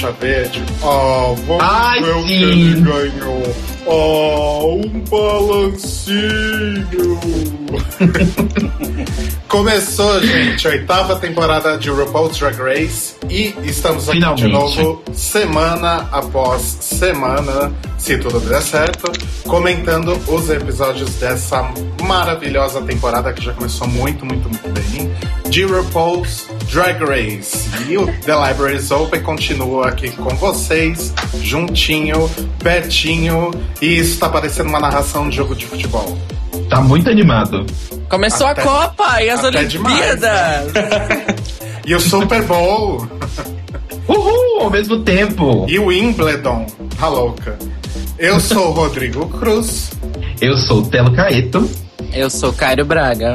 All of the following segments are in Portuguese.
Xuxa Verde? Oh, vamos Ai, ver o que ele ganhou. Oh, um balancinho. Começou, gente, a oitava temporada de RuPaul's Drag Race e estamos aqui Finalmente. de novo, semana após semana, se tudo der certo, comentando os episódios dessa maravilhosa temporada que já começou muito, muito, muito bem, de RuPaul's Drag Race. E o The Library is Open continua aqui com vocês, juntinho, pertinho, e isso tá parecendo uma narração de jogo de futebol. Tá muito animado. Começou Até- a Copa e as demais, Olimpíadas. E o Super Bowl Uhul, ao mesmo tempo. e o Wimbledon, tá louca. Eu sou o Rodrigo Cruz. Eu sou o Telo Caeto. Eu sou Cairo Braga.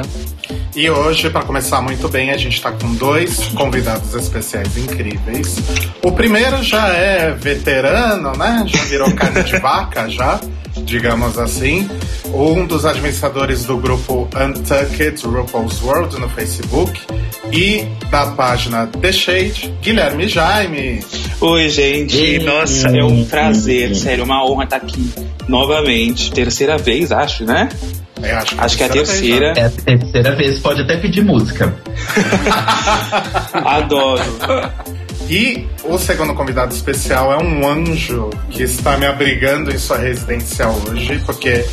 E hoje, para começar muito bem, a gente tá com dois convidados especiais incríveis. O primeiro já é veterano, né? Já virou carne de vaca, já, digamos assim. Um dos administradores do grupo Untucked RuPaul's World no Facebook e da página The Shade, Guilherme Jaime. Oi, gente. Nossa, é um prazer, sério, uma honra estar aqui novamente. Terceira vez, acho, né? É, acho, Acho que é a vez, terceira. É a terceira vez, pode até pedir música. Adoro. E o segundo convidado especial é um anjo que está me abrigando em sua residência hoje, porque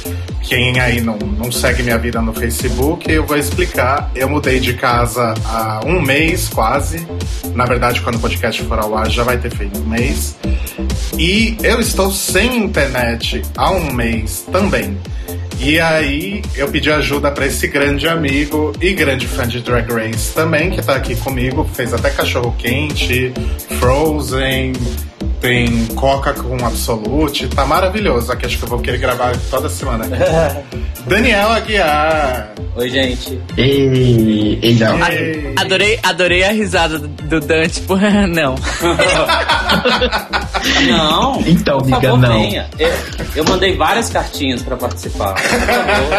quem aí não, não segue minha vida no Facebook, eu vou explicar. Eu mudei de casa há um mês quase. Na verdade, quando o podcast for ao ar, já vai ter feito um mês. E eu estou sem internet há um mês também. E aí eu pedi ajuda para esse grande amigo e grande fã de Drag Race também, que tá aqui comigo, fez até cachorro quente, Frozen, tem Coca com Absolute, tá maravilhoso. Aqui acho que eu vou querer gravar toda semana. Daniel Aguiar. Oi, gente. E ele não. Ei. Adorei, adorei a risada do, do Dan, tipo, não. Não. Então, por amiga, favor, não. venha. Eu, eu mandei várias cartinhas pra participar. Por favor.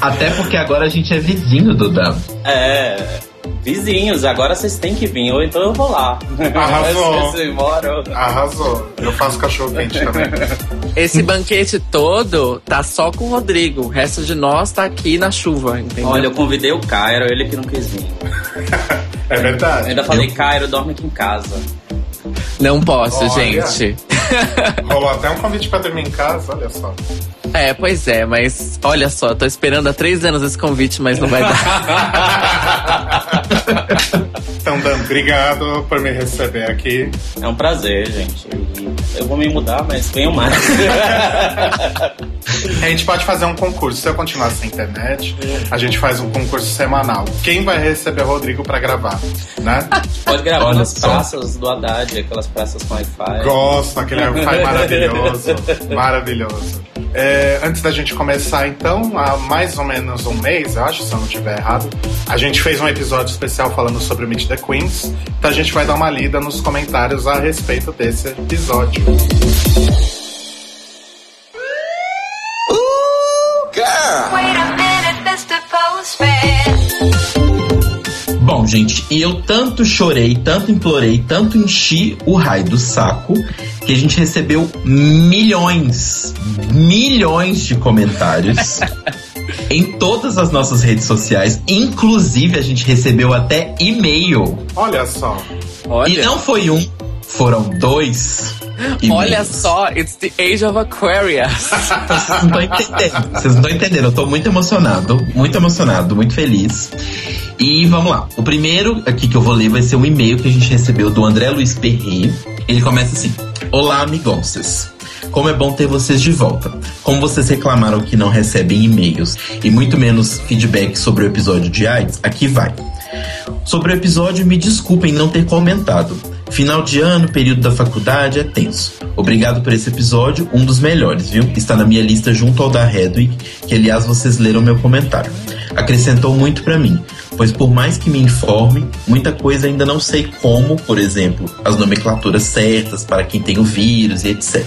Até porque agora a gente é vizinho do Dan. É. Vizinhos, agora vocês têm que vir, ou então eu vou lá. Arrasou. Vocês moram. Arrasou. Eu faço cachorro quente também. Esse banquete todo tá só com o Rodrigo. O resto de nós tá aqui na chuva, entendeu? Olha, eu convidei o Cairo, ele que não quis vir. É Eu verdade. ainda falei, Cairo, dorme aqui em casa. Não posso, Olha. gente. Rolou até um convite pra dormir em casa, olha só. É, pois é, mas olha só, tô esperando há três anos esse convite, mas não vai dar. Então, Dan, obrigado por me receber aqui. É um prazer, gente. Eu vou me mudar, mas venham mais. A gente pode fazer um concurso. Se eu continuar sem internet, a gente faz um concurso semanal. Quem vai receber o Rodrigo pra gravar, né? Pode gravar Olha nas só. praças do Haddad, aquelas praças com Wi-Fi. Gosto, aquele Wi-Fi maravilhoso. Maravilhoso. É, antes da gente começar, então, há mais ou menos um mês, eu acho, se eu não estiver errado, a gente fez um episódio especial falando sobre o Meet the Queens. Então a gente vai dar uma lida nos comentários a respeito desse episódio. Wait gente, e eu tanto chorei, tanto implorei, tanto enchi o raio do saco que a gente recebeu milhões, milhões de comentários em todas as nossas redes sociais. Inclusive, a gente recebeu até e-mail. Olha só. Olha, E não foi um, foram dois. Olha só, it's the age of Aquarius. Vocês não estão entendendo. Vocês não estão entendendo. Eu tô muito emocionado, muito emocionado, muito feliz. E vamos lá. O primeiro aqui que eu vou ler vai ser um e-mail que a gente recebeu do André Luiz Perri. Ele começa assim: Olá, amigonças. Como é bom ter vocês de volta. Como vocês reclamaram que não recebem e-mails e muito menos feedback sobre o episódio de AIDS, aqui vai. Sobre o episódio, me desculpem não ter comentado. Final de ano, período da faculdade, é tenso. Obrigado por esse episódio, um dos melhores, viu? Está na minha lista junto ao da Hedwig, que aliás vocês leram meu comentário. Acrescentou muito pra mim, pois por mais que me informe, muita coisa ainda não sei como, por exemplo, as nomenclaturas certas para quem tem o vírus e etc.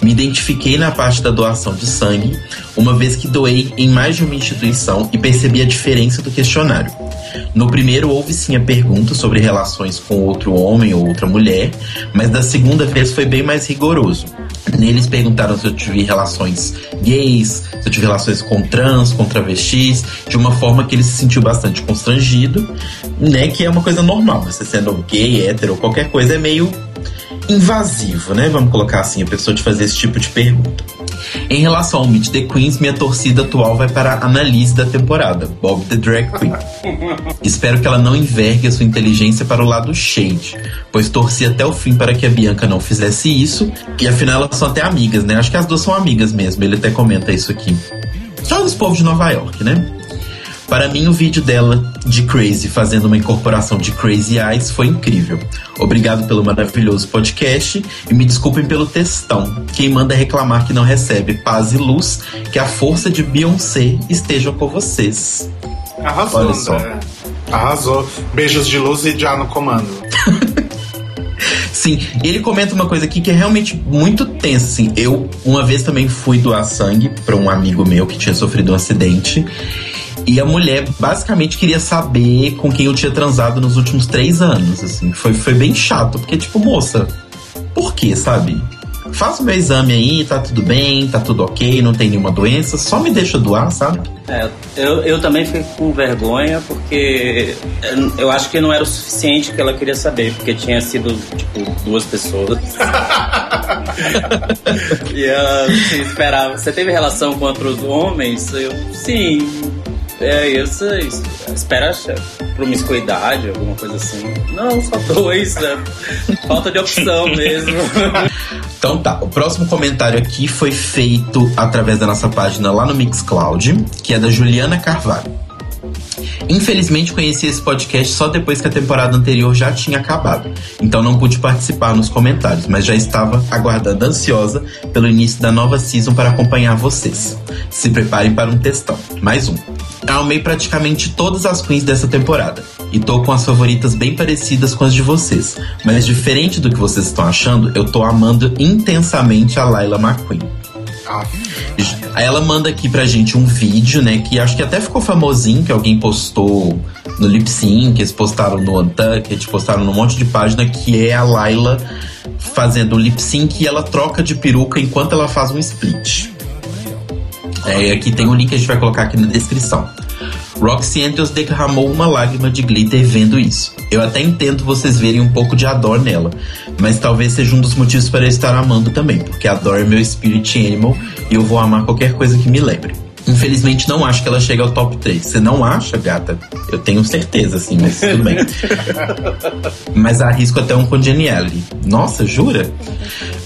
Me identifiquei na parte da doação de sangue. Uma vez que doei em mais de uma instituição e percebi a diferença do questionário. No primeiro, houve sim a pergunta sobre relações com outro homem ou outra mulher, mas da segunda vez foi bem mais rigoroso. Neles perguntaram se eu tive relações gays, se eu tive relações com trans, com travestis, de uma forma que ele se sentiu bastante constrangido, né? Que é uma coisa normal. Você sendo gay, hétero, qualquer coisa é meio invasivo, né? Vamos colocar assim, a pessoa te fazer esse tipo de pergunta. Em relação ao Meet the Queens, minha torcida atual vai para a Annalise da temporada, Bob the Drag Queen. Espero que ela não envergue a sua inteligência para o lado shade, pois torci até o fim para que a Bianca não fizesse isso, e afinal elas são até amigas, né? Acho que as duas são amigas mesmo, ele até comenta isso aqui. Só dos povos de Nova York, né? Para mim, o vídeo dela de Crazy fazendo uma incorporação de Crazy Eyes foi incrível. Obrigado pelo maravilhoso podcast e me desculpem pelo textão. Quem manda reclamar que não recebe paz e luz, que a força de Beyoncé esteja com vocês. Arrasou, Olha só. André. Arrasou. Beijos de luz e já no comando. Sim, ele comenta uma coisa aqui que é realmente muito tensa. Assim. Eu, uma vez também fui doar sangue para um amigo meu que tinha sofrido um acidente. E a mulher basicamente queria saber com quem eu tinha transado nos últimos três anos. Assim. Foi, foi bem chato, porque, tipo, moça, por quê, sabe? Faça o meu exame aí, tá tudo bem, tá tudo ok, não tem nenhuma doença, só me deixa doar, sabe? É, eu, eu também fiquei com vergonha porque eu- acho que não era o suficiente que ela queria saber, porque tinha sido, tipo, duas pessoas. e ela assim, esperava. Você teve relação com outros homens? Eu, sim. É isso, isso. Espera promiscuidade, alguma coisa assim. Não, só dois, né? Falta de opção mesmo. Então tá, o próximo comentário aqui foi feito através da nossa página lá no Mixcloud, que é da Juliana Carvalho. Infelizmente conheci esse podcast só depois que a temporada anterior já tinha acabado, então não pude participar nos comentários, mas já estava aguardando ansiosa pelo início da nova season para acompanhar vocês. Se preparem para um textão, mais um. Eu amei praticamente todas as queens dessa temporada e tô com as favoritas bem parecidas com as de vocês, mas diferente do que vocês estão achando, eu tô amando intensamente a Laila McQueen. Ah, ela manda aqui pra gente um vídeo, né? Que acho que até ficou famosinho, que alguém postou no Lip Sync, eles postaram no Untucked, postaram num monte de página, que é a Laila fazendo um lip sync e ela troca de peruca enquanto ela faz um split. É, aqui tem um link que a gente vai colocar aqui na descrição. Roxy Andrews derramou uma lágrima de glitter vendo isso. Eu até entendo vocês verem um pouco de Adore nela, mas talvez seja um dos motivos para eu estar amando também, porque Adore é meu spirit animal e eu vou amar qualquer coisa que me lembre. Infelizmente não acho que ela chegue ao top 3. Você não acha, gata? Eu tenho certeza, sim, mas tudo bem. mas arrisco até um Congeniality. Nossa, jura?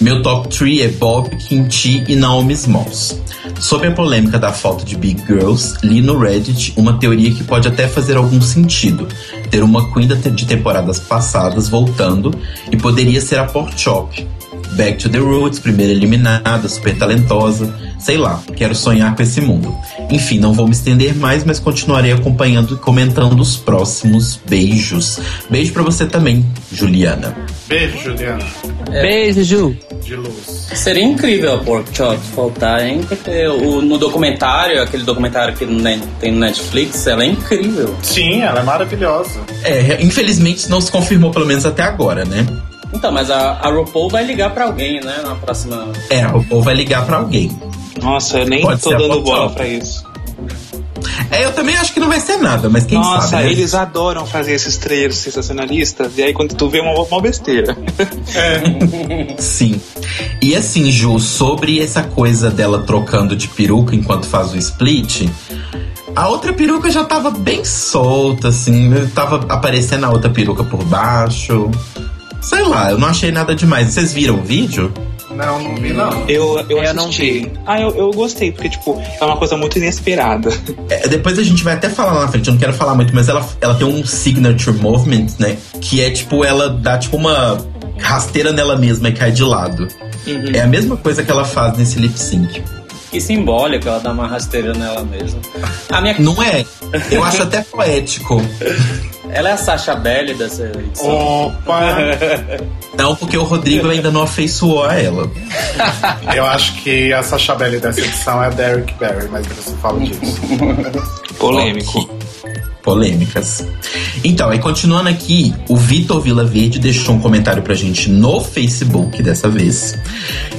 Meu top 3 é Bob, Kimchi e Naomi Smalls. Sobre a polêmica da falta de Big Girls, li no Reddit uma teoria que pode até fazer algum sentido. Ter uma Queen de temporadas passadas voltando e poderia ser a Pork Chop. Back to the Roots, primeira eliminada, super talentosa. Sei lá, quero sonhar com esse mundo. Enfim, não vou me estender mais, mas continuarei acompanhando e comentando os próximos beijos. Beijo pra você também, Juliana. beijo, Juliana. Beijo, Ju. De luz. Seria incrível a Pork Chop voltar, hein? Porque o- no documentário, aquele documentário que Net- tem no Netflix, ela é incrível. Sim, ela é maravilhosa. É, infelizmente não se confirmou, pelo menos até agora, né? Então, mas a, a RuPaul vai ligar pra alguém, né? Na próxima. É, o povo vai ligar pra alguém. Nossa, eu nem Pode tô ser a dando bola Top. pra isso. É, eu também acho que não vai ser nada, mas quem Nossa, sabe, né? eles adoram fazer esses trailers sensacionalistas, e aí quando tu vê uma, uma besteira. Sim. E assim, Ju, sobre essa coisa dela trocando de peruca enquanto faz o split, a outra peruca já tava bem solta, assim, tava aparecendo a outra peruca por baixo. Sei lá, eu não achei nada demais. Vocês viram o vídeo? Não, não vi não. Eu, eu, Eu não assisti. Ah, eu, eu gostei, porque, tipo, é uma coisa muito inesperada. É, depois a gente vai até falar lá na frente, eu não quero falar muito, mas ela, ela tem um signature movement, né? Que é tipo, ela dá tipo uma rasteira nela mesma e cai de lado. É a mesma coisa que ela faz nesse lip sync. Que simbólico, ela dá uma rasteira nela mesmo. A minha. Não é? Eu acho até poético. Ela é a Sasha Belli dessa edição. Opa! Não, porque o Rodrigo ainda não afeiçoou a ela. Eu acho que a Sacha Belli dessa edição é a Derek Barry, mas você fala disso. Polêmico. Polêmicas. Então, aí continuando aqui, o Vitor Vila Verde deixou um comentário pra gente no Facebook dessa vez,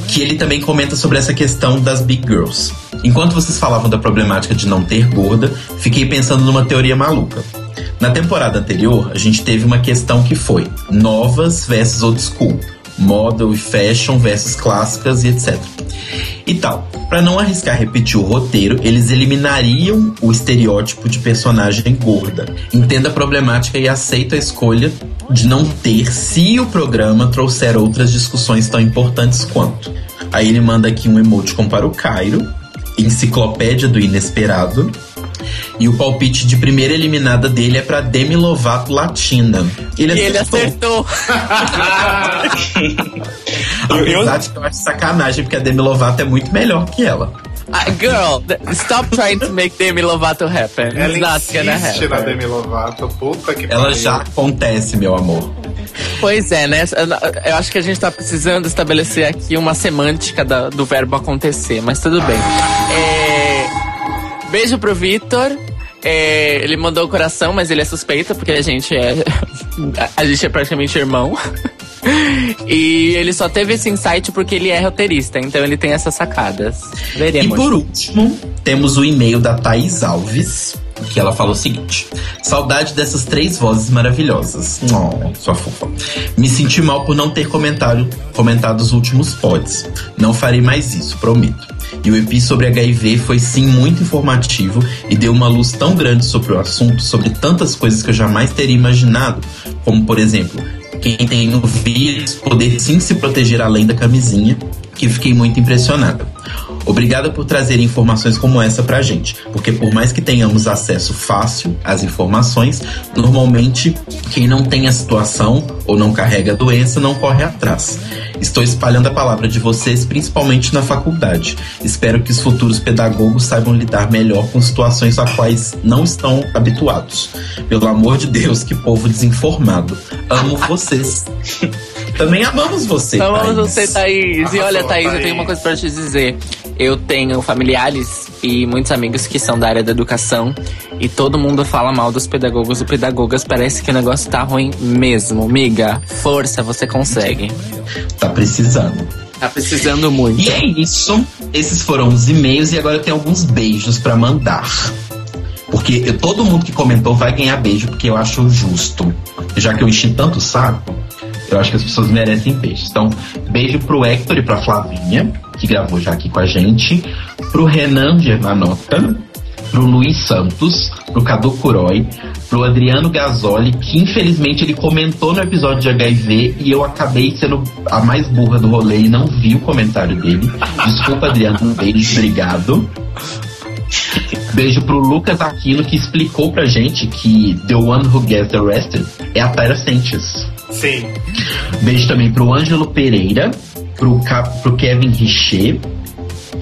que ele também comenta sobre essa questão das big girls. Enquanto vocês falavam da problemática de não ter gorda, fiquei pensando numa teoria maluca. Na temporada anterior, a gente teve uma questão que foi novas versus old school, model e fashion versus clássicas e etc. E tal. Para não arriscar repetir o roteiro, eles eliminariam o estereótipo de personagem gorda. Entenda a problemática e aceita a escolha de não ter se o programa trouxer outras discussões tão importantes quanto. Aí ele manda aqui um emoticon para o Cairo, enciclopédia do inesperado. E o palpite de primeira eliminada dele é pra Demi Lovato Latina. Ele E ele acertou. acertou. Apesar de que eu acho sacanagem, porque a Demi Lovato é muito melhor que ela. Ah, girl, stop trying to make Demi Lovato happen. Ela It's not gonna insiste na happen. Demi Lovato, puta que Ela pariu. já acontece, meu amor. Pois é, né? Eu acho que a gente tá precisando estabelecer aqui uma semântica da- do verbo acontecer, mas tudo bem. É, Beijo pro Vitor. É, ele mandou o coração, mas ele é suspeito, porque a gente é. A gente é praticamente irmão. E ele só teve esse insight porque ele é roteirista, então ele tem essas sacadas. E Veremos. por último, temos o e-mail da Thaís Alves, que ela falou o seguinte: Saudade dessas três vozes maravilhosas. Oh, sua fofa. Me senti mal por não ter comentário, comentado os últimos pods. Não farei mais isso, prometo. E o EP sobre HIV foi sim muito informativo e deu uma luz tão grande sobre o assunto, sobre tantas coisas que eu jamais teria imaginado, como por exemplo, quem tem o vírus poder sim se proteger além da camisinha, que fiquei muito impressionada. Obrigada por trazer informações como essa pra gente, porque por mais que tenhamos acesso fácil às informações, normalmente quem não tem a situação ou não carrega a doença não corre atrás. Estou espalhando a palavra de vocês, principalmente na faculdade. Espero que os futuros pedagogos saibam lidar melhor com situações a quais não estão habituados. Pelo amor de Deus, que povo desinformado. Amo vocês. Também amamos você. Amamos Thaís. você, Thaís. E olha, Thaís, eu tenho uma coisa pra te dizer. Eu tenho familiares e muitos amigos que são da área da educação e todo mundo fala mal dos pedagogos e pedagogas. Parece que o negócio tá ruim mesmo. Miga, força, você consegue. Tá precisando. Tá precisando muito. E é isso. Esses foram os e-mails e agora eu tenho alguns beijos pra mandar. Porque eu- todo mundo que comentou vai ganhar beijo, porque eu acho justo. Já que eu enchi tanto saco, eu acho que as pessoas merecem beijos. Então, beijo pro Hector e pra Flavinha, que gravou já aqui com a gente. Pro Renan Germanota. Pro Luiz Santos. Pro Cadu Curói. Pro Adriano Gasoli, que infelizmente ele comentou no episódio de HIV e eu acabei sendo a mais burra do rolê e não vi o comentário dele. Desculpa, Adriano. Um beijo, obrigado. Beijo pro Lucas Aquino que explicou pra gente que The One Who Gets Arrested é a Tyra Sanchez. Sim. Beijo também pro Ângelo Pereira, pro, pro Kevin Richet,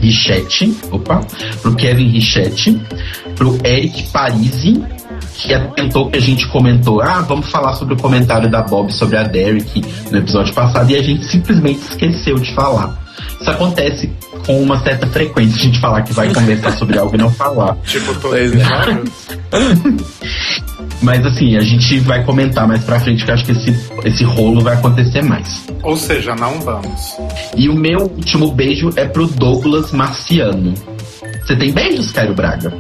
Richete, opa, pro Kevin Richete, pro Eric Parisi, que atentou que a gente comentou, ah, vamos falar sobre o comentário da Bob sobre a Derek no episódio passado e a gente simplesmente esqueceu de falar. Isso acontece com uma certa frequência, a gente falar que vai conversar sobre algo e não falar. Tipo, todo Pois é. episódio. Mas assim, a gente vai comentar mais pra frente que eu acho que esse, esse rolo vai acontecer mais. Ou seja, não vamos. E o meu último beijo é pro Douglas Marciano. Você tem beijos, Caio Braga?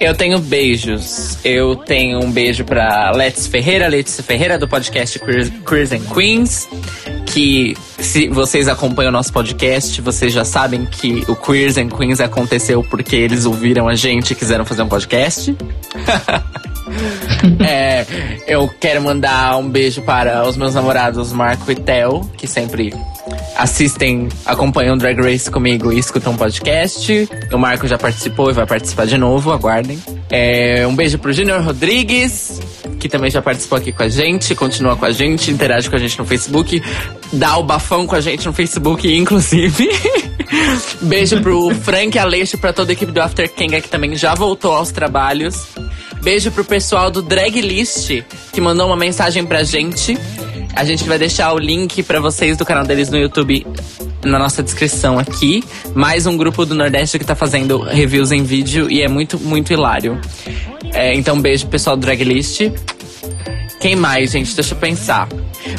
Eu tenho beijos. Eu tenho um beijo pra Let's Ferreira, Letícia Ferreira, do podcast Queers, Queers and Queens. Que se vocês acompanham o nosso podcast, vocês já sabem que o Queers and Queens aconteceu porque eles ouviram a gente e quiseram fazer um podcast. É, eu quero mandar um beijo para os meus namorados Marco e Theo, que sempre assistem, acompanham Drag Race comigo e escutam o podcast. O Marco já participou e vai participar de novo, aguardem. É, um beijo pro Junior Rodrigues, que também já participou aqui com a gente, continua com a gente, interage com a gente no Facebook, dá o bafão com a gente no Facebook, inclusive. Beijo pro Frank Aleixo, pra toda a equipe do After Kenga, que também já voltou aos trabalhos. Beijo pro pessoal do Drag List, que mandou uma mensagem pra gente. A gente vai deixar o link pra vocês do canal deles no YouTube na nossa descrição aqui. Mais um grupo do Nordeste que tá fazendo reviews em vídeo e é muito, muito hilário. É, então, beijo pessoal do Drag List. Quem mais, gente? Deixa eu pensar.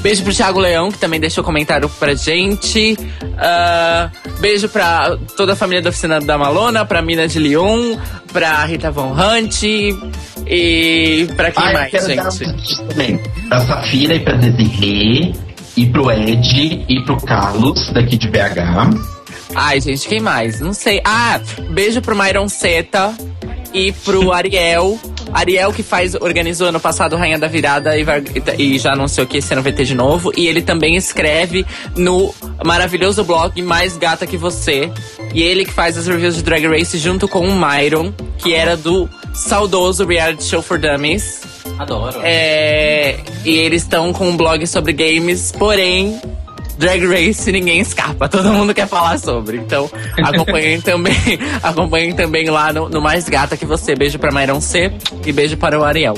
Beijo pro Thiago Leão, que também deixou comentário pra gente. Ah, beijo pra toda a família da Oficina da Malona, pra Mina de Lyon, pra Rita Von Hunt. E pra quem Ah, eu mais, quero gente? também pra Safira e pra Desirê, e pro Ed, e pro Carlos, daqui de BH. Ai, gente, quem mais? Não sei. Ah, beijo pro Myron Seta e pro Ariel. Ariel que faz, organizou ano passado Rainha da Virada e, vai- e já anunciou que esse ano vai ter de novo. E ele também escreve no maravilhoso blog Mais Gata Que Você. E ele que faz as reviews de Drag Race junto com o Myron, que era do saudoso reality show for dummies. Adoro. É, e eles estão com um blog sobre games, porém, Drag Race ninguém escapa, todo mundo quer falar sobre. Então, acompanhem também, acompanhem também lá no, no Mais Gata que você. Beijo pra Myron C e beijo para o Ariel.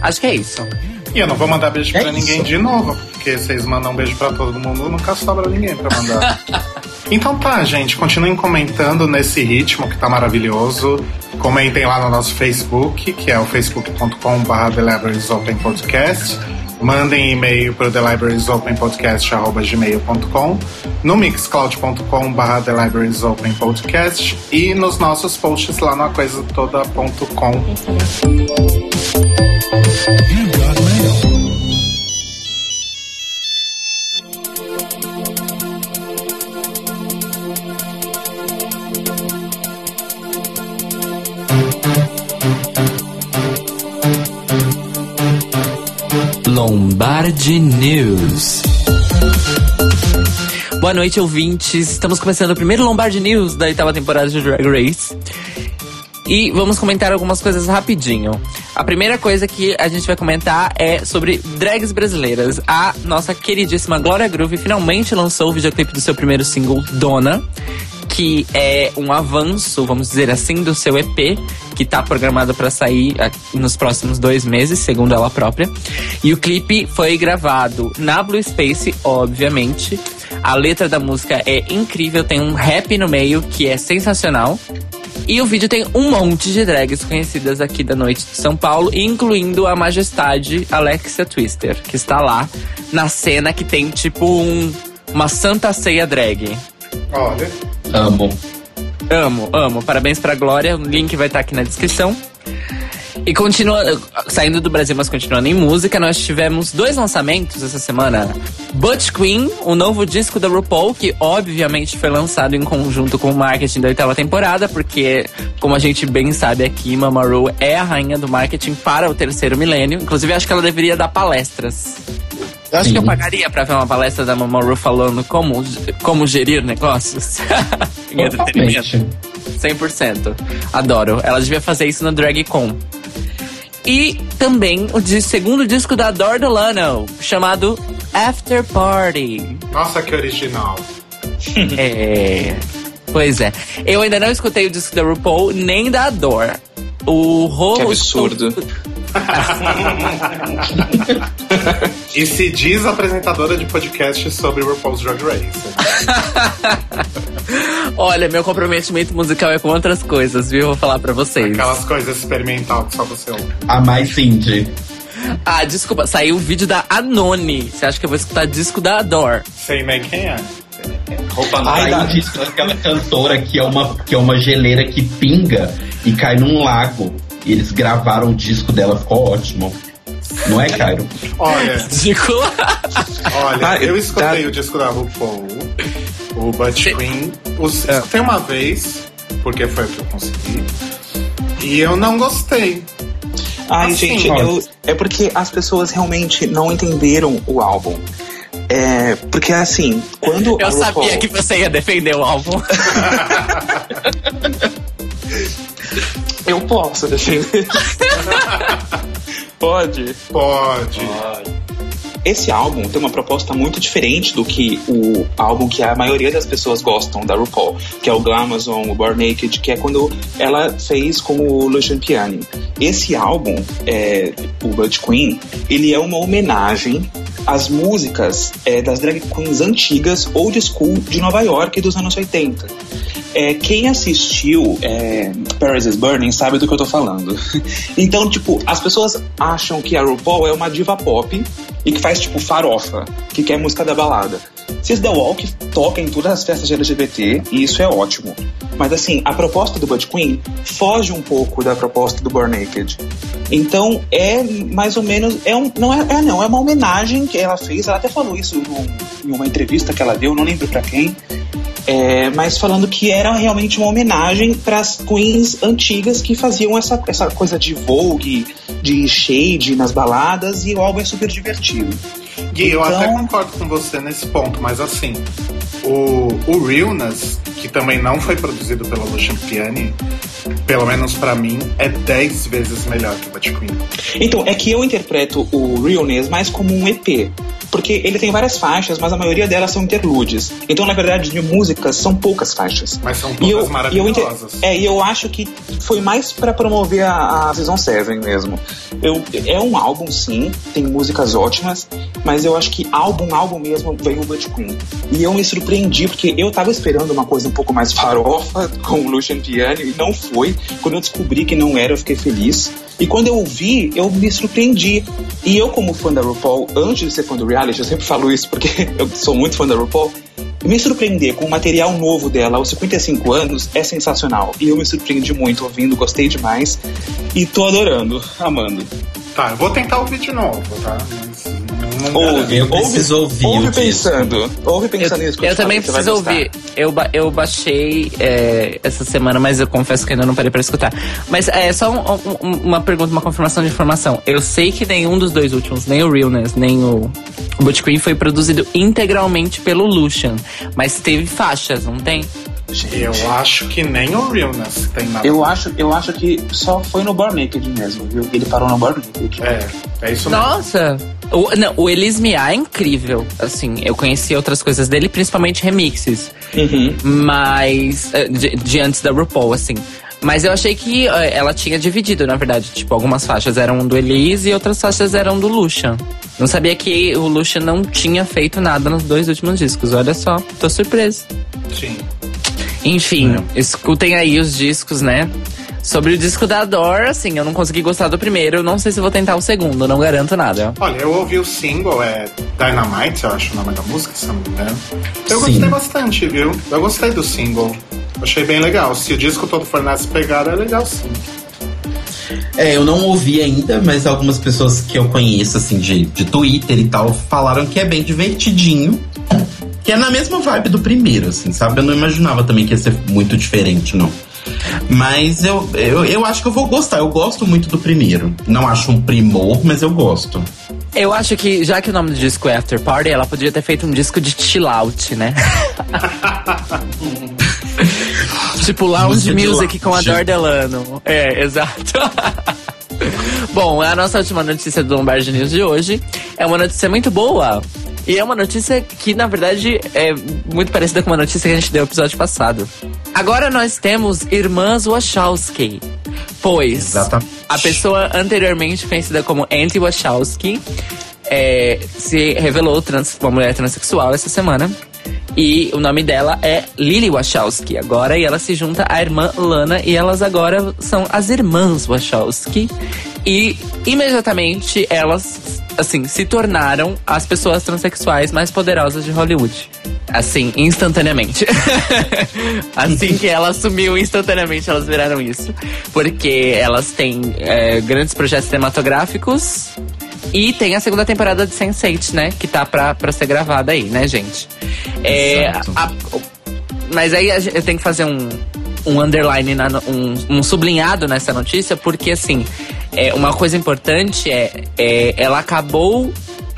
Acho que é isso. E eu não vou mandar beijo É pra isso. ninguém de novo, porque vocês mandam beijo pra todo mundo, nunca sobra ninguém pra mandar. então tá, gente, continuem comentando nesse ritmo que tá maravilhoso. Comentem lá no nosso Facebook, que é o facebook.com.br Podcast. Mandem e-mail para o thelibrariesopenpodcast.gmail.com no mixcloud.com.br The Libraries Open Podcast e nos nossos posts lá no acoisatoda.com. Lombardi News. Boa noite, ouvintes. Estamos começando o primeiro Lombardi News da oitava temporada de Drag Race. E vamos comentar algumas coisas rapidinho. A primeira coisa que a gente vai comentar é sobre drags brasileiras. A nossa queridíssima Glória Groove finalmente lançou o videoclipe do seu primeiro single, Dona. Que é um avanço, vamos dizer assim, do seu EP, que tá programado para sair nos próximos dois meses, segundo ela própria. E o clipe foi gravado na Blue Space, obviamente. A letra da música é incrível, tem um rap no meio que é sensacional. E o vídeo tem um monte de drags conhecidas aqui da noite de São Paulo, incluindo a majestade Alexia Twister, que está lá na cena que tem tipo um, uma santa ceia drag. Olha. Amo. Amo, amo. Parabéns pra Glória. O link vai estar aqui na descrição. E continua, saindo do Brasil, mas continuando em música, nós tivemos dois lançamentos essa semana. Butch Queen, o novo disco da RuPaul, que obviamente foi lançado em conjunto com o marketing da oitava temporada, porque, como a gente bem sabe aqui, Mama Ru é a rainha do marketing para o terceiro milênio. Inclusive, acho que ela deveria dar palestras. Eu acho Sim. que eu pagaria pra ver uma palestra da Mama Ru falando como, como gerir negócios em entretenimento. Totalmente. 100%. Adoro. Ela devia fazer isso no DragCon. E também o di- segundo disco da Dor Delano, chamado After Party. Nossa, que original. É. Pois é. Eu ainda não escutei o disco da RuPaul nem da Dor. O Rô. Que absurdo. E se diz apresentadora de podcast sobre RuPaul's Drag Race. Olha, meu comprometimento musical é com outras coisas, viu? Vou falar pra vocês. Aquelas coisas experimental que só você ouve. A mais indie. Ah, desculpa, saiu o vídeo da Anone. Você acha que eu vou escutar disco da Adore? Sei nem quem é. Roupa Aí nova. diz aquela cantora que é, uma, que é uma geleira que pinga e cai num lago. E eles gravaram o disco dela, ficou ótimo. Não é, Cairo? Olha, Ridículo. olha, Ah, eu escutei tá. o disco da RuPaul, o Butch Sim. Queen. Os, É. Escutei uma vez, porque foi o que eu consegui. E eu não gostei. Ai, Assim, gente, eu- é porque as pessoas realmente não entenderam o álbum. É, porque assim, quando Eu a RuPaul, sabia que você ia defender o álbum. eu posso defender. Pode. Pode. Esse álbum tem uma proposta muito diferente do que o álbum que a maioria das pessoas gostam da RuPaul, que é o Glamazon, o Born Naked, que é quando ela fez com o Lucian Piani. Esse álbum, é, o Bud Queen, ele é uma homenagem às músicas é, das drag queens antigas old school de Nova York dos anos 80. É, quem assistiu é, Paris is Burning sabe do que eu tô falando. Então, tipo, as pessoas acham que a RuPaul é uma diva pop e que faz, tipo, farofa, que quer música da balada. Cis The Walk toca em todas as festas de LGBT e isso é ótimo. Mas assim, a proposta do Bud Queen foge um pouco da proposta do Born Naked. Então é mais ou menos. É um, não é, é não, é uma homenagem que ela fez. Ela até falou isso em uma entrevista que ela deu, não lembro pra quem. É, mas falando que era realmente uma homenagem para as queens antigas que faziam essa, essa coisa de vogue, de shade nas baladas, e o álbum é super divertido. Gui, eu Então- até concordo com você nesse ponto, mas assim, o, o Realness, que também não foi produzido pela Lucian Piani, pelo menos pra mim, é 10 vezes melhor que o Bud Queen. Então, é que eu interpreto o Realness mais como um EP. Porque ele tem várias faixas, mas a maioria delas são interludes. Então, na verdade, de músicas são poucas faixas. Mas são E todas eu, e eu, maravilhosas. inter- é, e eu acho que foi mais pra promover a, a Season 7 mesmo. Eu, é um álbum, sim, tem músicas ótimas, mas eu acho que álbum, álbum mesmo, veio o Butch Queen. E eu me surpreendi, porque eu tava esperando uma coisa um pouco mais farofa com o Lucian Piano, e não foi. Quando eu descobri que não era, eu fiquei feliz. E quando eu ouvi, eu me surpreendi. E eu, como fã da RuPaul, antes de ser fã do reality, eu sempre falo isso porque eu sou muito fã da RuPaul, me surpreender com o material novo dela aos 55 anos é sensacional. E eu me surpreendi muito ouvindo, gostei demais. E tô adorando, amando. Tá, eu vou tentar ouvir de novo, tá? Mas não, Ouve, Eu preciso ouvir ouve o disco. pensando. Ouve pensando nisso. Eu também preciso ouvir. Eu, ba- eu baixei é, essa semana, mas eu confesso que ainda não parei pra escutar. Mas é só um- um- uma pergunta, uma confirmação de informação. Eu sei que nenhum dos dois últimos, nem o Realness, nem o, o Butch Queen, foi produzido integralmente pelo Lucian. Mas teve faixas, não tem? Eu acho que nem o Realness tem nada. Eu acho, eu acho que só foi no Born Naked mesmo, viu? Ele parou no Born Naked. É, é isso mesmo. Nossa! O, não, o Elis Mia é incrível. Assim, eu conheci outras coisas dele, principalmente remixes. Uhum. Mas. eh, De, de antes da RuPaul, assim. Mas eu achei que eh, ela tinha dividido, na verdade. Tipo, algumas faixas eram do Elise e outras faixas eram do Lucian. Não sabia que o Lucian não tinha feito nada nos dois últimos discos. Olha só, tô surpreso. Sim. Enfim, escutem aí os discos, né? Sobre o disco da Dor, assim, eu não consegui gostar do primeiro. Não sei se vou tentar o segundo, não garanto nada. Olha, eu ouvi o single, é Dynamite, eu acho o nome da música, se não me engano. Eu Sim. gostei bastante, viu? Eu gostei do single. Achei bem legal. Se o disco todo for nessa pegada, é legal sim. É, eu não ouvi ainda, mas algumas pessoas que eu conheço, assim, de, de Twitter e tal, falaram que é bem divertidinho. Que é na mesma vibe do primeiro, assim, sabe? Eu não imaginava também que ia ser muito diferente, não. Mas eu, eu, eu acho que eu vou gostar. Eu gosto muito do primeiro. Não acho um primor, mas eu gosto. Eu acho que, já que o nome do disco é After Party, ela podia ter feito um disco de chill out, né? tipo Lounge Music com a. Dor Delano. É, exato. Bom, a nossa última notícia do Lombardi News de hoje é uma notícia muito boa. E é uma notícia que, na verdade, é muito parecida com uma notícia que a gente deu no episódio passado. Agora nós temos Irmãs Wachowski. Pois Exatamente. a pessoa anteriormente conhecida como Andy Wachowski é, se revelou trans, uma mulher transexual essa semana. E o nome dela é Lily Wachowski agora. E ela se junta à irmã Lana. E elas agora são as irmãs Wachowski. E imediatamente elas, assim, se tornaram as pessoas transexuais mais poderosas de Hollywood. Assim, instantaneamente. assim que ela assumiu, instantaneamente elas viraram isso. Porque elas têm é, grandes projetos cinematográficos. E tem a segunda temporada de Sense8, né? Que tá pra, pra ser gravada aí, né, gente? É, a- mas aí eu tenho que fazer um, um underline, na um, um sublinhado nessa notícia, porque assim, é, uma coisa importante é, é ela acabou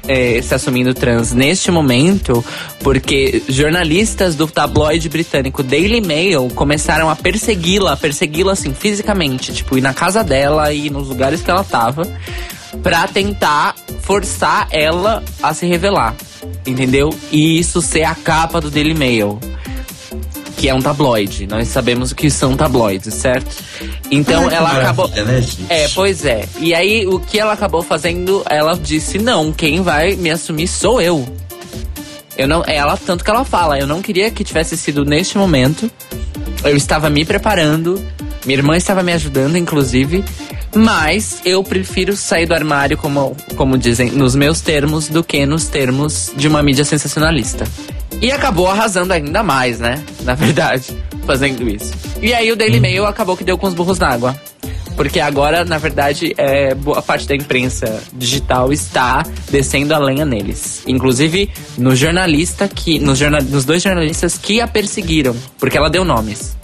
é, se assumindo trans neste momento, porque jornalistas do tabloide britânico Daily Mail começaram a persegui-la, persegui-la assim, fisicamente, tipo, ir na casa dela e nos lugares que ela tava. Pra tentar forçar ela a se revelar, entendeu? E isso ser a capa do Daily Mail. Que é um tabloide. Nós sabemos o que são tabloides, certo? Então Ai, que ela acabou. né? É, pois é. E aí, o que ela acabou fazendo, ela disse: não, quem vai me assumir sou eu. Eu não, ela, tanto que ela fala, eu não queria que tivesse sido neste momento. Eu estava me preparando, minha irmã estava me ajudando, inclusive. Mas eu prefiro sair do armário, como, como dizem, nos meus termos, do que nos termos de uma mídia sensacionalista. E acabou arrasando ainda mais, né? Na verdade, fazendo isso. E aí o Daily Mail acabou que deu com os burros na água. Porque agora, na verdade, é, boa parte da imprensa digital está descendo a lenha neles. Inclusive no jornalista que. Nos, jorna, nos dois jornalistas que a perseguiram. Porque ela deu nomes,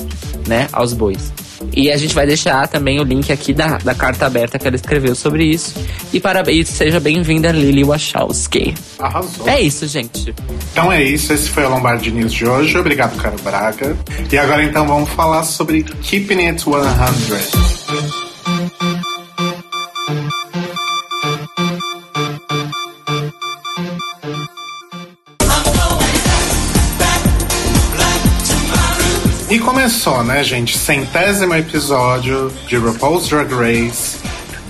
né, aos bois. E a gente vai deixar também o link aqui da, da carta aberta que ela escreveu sobre isso. E parabéns, seja bem-vinda, Lily Wachowski. Arrasou. É isso, gente. Então é isso, esse foi o Lombardi News de hoje. Obrigado, Caro Braga. E agora então vamos falar sobre Keeping It 100. Começou, né, gente? Centésimo episódio de RuPaul's Drag Race.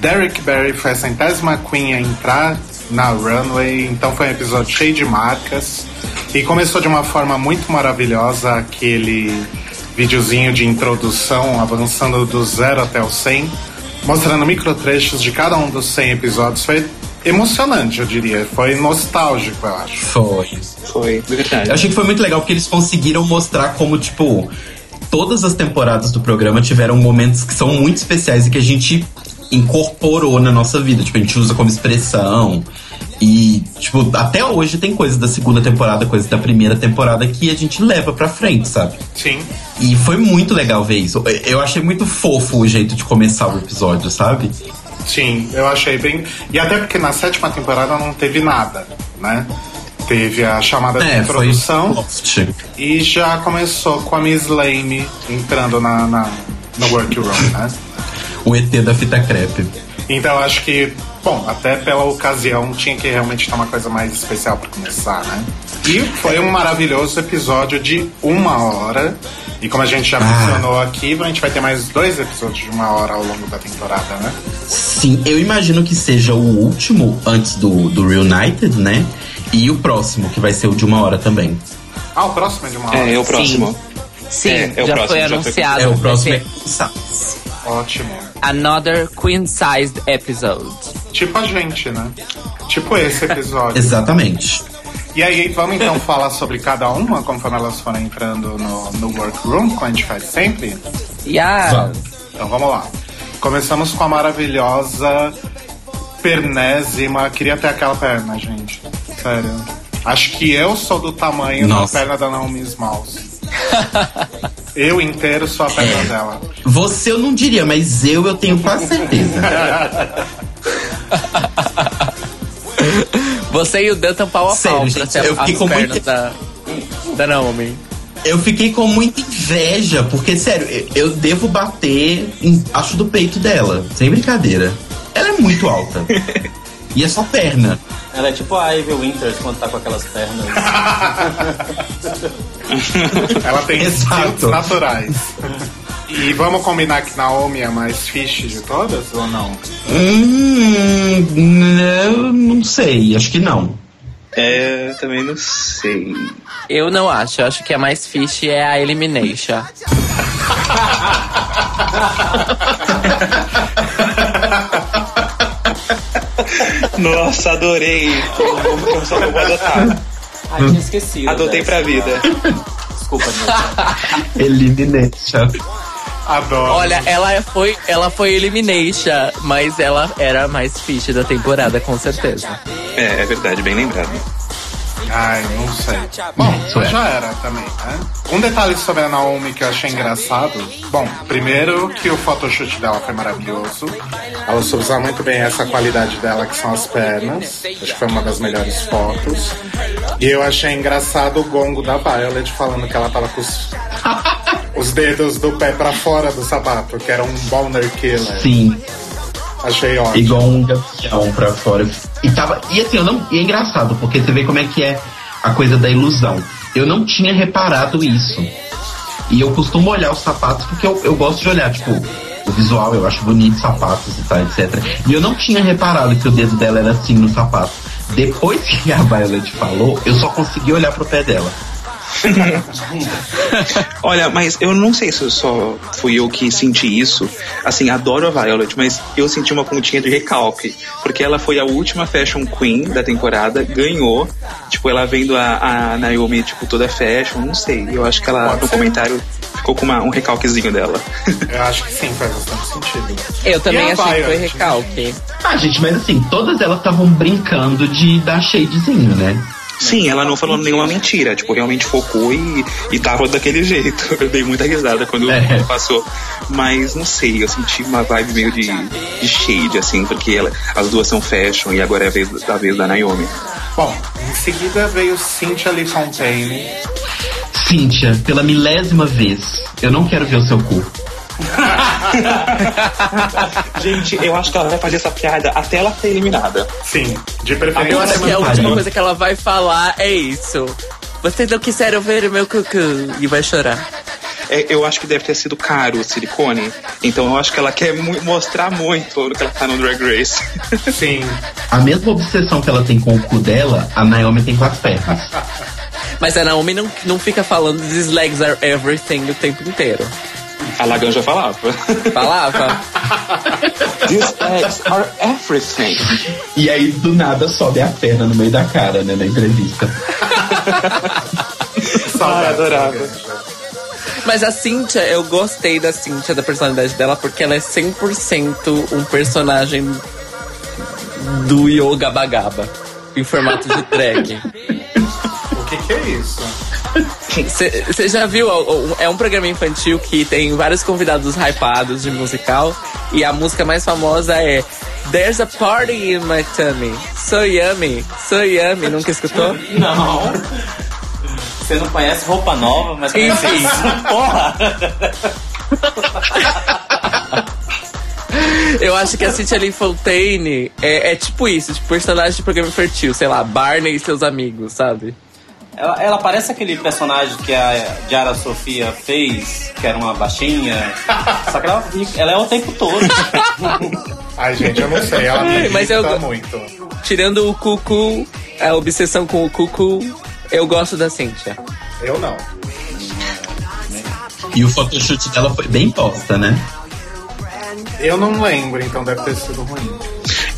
Derek Barry foi a centésima queen a entrar na runway, então foi um episódio cheio de marcas. E começou de uma forma muito maravilhosa aquele videozinho de introdução, avançando do zero até o 100, mostrando microtrechos de cada um dos 100 episódios. Foi emocionante, eu diria. Foi nostálgico, eu acho. Foi. Foi, verdade. Eu achei que foi muito legal porque eles conseguiram mostrar como, tipo, todas as temporadas do programa tiveram momentos que são muito especiais e que a gente incorporou na nossa vida. Tipo, a gente usa como expressão. E, tipo, até hoje tem coisas da segunda temporada, coisas da primeira temporada que a gente leva pra frente, sabe? Sim. E foi muito legal ver isso. Eu achei muito fofo o jeito de começar o episódio, sabe? Sim, eu achei bem. E até porque na sétima temporada não teve nada, né? Teve a chamada de É, foi introdução e já começou com a Miss Lame entrando na, na, no workroom, né? O ET da fita crepe. Então acho que, bom, até pela ocasião tinha que realmente ter uma coisa mais especial pra começar, né? E foi um maravilhoso episódio de uma hora. E como a gente já Ah. mencionou aqui, a gente vai ter mais dois episódios de uma hora ao longo da temporada, né? Sim, eu imagino que seja o último antes do, do Reunited, né? E o próximo, que vai ser o de uma hora também. Ah, o próximo é de uma hora. É, é o próximo. Sim, É, é o já próximo, foi já foi- anunciado. É, o próximo é com Sass. Ótimo. Another Queen-Sized Episode. Tipo a gente, né? Tipo esse episódio. Exatamente. E aí, vamos então falar sobre cada uma, conforme elas forem entrando no, no workroom, como a gente faz sempre? Yes. Vamos. Então vamos lá. Começamos com a maravilhosa pernésima. Queria ter aquela perna, gente. Sério. Acho que eu sou do tamanho Nossa. da perna da Naomi Smalls. eu inteiro sou a perna dela. Você eu não diria, mas eu eu tenho quase certeza. Você e o Dan estão pau a Sério, pau gente, eu as fiquei com pernas muita- da, da Naomi. Eu fiquei com muita inveja, porque, sério, eu- eu devo bater embaixo do peito dela. Sem brincadeira. Ela é muito alta. E é só perna. Ela é tipo a Ivy Winters quando tá com aquelas pernas. Ela tem Exato. naturais. E vamos combinar que Naomi é a mais fish de todas ou não? Hum. Não, não sei. Acho que não. É, também não sei. Eu não acho. Eu acho que a mais fish é a Elimination. Nossa, adorei. Eu, só vou adotar. Ai, tinha esquecido. Adotei dessa. pra vida. Desculpa, gente. Elimination. Adoro. Olha, ela foi, ela foi Elimination, mas ela era a mais fish da temporada, com certeza. É, é verdade, bem lembrado. Ai, não sei. Bom, é. já era também, né? Um detalhe sobre a Naomi que eu achei engraçado. Bom, primeiro que o photoshoot dela foi maravilhoso. Ela soube usar muito bem essa qualidade dela, que são as pernas. Acho que foi uma das melhores fotos. E eu achei engraçado o gongo da Violet falando que ela tava com os, os dedos do pé pra fora do sapato, que era um boner killer. Sim. Achei ótimo. Igual um gavião pra fora. E tava. E assim, eu não. E é engraçado, porque você vê como é que é a coisa da ilusão. Eu não tinha reparado isso. E eu costumo olhar os sapatos porque eu, eu gosto de olhar, tipo, o visual, eu acho bonito os sapatos e tal, etc. E eu não tinha reparado que o dedo dela era assim no sapato. Depois que a Violet falou, eu só consegui olhar pro pé dela. Olha, mas eu não sei se só fui eu que senti isso. Assim, adoro a Violet, mas eu senti uma pontinha de recalque. Porque ela foi a última Fashion Queen da temporada, ganhou. Tipo, ela vendo a, a Naomi, tipo, toda fashion, não sei. Eu acho que ela, Pode no ser. comentário, ficou com uma- um recalquezinho dela. Eu acho que sim, faz bastante sentido. Eu também achei que foi Violet? recalque. Ah, gente, mas assim, todas elas estavam brincando de dar shadezinho, né? Sim, ela não falou nenhuma mentira. Tipo, realmente focou e, e tava daquele jeito. Eu dei muita risada quando É. passou. Mas não sei, eu senti uma vibe meio de, de shade, assim, porque ela- as duas são fashion e agora é a vez, a vez da Naomi. Bom, em seguida veio Cynthia Lee Fontaine. Cíntia, pela milésima vez, eu não quero ver o seu cu. Gente, eu acho que ela vai fazer essa piada até ela ser eliminada. Sim, de Eu preferência. acho que a última coisa que ela vai falar é isso. Vocês não quiseram ver o meu cucu e vai chorar. É, eu acho que deve ter sido caro o silicone. Então eu acho que ela quer mu- mostrar muito que ela tá no Drag Race. Sim. A mesma obsessão que ela tem com o cu dela, a Naomi tem com as pernas. Mas a Naomi não, não fica falando these legs are everything o tempo inteiro. A Lagan já falava. Falava? These eggs are everything. E aí, do nada, sobe a perna no meio da cara, né, na entrevista. Saudades, adorava. Mas a Cynthia, eu gostei da Cynthia, da personalidade dela, porque ela é 100% um personagem do Yoga Bagaba, em formato de drag. O que, que é isso? Você já viu? É um programa infantil que tem vários convidados hypados de musical. E a música mais famosa é There's a party in my tummy. So yummy, so yummy. Nunca escutou? Não. Você não conhece roupa nova, mas conhece Enfim. isso. Porra! Eu acho que a Cynthia Lee Fontaine é, é tipo isso, tipo personagem de programa infantil, sei lá, Barney e seus amigos, sabe? Ela, ela parece aquele personagem que a Diara Sofia fez, que era uma baixinha. Só que ela, ela é o tempo todo. Ai, gente, eu não sei. Ela me Mas eu- muito. Tirando o cucu, a obsessão com o cucu, eu gosto da Cynthia. Eu não. E o photoshoot dela foi bem posta, né? Eu não lembro, então deve ter sido ruim.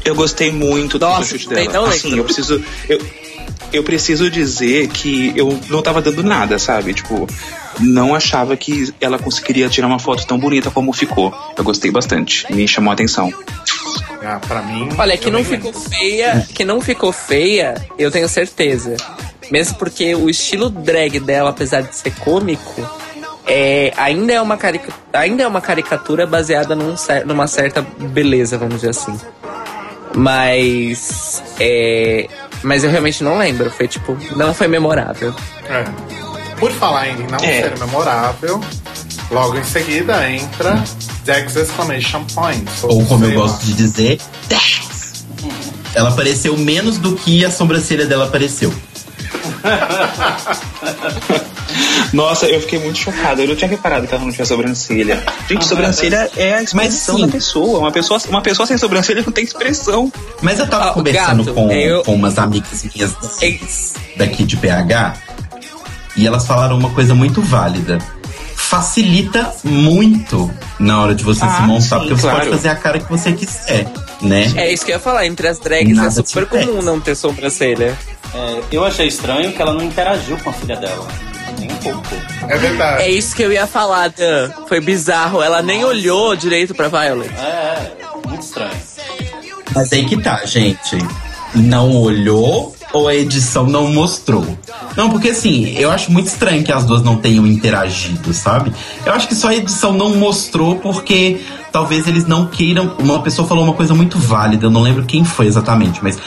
Eu gostei muito do Nossa, também dela. não assim, lembro. eu preciso. Eu, eu preciso dizer que eu não tava dando nada, sabe? Tipo, não achava que ela conseguiria tirar uma foto tão bonita como ficou. Eu gostei bastante. Me chamou a atenção. Ah, pra mim. Olha, que não ficou feia, que não ficou feia, eu tenho certeza. Mesmo porque o estilo drag dela, apesar de ser cômico, é, ainda, é uma carica, ainda é uma caricatura baseada num cer- numa certa beleza, vamos dizer assim. Mas. É, mas eu realmente não lembro. Foi tipo, não foi memorável. É. Por falar em não É. ser memorável, logo em seguida entra Dex Exclamation Point. Ou como eu gosto de dizer, Dex! Ela apareceu menos do que a sobrancelha dela apareceu. Nossa, eu fiquei muito chocada. Eu não tinha reparado que ela não tinha sobrancelha. Gente, sobrancelha é a expressão sim. da pessoa. Uma pessoa. Uma pessoa sem sobrancelha não tem expressão. Mas eu tava Ah, conversando gato, com, eu- com umas amigas minhas Ex- daqui de PH e elas falaram uma coisa muito válida. Facilita muito na hora de você Ah, se montar, sim, porque você claro. pode fazer a cara que você quiser, né? É isso que eu ia falar. Entre as drags Nada é super comum não ter sobrancelha. É, eu achei estranho que ela não interagiu com a filha dela. Um pouco. É verdade. É isso que eu ia falar, Dan. Foi bizarro. Ela nem olhou direito pra Violet. É, muito estranho. Mas aí que tá, gente. Não olhou ou a edição não mostrou? Não, porque assim, eu acho muito estranho que as duas não tenham interagido, sabe? Eu acho que só a edição não mostrou porque talvez eles não queiram. Uma pessoa falou uma coisa muito válida, eu não lembro quem foi exatamente, mas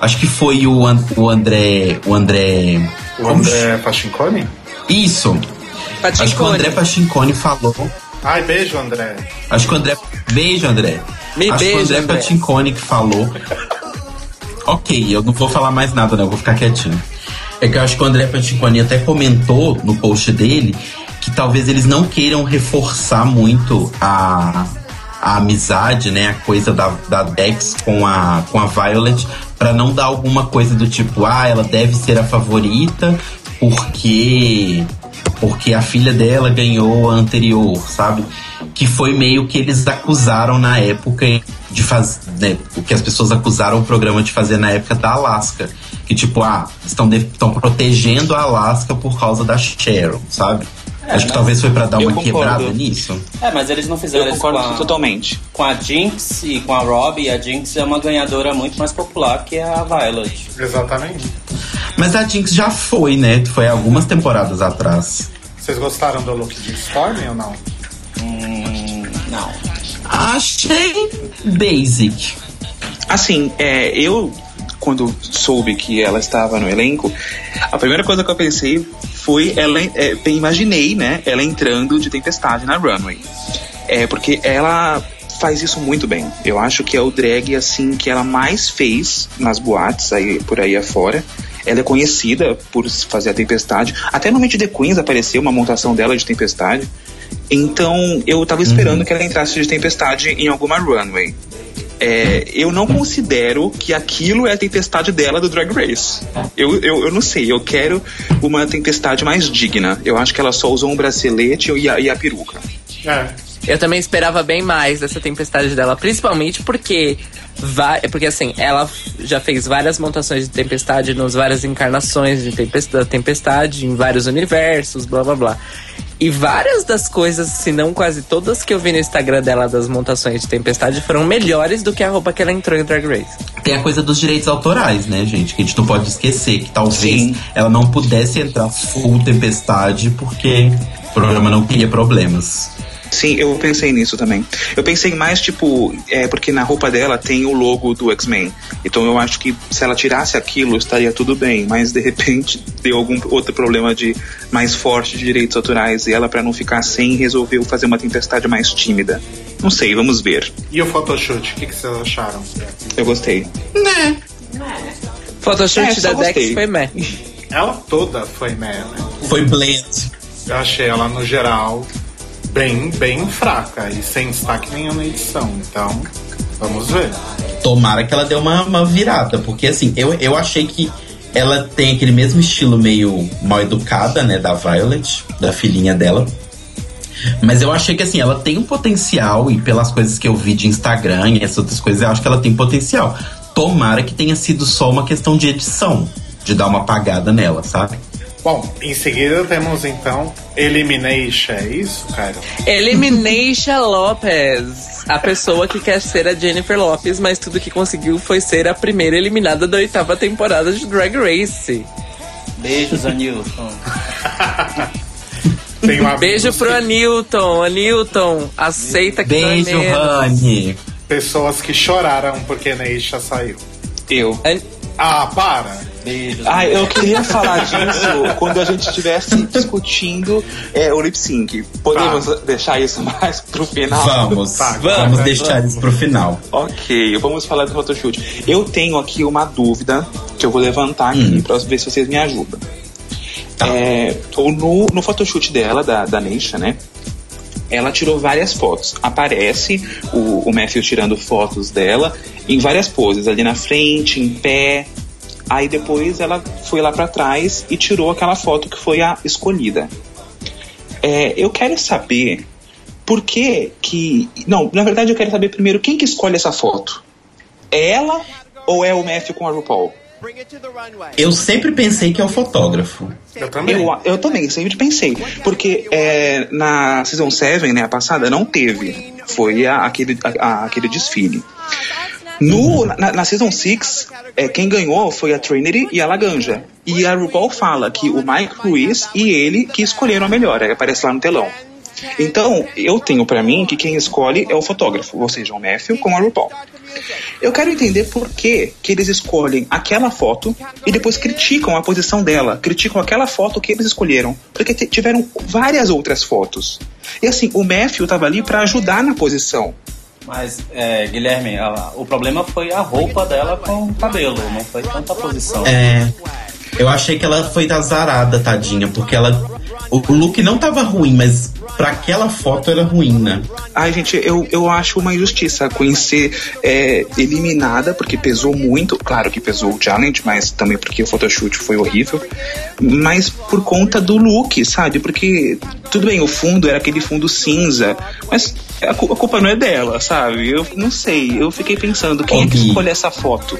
acho que foi o, An- o André. O André. O André Pachincone? Isso. Acho que o André Pachincone falou. Ai, beijo, André. Acho que o André. Beijo, André. Me Acho que o André, André. Pachincone que falou. Ok, eu não vou falar mais nada, não, eu vou ficar quietinho. É que eu acho que o André Panticoni até comentou no post dele que talvez eles não queiram reforçar muito a, a amizade, né? A coisa da, da Dex com a, com a Violet, para não dar alguma coisa do tipo, ah, ela deve ser a favorita porque porque a filha dela ganhou a anterior, sabe? Que foi meio que eles acusaram na época de fazer, né, o que as pessoas acusaram o programa de fazer na época da Alaska, que tipo, ah, estão estão protegendo a Alaska por causa da Sharon, sabe? É, Acho que mas talvez foi para dar uma concordo. quebrada nisso. É, mas eles não fizeram Eu isso concordo com a, totalmente. com a Jinx e com a Robbie. E a Jinx é uma ganhadora muito mais popular que a Violet. Exatamente. Mas a Jinx já foi, né? Foi algumas temporadas atrás. Vocês gostaram do look de Storm ou não? Hum, não. Achei basic. Assim, é, eu, quando soube que ela estava no elenco, a primeira coisa que eu pensei foi ela, é, imaginei, né, ela entrando de tempestade na runway. É, porque ela faz isso muito bem. Eu acho que é o drag, assim, que ela mais fez nas boates, aí, por aí afora. Ela é conhecida por fazer a tempestade. Até no Meet the Queens apareceu uma montação dela de tempestade. Então, eu tava esperando que ela entrasse de tempestade em alguma runway. É, eu não considero que aquilo é a tempestade dela do Drag Race. Eu, eu, eu não sei, eu quero uma tempestade mais digna. Eu acho que ela só usou um bracelete e a, e a peruca. É. Eu também esperava bem mais dessa tempestade dela, principalmente porque porque assim, ela já fez várias montações de tempestade nas várias encarnações de tempestade, da tempestade em vários universos, blá blá blá. E várias das coisas, se não quase todas que eu vi no Instagram dela das montações de tempestade foram melhores do que a roupa que ela entrou em Drag Race. Tem a coisa dos direitos autorais, né, gente? Que a gente não pode esquecer que talvez Sim. ela não pudesse entrar full tempestade porque o programa não queria problemas. Sim, eu pensei nisso também. Eu pensei mais, tipo, é porque na roupa dela tem o logo do X-Men. Então eu acho que se ela tirasse aquilo, estaria tudo bem. Mas de repente deu algum outro problema de mais forte de direitos autorais e ela, pra não ficar sem, resolveu fazer uma tempestade mais tímida. Não sei, vamos ver. E o photoshoot, o que, que vocês acharam? Eu gostei. Photoshoot É, só da Dex gostei. foi meh. Ela toda foi né? Foi blend. Eu achei ela, no geral, bem, bem fraca e sem destaque nenhum na edição. Então, vamos ver. Tomara que ela dê uma, uma virada, porque assim, eu, eu achei que ela tem aquele mesmo estilo meio mal educada, né, da Violet, da filhinha dela. Mas eu achei que assim, ela tem um potencial, e pelas coisas que eu vi de Instagram e essas outras coisas, eu acho que ela tem potencial. Tomara que tenha sido só uma questão de edição, de dar uma apagada nela, sabe? Bom, em seguida temos então Elimination, é isso, cara? Elimination Lopez. A pessoa que quer ser a Jennifer Lopez, mas tudo que conseguiu foi ser a primeira eliminada da oitava temporada de Drag Race. Beijos, Anilton. Tem uma Beijo pro Anilton. Anilton, aceita que Beijo, não é menos. Rani. pessoas que choraram porque Neisha saiu. Eu. An- Ah, para! Beijos. Ah, eu queria falar disso quando a gente estivesse discutindo é, o lip sync. Podemos deixar isso mais pro final? Vamos, Tá, vamos deixar isso pro final. Ok, vamos falar do photoshoot. Eu tenho aqui uma dúvida que eu vou levantar aqui Hum. pra ver se vocês me ajudam. Tá. É, tô no, no photoshoot dela, da, da Neisha, né? Ela tirou várias fotos. Aparece o, o Matthew tirando fotos dela em várias poses, ali na frente, em pé. Aí depois ela foi lá pra trás e tirou aquela foto que foi a escolhida. É, eu quero saber por que que. Não, na verdade eu quero saber primeiro quem que escolhe essa foto. É ela ou é o Matthew com a RuPaul? Eu sempre pensei que é o fotógrafo. Eu também. Eu, eu também, sempre pensei. Porque é, na Season 7, né, a passada, não teve. Foi a- aquele, a- a- aquele desfile. No, na, na Season 6, é, quem ganhou foi a Trinity e a Laganja. E a RuPaul fala que o Mike Ruiz e ele que escolheram a melhor. Aí aparece lá no telão. Então, eu tenho pra mim que quem escolhe é o fotógrafo, ou seja, o Matthew com a RuPaul. Eu quero entender por que, que eles escolhem aquela foto e depois criticam a posição dela, criticam aquela foto que eles escolheram, porque tiveram várias outras fotos. E assim, o Matthew tava ali pra ajudar na posição. Mas, é, Guilherme, a- o problema foi a roupa dela com o cabelo, não foi tanta posição. É. Eu achei que ela foi azarada, tadinha, porque ela. O look não tava ruim, mas pra aquela foto era ruim, né? Ai, gente, eu, eu acho uma injustiça a Queen ser é, eliminada, porque pesou muito. Claro que pesou o challenge, mas também porque o photoshoot foi horrível. Mas por conta do look, sabe? Porque, tudo bem, o fundo era aquele fundo cinza, mas a, cu- a culpa não é dela, sabe? Eu não sei, eu fiquei pensando, quem é que escolhe essa foto?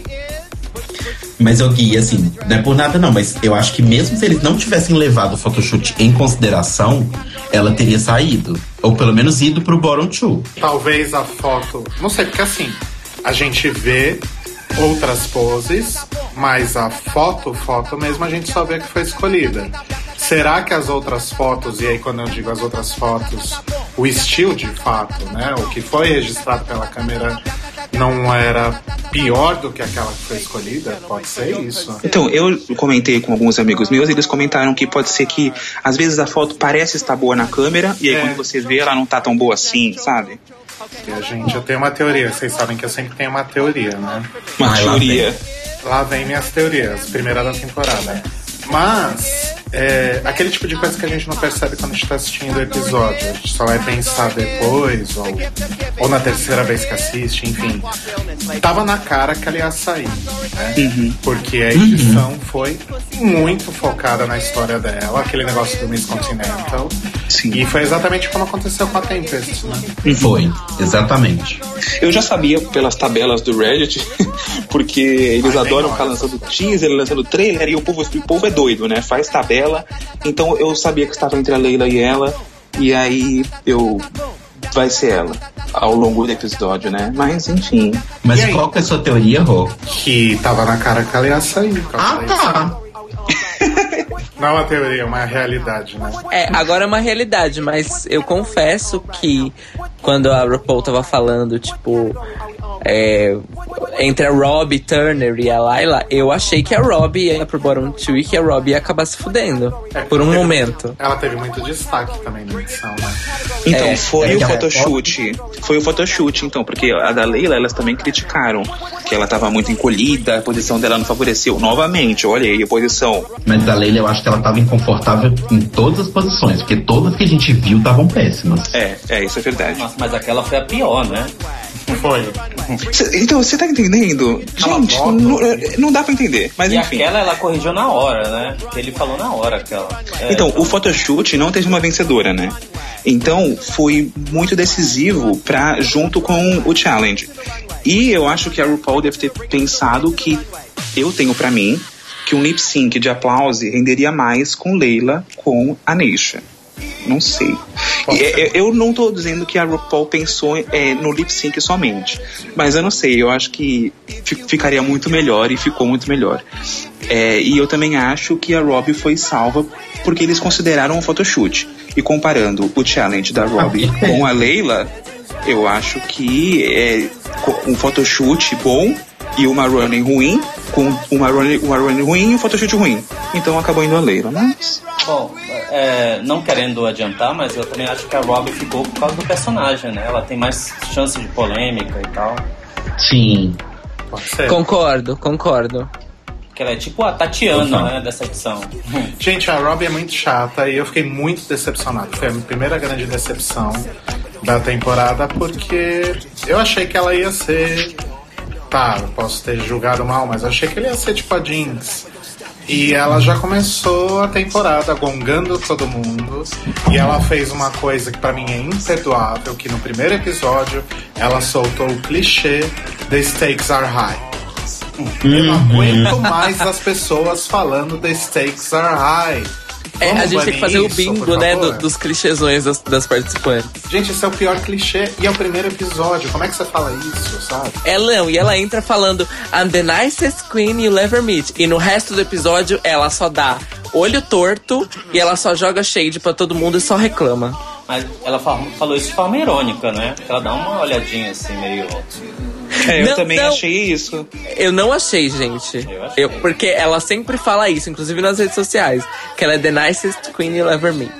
Mas eu Gui, assim, não é por nada não, mas eu acho que mesmo se eles não tivessem levado o photoshoot em consideração, ela teria saído. Ou pelo menos ido pro bottom two. Talvez a foto. Não sei, porque assim, a gente vê outras poses, mas a foto, foto mesmo, a gente só vê que foi escolhida. Será que as outras fotos, e aí quando eu digo as outras fotos, o estilo de fato, né? O que foi registrado pela câmera não era pior do que aquela que foi escolhida? Pode ser isso. Então, eu comentei com alguns amigos meus, e eles comentaram que pode ser que às vezes a foto parece estar boa na câmera, e aí É. quando você vê ela não tá tão boa assim, sabe? E a gente, eu tenho uma teoria, vocês sabem que eu sempre tenho uma teoria, né? Uma lá teoria. Lá vem minhas teorias, primeira da temporada. Mas, é, aquele tipo de coisa que a gente não percebe quando a gente tá assistindo o episódio. A gente só vai pensar depois, ou, ou na terceira vez que assiste, enfim. Tava na cara que ela ia sair, né? Porque a edição foi muito focada na história dela, aquele negócio do Miss Continental. Sim. E foi exatamente como aconteceu com a Tempest, né? Foi, exatamente. Eu já sabia pelas tabelas do Reddit, porque eles Ai, adoram ficar lançando teaser, lançando trailer, e o povo, o povo é doido, né? Faz tabela. Então eu sabia que estava entre a Leila e ela, e aí eu. Vai ser ela ao longo do episódio, né? Mas enfim. Mas E aí? qual que é a sua teoria, Rô? Que tava na cara que ela ia sair. ela Ah, tá. Não é uma teoria, é uma realidade, né? É, agora é uma realidade, mas eu confesso que quando a RuPaul tava falando, tipo, é, entre a Robbie Turner e a Layla, eu achei que a Robbie ia pro bottom two e que a Robbie ia acabar se fudendo. É, Por um teve- momento. Ela teve muito destaque também na edição, né? Então, É, foi é o photoshoot. Foi o photoshoot, então, porque a da Leila, elas também criticaram que ela tava muito encolhida, a posição dela não favoreceu. Novamente, olha aí a posição. Mas a Leila, eu acho que ela tava inconfortável em todas as posições, porque todas que a gente viu estavam péssimas. É, é, isso é verdade. Nossa, mas aquela foi a pior, né? Foi. Cê- então, você tá entendendo? Gente, não, não dá pra entender. Mas E enfim. aquela ela corrigiu na hora, né? Ele falou na hora aquela. É, Então, o photoshoot não teve uma vencedora, né? Então, foi muito decisivo pra, junto com o challenge. E eu acho que a RuPaul deve ter pensado que eu tenho pra mim que um lip sync de aplauso renderia mais com Leila com a Neisha. Não sei. E, é, eu não tô dizendo que a RuPaul pensou é, no lip sync somente. Mas eu não sei, eu acho que fi- ficaria muito melhor e ficou muito melhor. É, e eu também acho que a Robbie foi salva porque eles consideraram um photoshoot. E comparando o challenge da Robbie com a Leila, eu acho que é um photoshoot bom e uma running ruim, com uma running, uma running ruim e um photoshoot ruim. Então acabou indo a Leila. Mas Bom, é, não querendo adiantar, mas eu também acho que a Robbie ficou por causa do personagem, né? Ela tem mais chance de polêmica e tal. Sim. Pode ser. Concordo, concordo. Que ela é tipo a Tatiana, Ufa. né, dessa edição. Gente, a Robbie é muito chata e eu fiquei muito decepcionado. Foi a minha primeira grande decepção da temporada porque eu achei que ela ia ser. Tá, eu posso ter julgado mal, mas achei que ele ia ser tipo a Jinx. E ela já começou a temporada gongando todo mundo. E ela fez uma coisa que pra mim é imperdoável, que no primeiro episódio ela soltou o clichê The stakes are high. Eu não aguento mais as pessoas falando The stakes are high. É, a gente tem que fazer banir o isso, bingo, né, do- dos clichêsões das, das participantes. Gente, esse é o pior clichê e é o primeiro episódio. Como é que você fala isso, sabe? Ela não, e ela entra falando I'm the nicest queen you'll ever meet. E no resto do episódio, ela só dá olho torto e ela só joga shade pra todo mundo e só reclama. Mas ela fa- falou isso de forma irônica, né? Ela dá uma olhadinha assim, meio. É, eu Não, também não. achei isso. Eu não achei, gente. Eu achei. Eu, porque ela sempre fala isso, inclusive nas redes sociais, que ela é the nicest queen you'll ever meet.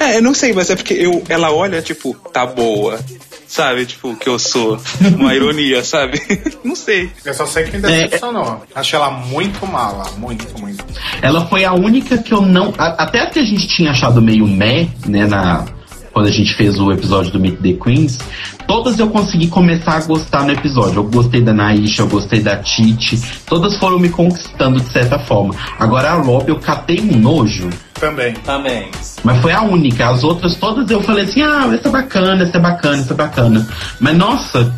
É, eu não sei, mas é porque eu, ela olha, tipo, tá boa. sabe? Tipo, que eu sou. Uma ironia, sabe? Não sei. Eu só sei que me decepcionou. Achei ela muito mala. Muito, muito. Ela foi a única que eu não. a- até que a gente tinha achado meio meh, né, na. Quando a gente fez o episódio do Meet the Queens, todas eu consegui começar a gostar no episódio. Eu gostei da Naisha, eu gostei da Titi, todas foram me conquistando de certa forma. Agora a Lobby eu catei um nojo, Também. Também. mas foi a única. As outras todas eu falei assim: ah, essa é bacana, essa é bacana, essa é bacana. Mas nossa,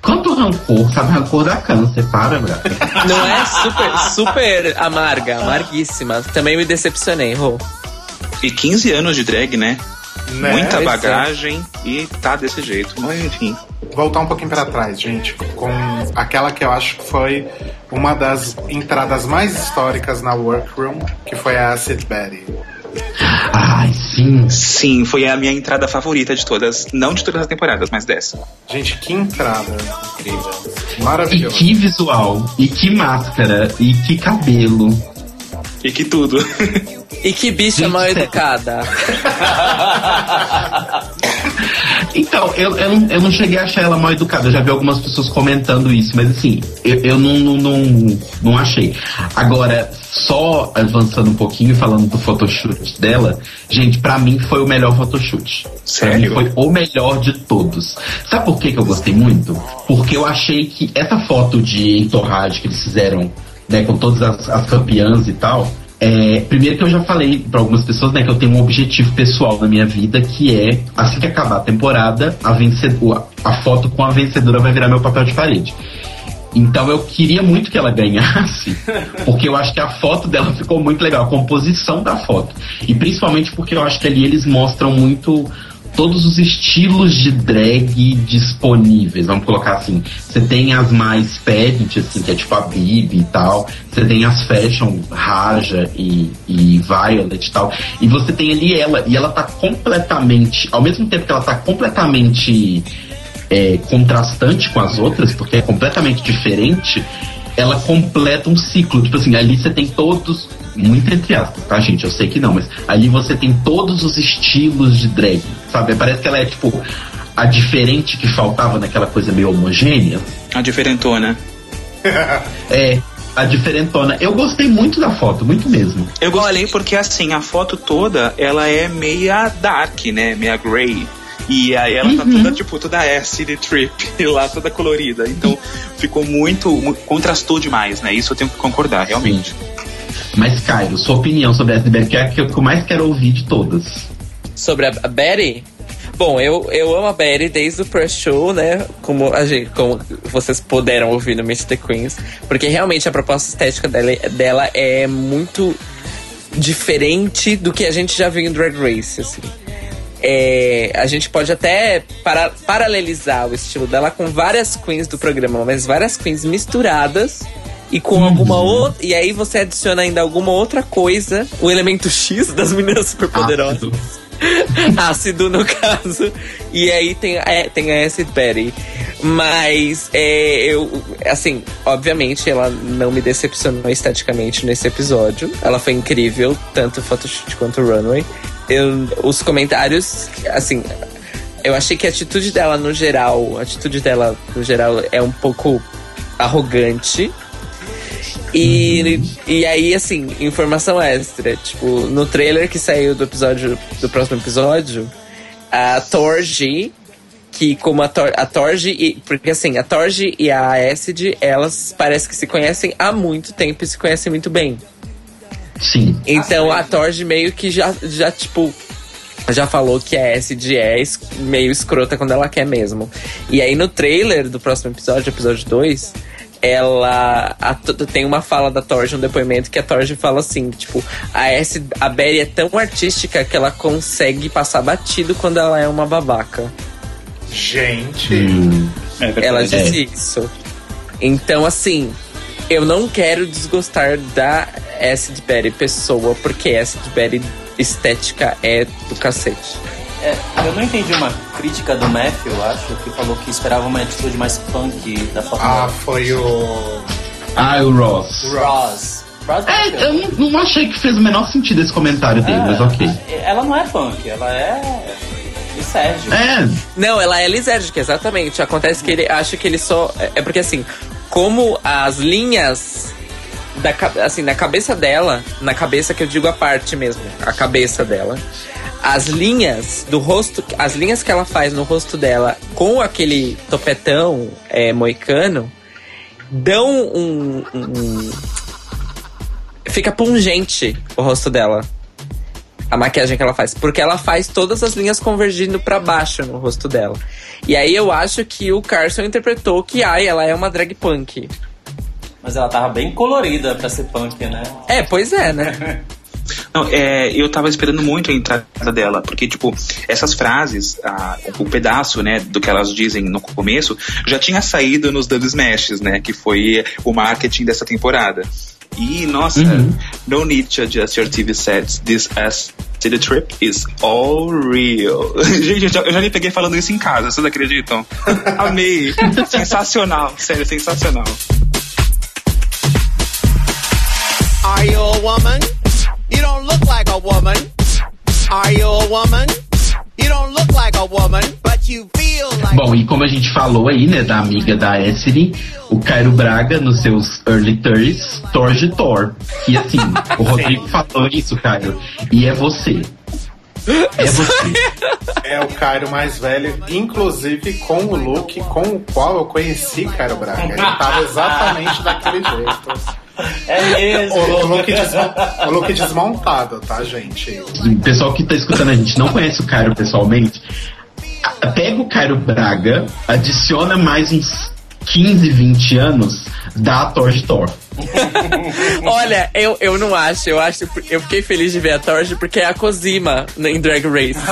quanto rancor, sabe? Rancor da câncer, para, brother. Não é super, super amarga, amarguíssima. Também me decepcionei, Rô. E 15 anos de drag, né? Né? Muita é. bagagem e tá desse jeito. Mas enfim. Voltar um pouquinho pra trás, gente, com aquela que eu acho que foi uma das entradas mais históricas na Workroom, que foi a Acid Betty. Ai, sim. Sim, foi a minha entrada favorita de todas. Não de todas as temporadas, mas dessa. Gente, que entrada. Incrível. E Maravilhosa. que visual, e que máscara, e que cabelo. E que tudo. E que bicha mal educada. Então, eu, eu, não, eu não cheguei a achar ela mal educada. Eu já vi algumas pessoas comentando isso, mas assim, eu, eu não, não, não, não achei. Agora, só avançando um pouquinho e falando do photoshoot dela, gente, pra mim foi o melhor photoshoot. Pra mim Sério? foi o melhor de todos. Sabe por que, que eu gostei muito? Porque eu achei que essa foto de entorragem que eles fizeram, né, com todas as, as campeãs e tal. É, primeiro que eu já falei pra algumas pessoas, né, que eu tenho um objetivo pessoal na minha vida, que é, assim que acabar a temporada, a, vencedora, a foto com a vencedora vai virar meu papel de parede. Então eu queria muito que ela ganhasse, porque eu acho que a foto dela ficou muito legal, a composição da foto. E principalmente porque eu acho que ali eles mostram muito todos os estilos de drag disponíveis, vamos colocar assim. Você tem as mais pedant, assim, que é tipo a Bibi e tal. Você tem as fashion, Raja e, e Violet e tal. E você tem ali ela, e ela tá completamente, ao mesmo tempo que ela tá completamente é, contrastante com as outras, porque é completamente diferente, ela completa um ciclo. Tipo assim, ali você tem todos, muito entre aspas, tá, gente? Eu sei que não, mas ali você tem todos os estilos de drag, sabe? Parece que ela é, tipo, a diferente que faltava naquela coisa meio homogênea. A diferentona. É, a diferentona. Eu gostei muito da foto, muito mesmo. Eu gostei porque, assim, a foto toda, ela é meia dark, né? Meia grey. E aí ela tá toda, tipo, toda acid trip lá, toda colorida. Então, ficou muito, mu- contrastou demais, né? Isso eu tenho que concordar, realmente. Mas, Cairo, sua opinião sobre essa ideia, que é a que eu mais quero ouvir de todas. Sobre a, Betty? Bom, eu, eu amo a Betty desde o pre-show, né? Como, a gente, como vocês puderam ouvir no Meet the Queens. Porque realmente a proposta estética dela, dela é muito diferente do que a gente já viu em Drag Race, assim. É, a gente pode até para, paralelizar o estilo dela com várias queens do programa, mas várias queens misturadas e com alguma outra. E aí você adiciona ainda alguma outra coisa, o elemento X das meninas superpoderosas. Ácido. Ácido, no caso. E aí tem, é, tem a Acid Betty. Mas, é, eu, assim, obviamente ela não me decepcionou esteticamente nesse episódio. Ela foi incrível, tanto o photoshoot quanto o runway. Eu, os comentários, assim, eu achei que a atitude dela no geral, a atitude dela no geral é um pouco arrogante. E, e aí, assim, informação extra. Tipo, no trailer que saiu do episódio do próximo episódio, a Torji, que como a, Tor, a Torji, e, porque assim, a Torji e a Acid, elas parece que se conhecem há muito tempo e se conhecem muito bem. Sim. Então a Torge meio que já, já tipo. Já falou que a Acid é meio escrota quando ela quer mesmo. E aí no trailer do próximo episódio, episódio 2, ela. a tem uma fala da Torge, um depoimento que a Torge fala assim: tipo, a, Acid, a Berry é tão artística que ela consegue passar batido quando ela é uma babaca. Gente, Hum, É. Ela É. disse isso. Então, assim, eu não quero desgostar da Acid Berry pessoa, porque Acid Berry estética é do cacete. É, eu não entendi uma crítica do Matthew, eu acho, que falou que esperava uma atitude mais punk da foto ah, foi o. Ah, o Ross. Ross. Ross É, eu não, não achei que fez o menor sentido esse comentário dele, mas ok. É, Ela não é punk, ela é Sérgio. É, Não, ela é lisérgica, exatamente. Acontece que ele acha que ele só. É é porque assim, como as linhas da, assim, na cabeça dela, na cabeça que eu digo a parte mesmo, a cabeça dela, as linhas do rosto, as linhas que ela faz no rosto dela com aquele topetão é, moicano dão um, um- Fica pungente o rosto dela. A maquiagem que ela faz. Porque ela faz todas as linhas convergindo pra baixo no rosto dela. E aí eu acho que o Carson interpretou que, ai, ela é uma drag punk. Mas ela tava bem colorida pra ser punk, né? É, pois é, né? Não, é, eu tava esperando muito a entrada dela, porque, tipo, essas frases, a- o pedaço, né, do que elas dizem no começo, já tinha saído nos Dub Smashes, né, que foi o marketing dessa temporada. E, nossa, no need to adjust your TV sets, this as the trip is all real. Gente, eu já, eu já me peguei falando isso em casa, vocês acreditam? Amei. sensacional, sério, sensacional. Are you a woman? You don't look like a woman. Are you a woman? You don't look like a woman, but you feel like Bom, e como a gente falou aí, né, da amiga da Esri, o Cairo Braga, nos seus early 30s, Thor de Thor. E assim, o Rodrigo falou isso, Cairo. E é você. É você. É o Cairo mais velho, inclusive com o look com o qual eu conheci Cairo Braga. Ele tava exatamente daquele jeito. É mesmo. O, o look desmo- o look desmontado, tá, gente? O pessoal que tá escutando a gente não conhece o Cairo pessoalmente. Pega o Cairo Braga, adiciona mais uns 15, 20 anos, dá a Thor de Thor. Olha, eu, eu não acho. Eu acho. Eu fiquei feliz de ver a Torge porque é a Cosima em Drag Race.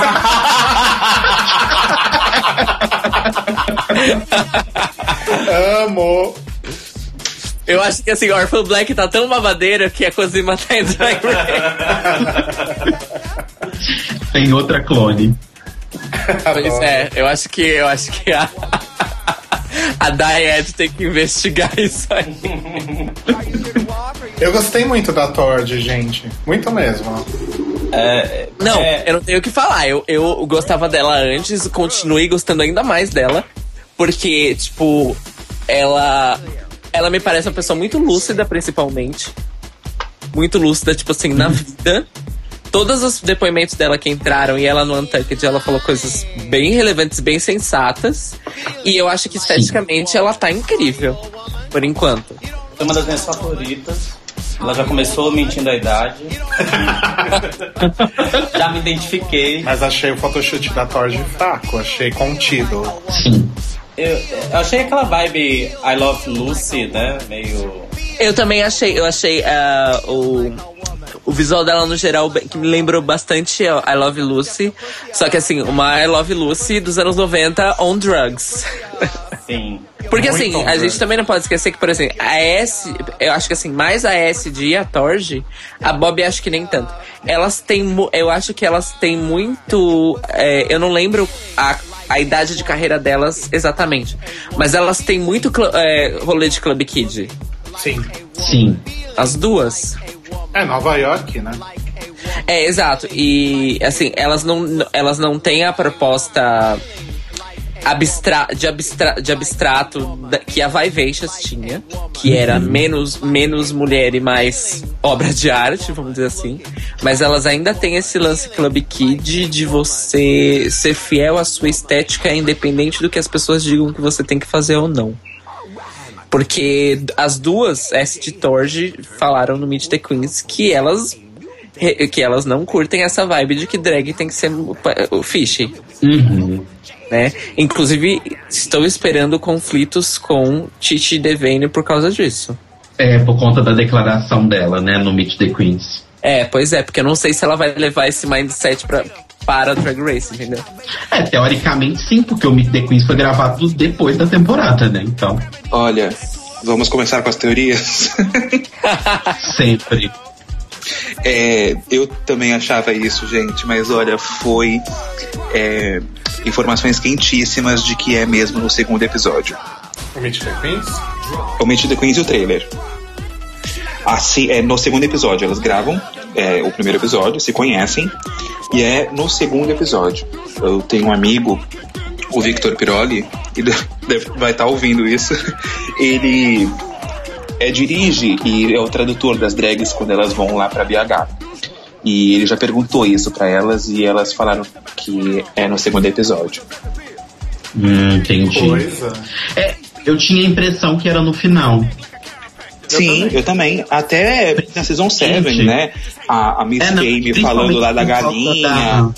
Amo! Eu acho que assim, Orphan Black tá tão babadeira que a Cosima tá em Drag Race. Tem outra clone. Pois é, eu acho que eu acho que a, a Diet tem que investigar isso aí. Eu gostei muito da Tord, gente. Muito mesmo. Não, É. eu não tenho o que falar. Eu, eu gostava dela antes, continuei gostando ainda mais dela. Porque, tipo, ela. Ela me parece uma pessoa muito lúcida, principalmente. Muito lúcida, tipo assim, na vida. Todos os depoimentos dela que entraram e ela no Untucked, ela falou coisas bem relevantes, bem sensatas. E eu acho que esteticamente ela tá incrível. Por enquanto. Foi uma das minhas favoritas. Ela já começou mentindo a idade. já me identifiquei. Mas achei o photoshoot da Tord fraco, achei contido. Sim. Eu, eu achei aquela vibe I Love Lucy, né? Meio. Eu também achei, eu achei ah, o, o visual dela no geral que me lembrou bastante I Love Lucy. Só que assim, uma I Love Lucy dos anos 90 on drugs. Assim. Porque assim, a gente também não pode esquecer que, por exemplo, a S, eu acho que assim, mais a SD e a Torge, a Bob acho que nem tanto. Elas têm, eu acho que elas têm muito, é, eu não lembro a, a idade de carreira delas exatamente, mas elas têm muito é, rolê de Club Kid. Sim. Sim. As duas. É Nova York, né? É, exato. E assim, elas não, elas não têm a proposta abstra de, abstra de abstrato que a Vivacious tinha, que era menos, menos mulher e mais obra de arte, vamos dizer assim. Mas elas ainda têm esse lance Club Kid de você ser fiel à sua estética, independente do que as pessoas digam que você tem que fazer ou não. Porque as duas, S de Torge, falaram no Meet the Queens que elas que elas não curtem essa vibe de que drag tem que ser o fish, Uhum. né? Inclusive, estou esperando conflitos com Titi Devane por causa disso. É, por conta da declaração dela, né, no Meet the Queens. É, pois é, porque eu não sei se ela vai levar esse mindset pra, para Drag Race, entendeu? É, teoricamente sim, porque o Meet the Queens foi gravado depois da temporada, né? Então, Olha, vamos começar com as teorias. sempre. É, eu também achava isso, gente, mas olha, foi é, informações quentíssimas de que é mesmo no segundo episódio. O Meet the Queens. O Meet the Queens e o trailer. Assim, é, no segundo episódio, elas gravam é, o primeiro episódio, se conhecem, E é no segundo episódio. Eu tenho um amigo, o Victor Piroli, ele deve- vai estar ouvindo isso. Ele é, dirige e é o tradutor das drags quando elas vão lá pra BH. E ele já perguntou isso pra elas e elas falaram que é no segundo episódio. Hum, entendi. Coisa. É, eu tinha a impressão que era no final. Sim, eu também. Até na Season 7, Gente. né? A, a Miss É, não, Game falando lá da galinha. da-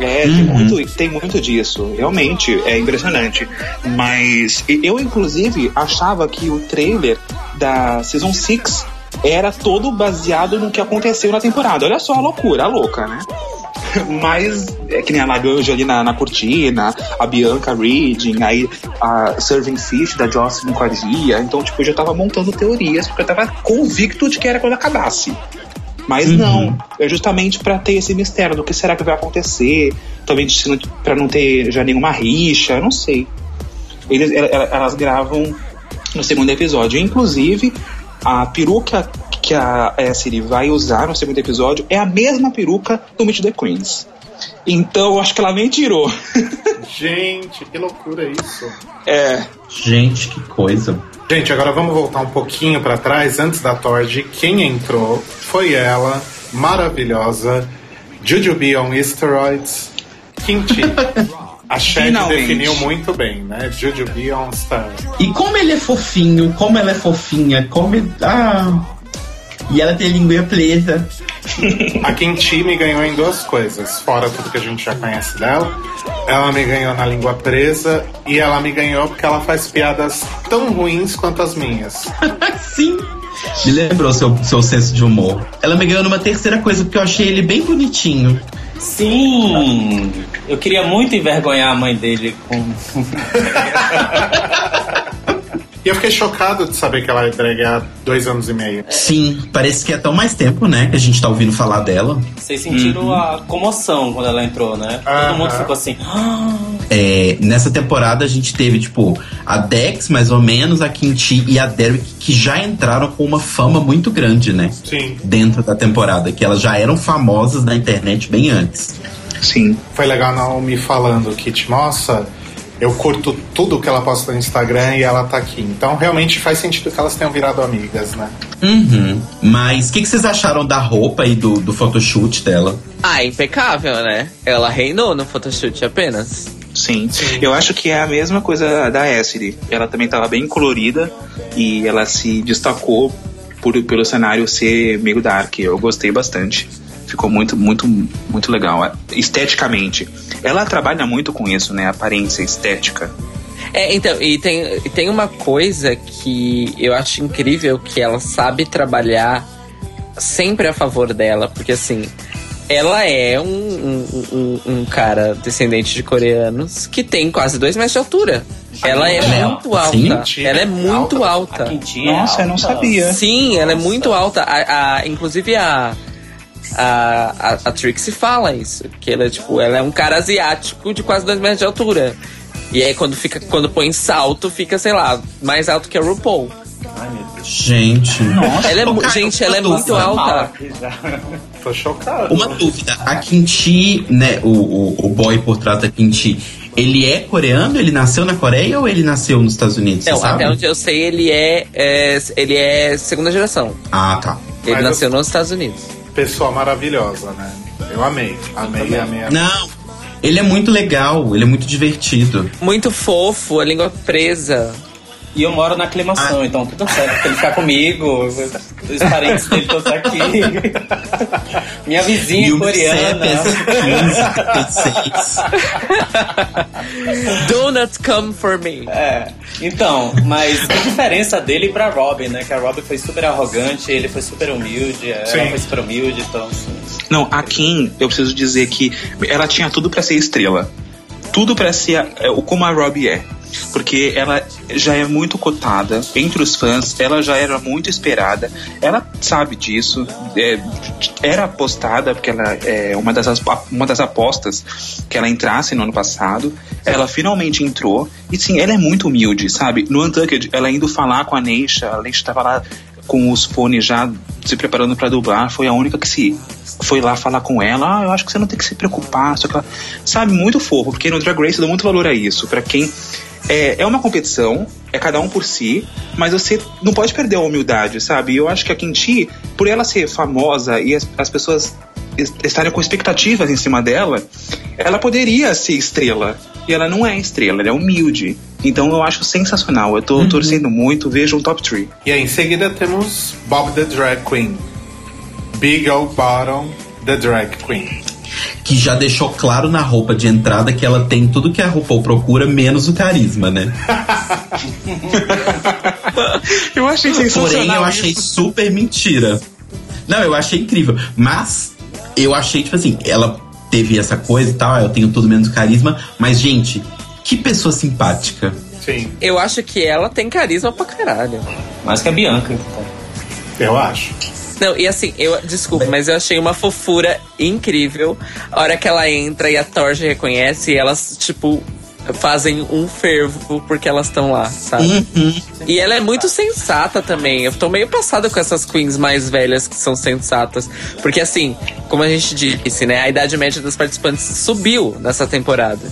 É, tem, Uhum. muito, tem muito disso. Realmente, é impressionante. Mas eu, inclusive, achava que o trailer da Season 6 era todo baseado no que aconteceu na temporada. Olha só a loucura, a louca, né? Mas é que nem a Laganja ali na, na cortina, a Bianca reading, aí a Serving Fish da Jocelyn com a Gia. Então, tipo, eu já tava montando teorias, porque eu tava convicto de que era quando acabasse. Mas Uhum. não, é justamente pra ter esse mistério do que será que vai acontecer, talvez se não- pra não ter já nenhuma rixa, não sei. Eles, ela- ela- elas gravam no segundo episódio. Inclusive, a peruca que a Siri vai usar no segundo episódio é a mesma peruca do Meet the Queens. Então, eu acho que ela nem tirou. Gente, que loucura isso. É, Gente, que coisa. Gente, agora vamos voltar um pouquinho pra trás, antes da Tord. Quem entrou foi ela, maravilhosa, Jujubee on Steroids, Kimchi. A Shed definiu muito bem, né? Jujubee on Steroids. E como ele é fofinho, como ela é fofinha, como. Ah. E ela tem língua presa. A Kimchi me ganhou em duas coisas, fora tudo que a gente já conhece dela. Ela me ganhou na língua presa e ela me ganhou porque ela faz piadas tão ruins quanto as minhas. Sim. Me lembrou seu, seu senso de humor. Ela me ganhou numa terceira coisa, porque eu achei ele bem bonitinho. Sim! Eu queria muito envergonhar a mãe dele com. E eu fiquei chocado de saber que ela é drag há dois anos e meio. Sim, parece que é tão mais tempo, né? Que a gente tá ouvindo falar dela. Vocês sentiram a comoção quando ela entrou, né? Aham. Todo mundo ficou assim. "Ah!" É, nessa temporada a gente teve, tipo, a Dex, mais ou menos, a Kimchi e a Derek, que já entraram com uma fama muito grande, né? Sim. Dentro da temporada, que elas já eram famosas na internet bem antes. sim. Foi legal a Naomi falando que, tipo, nossa, eu curto tudo que ela posta no Instagram e ela tá aqui. Então realmente faz sentido que elas tenham virado amigas, né? Uhum. Mas o que, que vocês acharam da roupa e do, do photoshoot dela? Ah, impecável, né? Ela reinou no photoshoot apenas. Sim. Eu acho que é a mesma coisa da Esri. Ela também estava bem colorida e ela se destacou por, pelo cenário ser meio dark. Eu gostei bastante. Ficou muito, muito, muito legal. Esteticamente. Ela trabalha muito com isso, né? Aparência estética. É, então, e tem, e tem uma coisa que eu acho incrível que ela sabe trabalhar sempre a favor dela, porque assim, ela é um, um, um- um cara descendente de coreanos que tem quase dois metros de altura. Ela é é muito alta, alta. sim? Ela é muito alta. A Quintinha é Nossa, eu não alta. sabia. Sim, ela é muito alta. A, a- inclusive a, a, a, a Trixie fala isso. Que ela é tipo, ela é um cara asiático de quase dois metros de altura. E aí quando fica, quando põe salto, fica, sei lá, mais alto que a RuPaul. Ai, meu Deus. Gente. Ela é, Cara, gente, ela é dúvida. muito alta. já. Tô chocado. Uma dúvida. A Kimchi, né? O, o, o boy por trás da Kimchi, ele é coreano? Ele nasceu na Coreia ou ele nasceu nos Estados Unidos? Não, você sabe? até onde eu sei, ele é, é, ele é segunda geração. Ah, tá. Ele Mas nasceu eu- nos Estados Unidos. Pessoa maravilhosa, né? Eu amei. Amei, amei, amei. Não. Ele é muito legal, ele é muito divertido. Muito fofo, a língua presa. E eu moro na aclimação, Ah. então tudo certo. Pra ele ficar comigo, os parentes dele todos aqui. Minha vizinha o coreana. pesa 15, 36. Donuts come for me. É, então, mas a diferença dele pra Robin, né? Que a Robin foi super arrogante, ele foi super humilde, ela Sim. foi super humilde, então. Assim, Não, a Kim, eu preciso dizer que ela tinha tudo pra ser estrela. Tudo pra ser é, o como a Robbie é. Porque ela já é muito cotada entre os fãs, ela já era muito esperada, ela sabe disso, é, era apostada, porque ela é uma das, as- uma das apostas que ela entrasse no ano passado, ela finalmente entrou, e sim, ela é muito humilde, sabe? No Untucked, ela indo falar com a Neisha, a Neisha tava lá com os fones já se preparando pra dublar, foi a única que se foi lá falar com ela, ah, eu acho que você não tem que se preocupar, só que ela, sabe, muito fofo, porque no Drag Race dou muito valor a isso, pra quem é, é uma competição, é cada um por si, mas você não pode perder a humildade, sabe? E eu acho que a Kinti, por ela ser famosa e as, as pessoas es- estarem com expectativas em cima dela, ela poderia ser estrela. E ela não é estrela, ela é humilde. Então eu acho sensacional. Eu tô torcendo muito, vejo um top 3. E aí, em seguida temos Bob the Drag Queen. Big Old Bottom, the Drag Queen. Que já deixou claro na roupa de entrada que ela tem tudo que a RuPaul procura, menos o carisma, né? eu achei sensacional. Porém, eu achei isso. super mentira. Não, eu achei incrível. Mas eu achei, tipo assim, ela teve essa coisa e tal, eu tenho tudo menos carisma. Mas, gente, que pessoa simpática. Sim, Eu acho que ela tem carisma pra caralho. Mais que a Bianca. eu acho. Não, e assim, eu desculpa, mas eu achei uma fofura incrível. A hora que ela entra e a Torge reconhece, e elas, tipo, fazem um fervo porque elas estão lá, sabe? Uhum. E ela é muito sensata também. Eu tô meio passada com essas queens mais velhas que são sensatas. Porque assim, como a gente disse, né? A idade média das participantes subiu nessa temporada.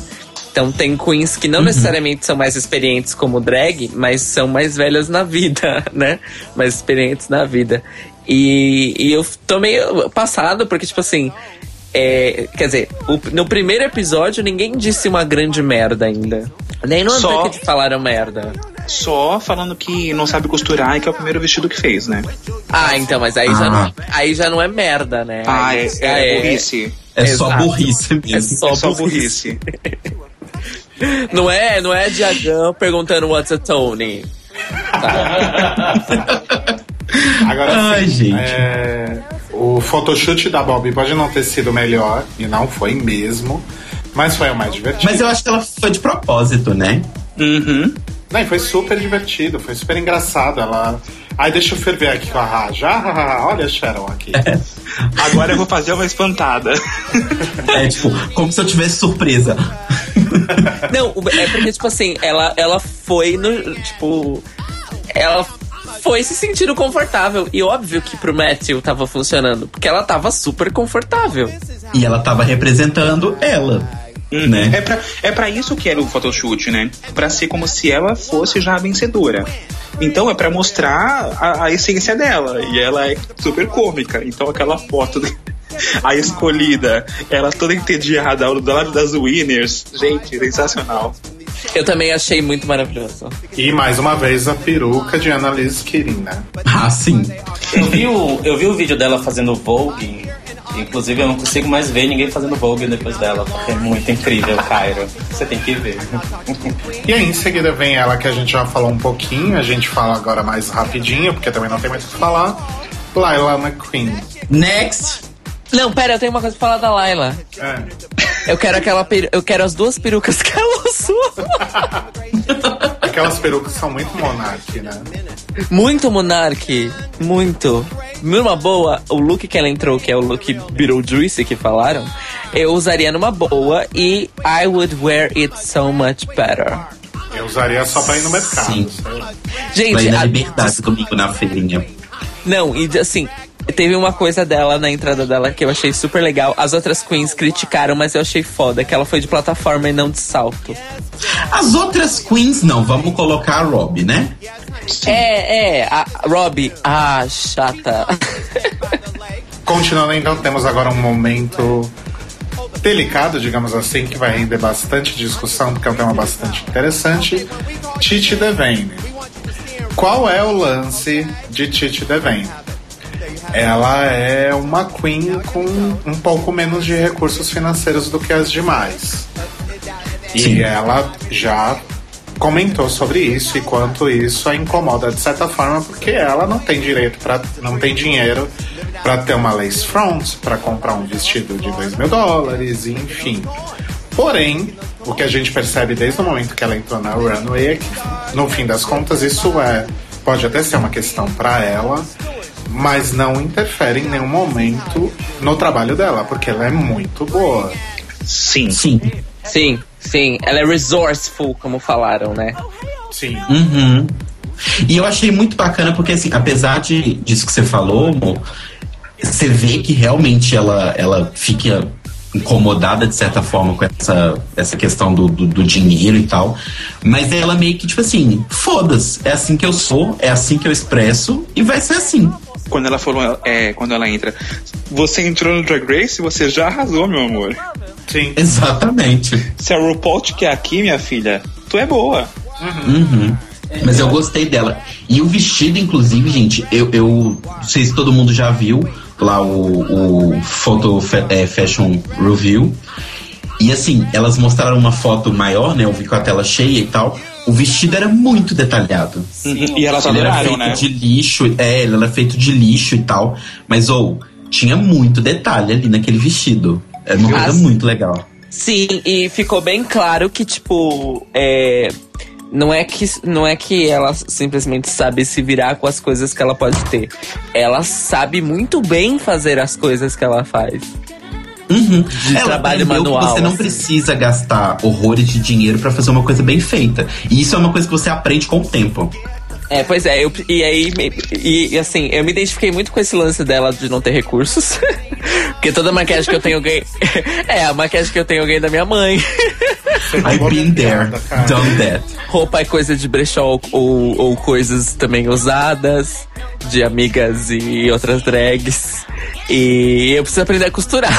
Então tem queens que não necessariamente são mais experientes como drag, mas são mais velhas na vida, né? Mais experientes na vida. E, e eu tô meio passado, porque, tipo assim. é, quer dizer, o- no primeiro episódio ninguém disse uma grande merda ainda. Nem no Só- Untucked falaram merda. Só falando que não sabe costurar e que é o primeiro vestido que fez, né? Ah, então, mas aí, já, Ah. não, aí já não é merda, né? Ah, Aí é, já é burrice. É só Exato. burrice mesmo. É só, É só burrice. burrice. Não é, não é Diagão perguntando what's a Tony. Agora Ai, sim, gente. é, o photoshoot da Bob pode não ter sido o melhor, e não foi mesmo, mas foi o mais divertido. Mas eu acho que ela foi de propósito, né? Uhum. Não, e foi super divertido, foi super engraçado. Ela. Ai, deixa eu ferver aqui com a Raja. Ah, olha a Sharon aqui. Agora eu vou fazer uma espantada. É tipo, como se eu tivesse surpresa. Não, é porque, tipo assim, ela, ela foi no. Tipo. Ela foi se sentindo confortável. E óbvio que pro Matthew tava funcionando. Porque ela tava super confortável. E ela tava representando ela. Né? É pra, é pra isso que era o photoshoot, né? Pra ser como se ela fosse já a vencedora. Então é pra mostrar a, a essência dela. E ela é super cômica. Então aquela foto, de- a escolhida, ela toda entediada ao- do lado das winners. Gente, sensacional. Eu também achei muito maravilhoso. E mais uma vez a peruca de Annalise né? Ah, sim. Eu vi, o, eu vi o vídeo dela fazendo Vogue. Inclusive, eu não consigo mais ver ninguém fazendo Vogue depois dela, porque é muito incrível, Cairo. Você tem que ver. E aí em seguida vem ela que a gente já falou um pouquinho, a gente fala agora mais rapidinho, porque também não tem muito o que falar. Laila McQueen. Next. Não, pera, eu tenho uma coisa pra falar da Laila. É. Eu quero aquela peru... Eu quero as duas perucas que ela usou. Aquelas perucas são muito monarque, né? Muito Monark. Muito. Numa boa, o look que ela entrou, que é o look Beetlejuice que falaram, eu usaria numa boa e I would wear it so much better. Eu usaria só pra ir no mercado. Sim. lá. Gente, Vai na a- liberdade domingo na feirinha. não, e assim, teve uma coisa dela na entrada dela que eu achei super legal. As outras queens criticaram, mas eu achei foda, que ela foi de plataforma e não de salto. As outras queens, não. Vamos colocar a Rob, né? É, é, a Robbie, ah, chata. Continuando então, temos agora um momento delicado, digamos assim, que vai render bastante discussão, porque é um tema bastante interessante. Titi Devane. Qual é o lance de Titi Devane? Ela é uma queen com um pouco menos de recursos financeiros do que as demais. E Sim. ela já comentou sobre isso e quanto isso a incomoda de certa forma, porque ela não tem direito para não tem dinheiro para ter uma lace front, para comprar um vestido de 2 mil dólares, enfim. Porém, o que a gente percebe desde o momento que ela entrou na runway é que, no fim das contas, isso é pode até ser uma questão para ela, mas não interfere em nenhum momento no trabalho dela, porque ela é muito boa. Sim. Sim. Sim, sim, ela é resourceful, como falaram, né? Sim. Uhum. E eu achei muito bacana porque, assim, apesar de, disso que você falou, Mo, você vê que realmente ela, ela fica incomodada de certa forma com essa, essa questão do, do, do dinheiro e tal. Mas ela meio que, tipo assim, foda-se, é assim que eu sou, é assim que eu expresso e vai ser assim. Quando ela falou, é, quando ela entra, você entrou no Drag Race, você já arrasou, meu amor. Sim. Exatamente. Se a RuPaul te quer aqui, minha filha, tu é boa. Uhum. Mas eu gostei dela. E o vestido, inclusive, gente, eu, eu não sei se todo mundo já viu lá o, o Photo é, Fashion Review. E assim, elas mostraram uma foto maior, né? Eu vi com a tela cheia e tal. O vestido era muito detalhado. Uhum. E elas Ele era feito né? de lixo, é, ele era feito de lixo e tal. Mas, ou, tinha muito detalhe ali naquele vestido. É uma coisa muito legal. Sim, e ficou bem claro que, tipo, é. Não é, que, não é que ela simplesmente sabe se virar com as coisas que ela pode ter. Ela sabe muito bem fazer as coisas que ela faz. Uhum. De Ela trabalho manual, Que você não assim. precisa gastar horrores de dinheiro pra fazer uma coisa bem feita. E isso é uma coisa que você aprende com o tempo. É, pois é, eu, e aí, e, e, assim, eu me identifiquei muito com esse lance dela de não ter recursos. Porque toda maquiagem que eu tenho ganhei. É, a maquiagem que eu tenho ganhei da minha mãe. I've been there, done that. Roupa é coisa de brechó ou, ou coisas também usadas, de amigas e outras drags. E eu preciso aprender a costurar.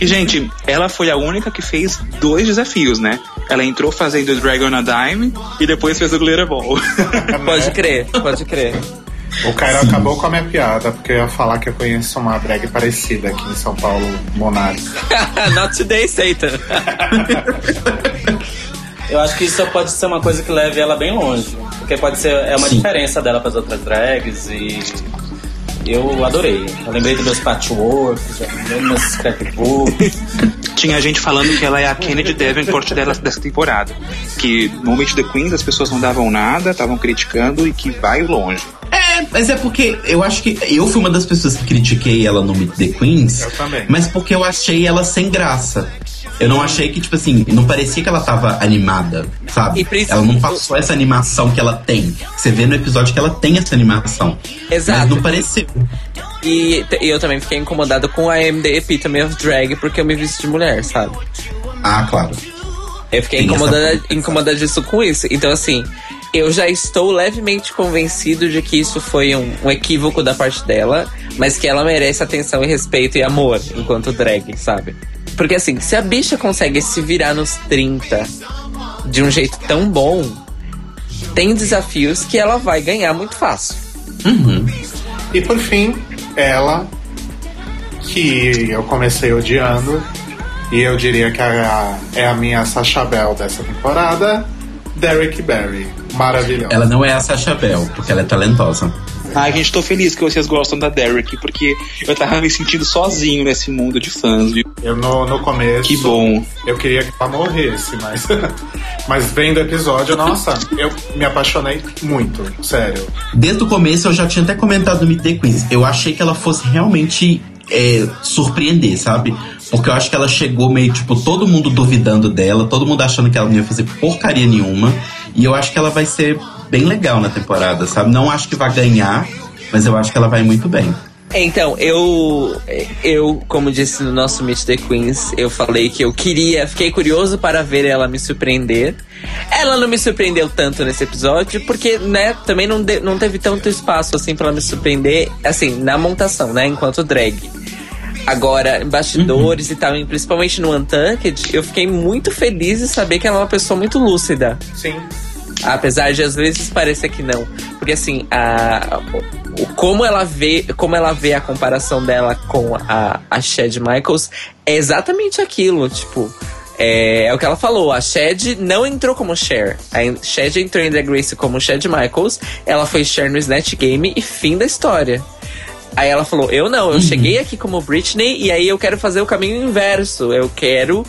E, gente, ela foi a única que fez dois desafios, né? Ela entrou fazendo o Dragon a Dime e depois fez o Glitter Ball. pode crer, pode crer. O Cairo acabou com a minha piada, porque eu ia falar que eu conheço uma drag parecida aqui em São Paulo, Monark. Not today, Satan. Eu acho que isso pode ser uma coisa que leve ela bem longe. Porque pode ser é uma Sim. diferença dela para as outras drags e eu adorei. Eu lembrei dos meus patchworks, já lembrei dos meus scrapbooks. Tinha gente falando que ela é a Kennedy Davenport dela, dessa temporada. Que no Meet the Queens as pessoas não davam nada, estavam criticando e que vai longe. É, mas é porque eu acho que eu fui uma das pessoas que critiquei ela no Meet the Queens. Eu também. Mas porque eu achei ela sem graça. Eu não achei que, tipo assim, não parecia que ela tava animada, sabe? Ela não passou essa animação que ela tem. Você vê no episódio que ela tem essa animação. Exato. Mas não pareceu. E, eu também fiquei incomodado com a MD Epitome of Drag porque eu me visto de mulher, sabe? Ah, claro. Eu fiquei Tem incomodada, coisa. incomodadíssimo com isso. Então, assim, eu já estou levemente convencido de que isso foi um, um equívoco da parte dela, mas que ela merece atenção e respeito e amor enquanto drag, sabe? Porque, assim, se a bicha consegue se virar nos 30 de um jeito tão bom, tem desafios que ela vai ganhar muito fácil. Uhum. E por fim, ela, que eu comecei odiando, e eu diria que é a, é a minha Sacha Bell dessa temporada, Derek Barry. Maravilhosa. Ela não é a Sasha Bell, porque ela é talentosa. Ai, gente, tô feliz que vocês gostam da Derek, porque eu tava me sentindo sozinho nesse mundo de fãs, viu? Eu no, no começo. Que bom. Eu queria que ela morresse, mas. mas vendo o episódio, nossa, eu me apaixonei muito, sério. Desde o começo eu já tinha até comentado no Meet the Queens. Eu achei que ela fosse realmente é, surpreender, sabe? Porque eu acho que ela chegou meio, tipo, todo mundo duvidando dela, todo mundo achando que ela não ia fazer porcaria nenhuma. E eu acho que ela vai ser bem legal na temporada, sabe? Não acho que vai ganhar, mas eu acho que ela vai muito bem. Então, eu, eu, como disse no nosso Meet the Queens, eu falei que eu queria, fiquei curioso para ver ela me surpreender. Ela não me surpreendeu tanto nesse episódio, porque, né, também não, de- não teve tanto espaço, assim, para ela me surpreender, assim, na montação, né, enquanto drag. Agora, em bastidores e tal, e principalmente no Untucked, eu fiquei muito feliz de saber que ela é uma pessoa muito lúcida. Sim. Apesar de às vezes parecer que não. Porque assim, a, como ela vê, como ela vê a comparação dela com a, a Shed Michaels é exatamente aquilo, tipo. É, é o que ela falou, a Shed não entrou como Cher. A Shed entrou em Drag Race como Shed Michaels, ela foi Cher no Snatch Game e fim da história. Aí ela falou: Eu não, eu cheguei aqui como Britney e aí eu quero fazer o caminho inverso. Eu quero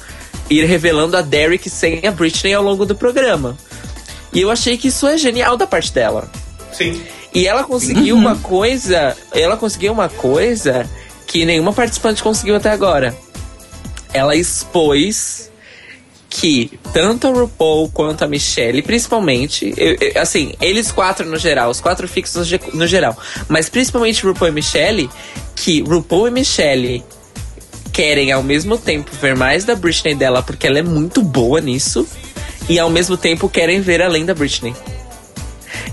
ir revelando a Derek sem a Britney ao longo do programa. E eu achei que isso é genial da parte dela. Sim. E ela conseguiu uma coisa. Ela conseguiu uma coisa que nenhuma participante conseguiu até agora. Ela expôs que tanto a RuPaul quanto a Michelle, principalmente, eu- eu- assim, eles quatro no geral, os quatro fixos no no geral, mas principalmente RuPaul e Michelle, que RuPaul e Michelle querem ao mesmo tempo ver mais da Britney dela porque ela é muito boa nisso e ao mesmo tempo querem ver além da Britney.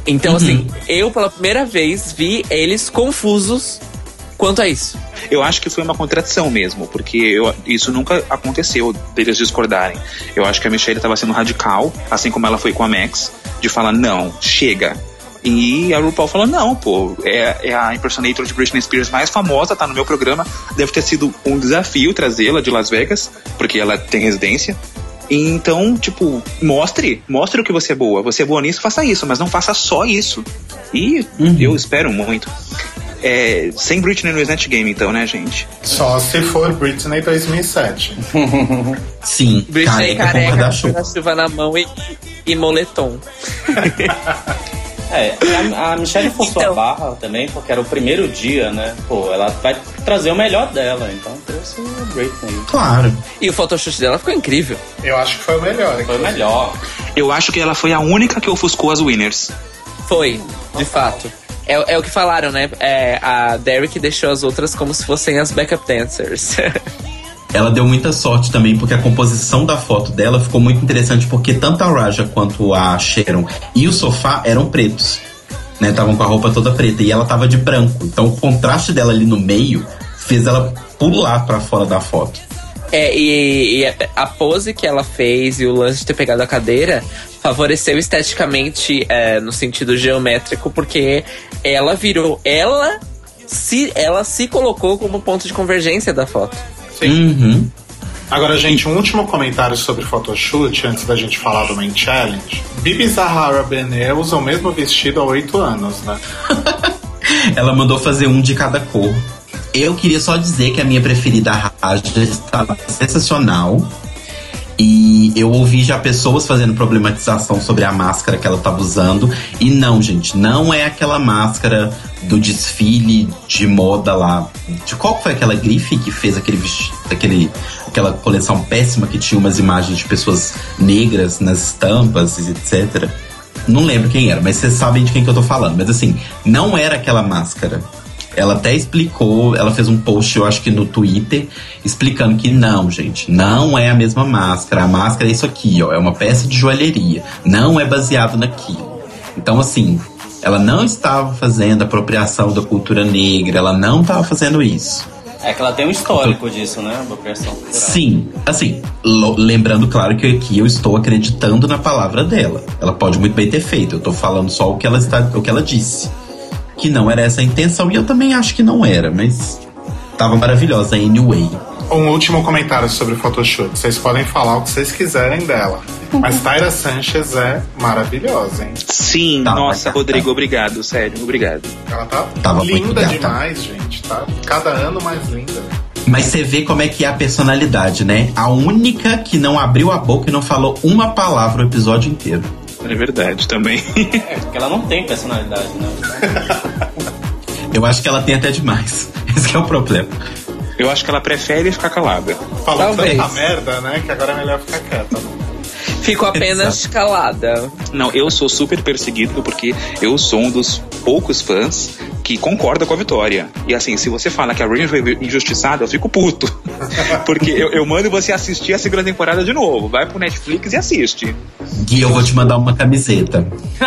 Então, assim, eu pela primeira vez vi eles confusos quanto a isso. Eu acho que foi uma contradição mesmo, porque eu- isso nunca aconteceu deles discordarem. Eu acho que a Michelle estava sendo radical, assim como ela foi com a Max, de falar, não, chega. E a RuPaul falou, não, pô, é, é a impersonator de Britney Spears mais famosa, tá no meu programa. Deve ter sido um desafio trazê-la de Las Vegas, porque ela tem residência. Então, tipo, mostre, mostre o que você é boa. Você é boa nisso, faça isso, mas não faça só isso. E eu espero muito. É, sem Britney no Snatch Game, então, né, gente? Só se for Britney 2007. Sim, Britney careca com careca, guarda-chuva. guarda-chuva na mão e, e moletom. É, a, a Michelle forçou Então. a barra também, porque era o primeiro dia, né? Pô, ela vai trazer o melhor dela, então trouxe o Britney. Claro. E o photoshoot dela ficou incrível. Eu acho que foi o melhor. Foi o melhor. Eu acho que ela foi a única que ofuscou as winners. Foi, de fato. É, é o que falaram, né? É, a Derek deixou as outras como se fossem as backup dancers. Ela deu muita sorte também, porque a composição da foto dela ficou muito interessante, porque tanto a Raja quanto a Sharon e o sofá eram pretos. Né? Estavam com a roupa toda preta e ela tava de branco. Então o contraste dela ali no meio fez ela pular pra fora da foto. É, e, e a pose que ela fez e o lance de ter pegado a cadeira favoreceu esteticamente é, no sentido geométrico, porque ela virou. Ela se, ela se colocou como ponto de convergência da foto. Uhum. Agora, gente, um último comentário sobre photoshoot antes da gente falar do Main Challenge. Bibi Zahara Benet usa o mesmo vestido há oito anos, né? Ela mandou fazer um de cada cor. Eu queria só dizer que a minha preferida, Raja, estava sensacional. E eu ouvi já pessoas fazendo problematização sobre a máscara que ela estava usando. E não, gente, não é aquela máscara do desfile de moda lá. De qual foi aquela grife que fez aquele aquele, aquela coleção péssima que tinha umas imagens de pessoas negras nas estampas, etc. Não lembro quem era, mas vocês sabem de quem que eu tô falando. Mas assim, não era aquela máscara. Ela até explicou, ela fez um post, eu acho que no Twitter, explicando que não, gente, não é a mesma máscara. A máscara é isso aqui, ó, é uma peça de joalheria. Não é baseado naquilo. Então, assim, ela não estava fazendo apropriação da cultura negra, ela não estava fazendo isso. É que ela tem um histórico disso, né? Apropriação cultural. Sim, assim, lembrando, claro, que aqui eu estou acreditando na palavra dela. Ela pode muito bem ter feito, eu tô falando só o que ela, está, o que ela disse. Que não era essa a intenção, e eu também acho que não era, mas tava maravilhosa anyway. Um último comentário sobre o photoshoot. Vocês podem falar o que vocês quiserem dela. Mas Tyra Sanchez é maravilhosa, hein? Sim, Tá, nossa, tá, tá. Rodrigo, obrigado, sério, obrigado. Ela tá Tava linda demais, gente. Tá cada ano mais linda. Mas você vê como é que é a personalidade, né? A única que não abriu a boca e não falou uma palavra o episódio inteiro. É verdade também. É, porque ela não tem personalidade, né? Eu acho que ela tem até demais. Esse que é o problema. Eu acho que ela prefere ficar calada. Falou Talvez. tanta merda, né? Que agora é melhor ficar quieta. Ficou apenas Exato. calada. Não, eu sou super perseguido porque eu sou um dos poucos fãs que concorda com a vitória. E assim, se você fala que a Raven foi injustiçada, eu fico puto. Porque eu, eu mando você assistir a segunda temporada de novo. Vai pro Netflix e assiste. Gui, eu vou te mandar uma camiseta.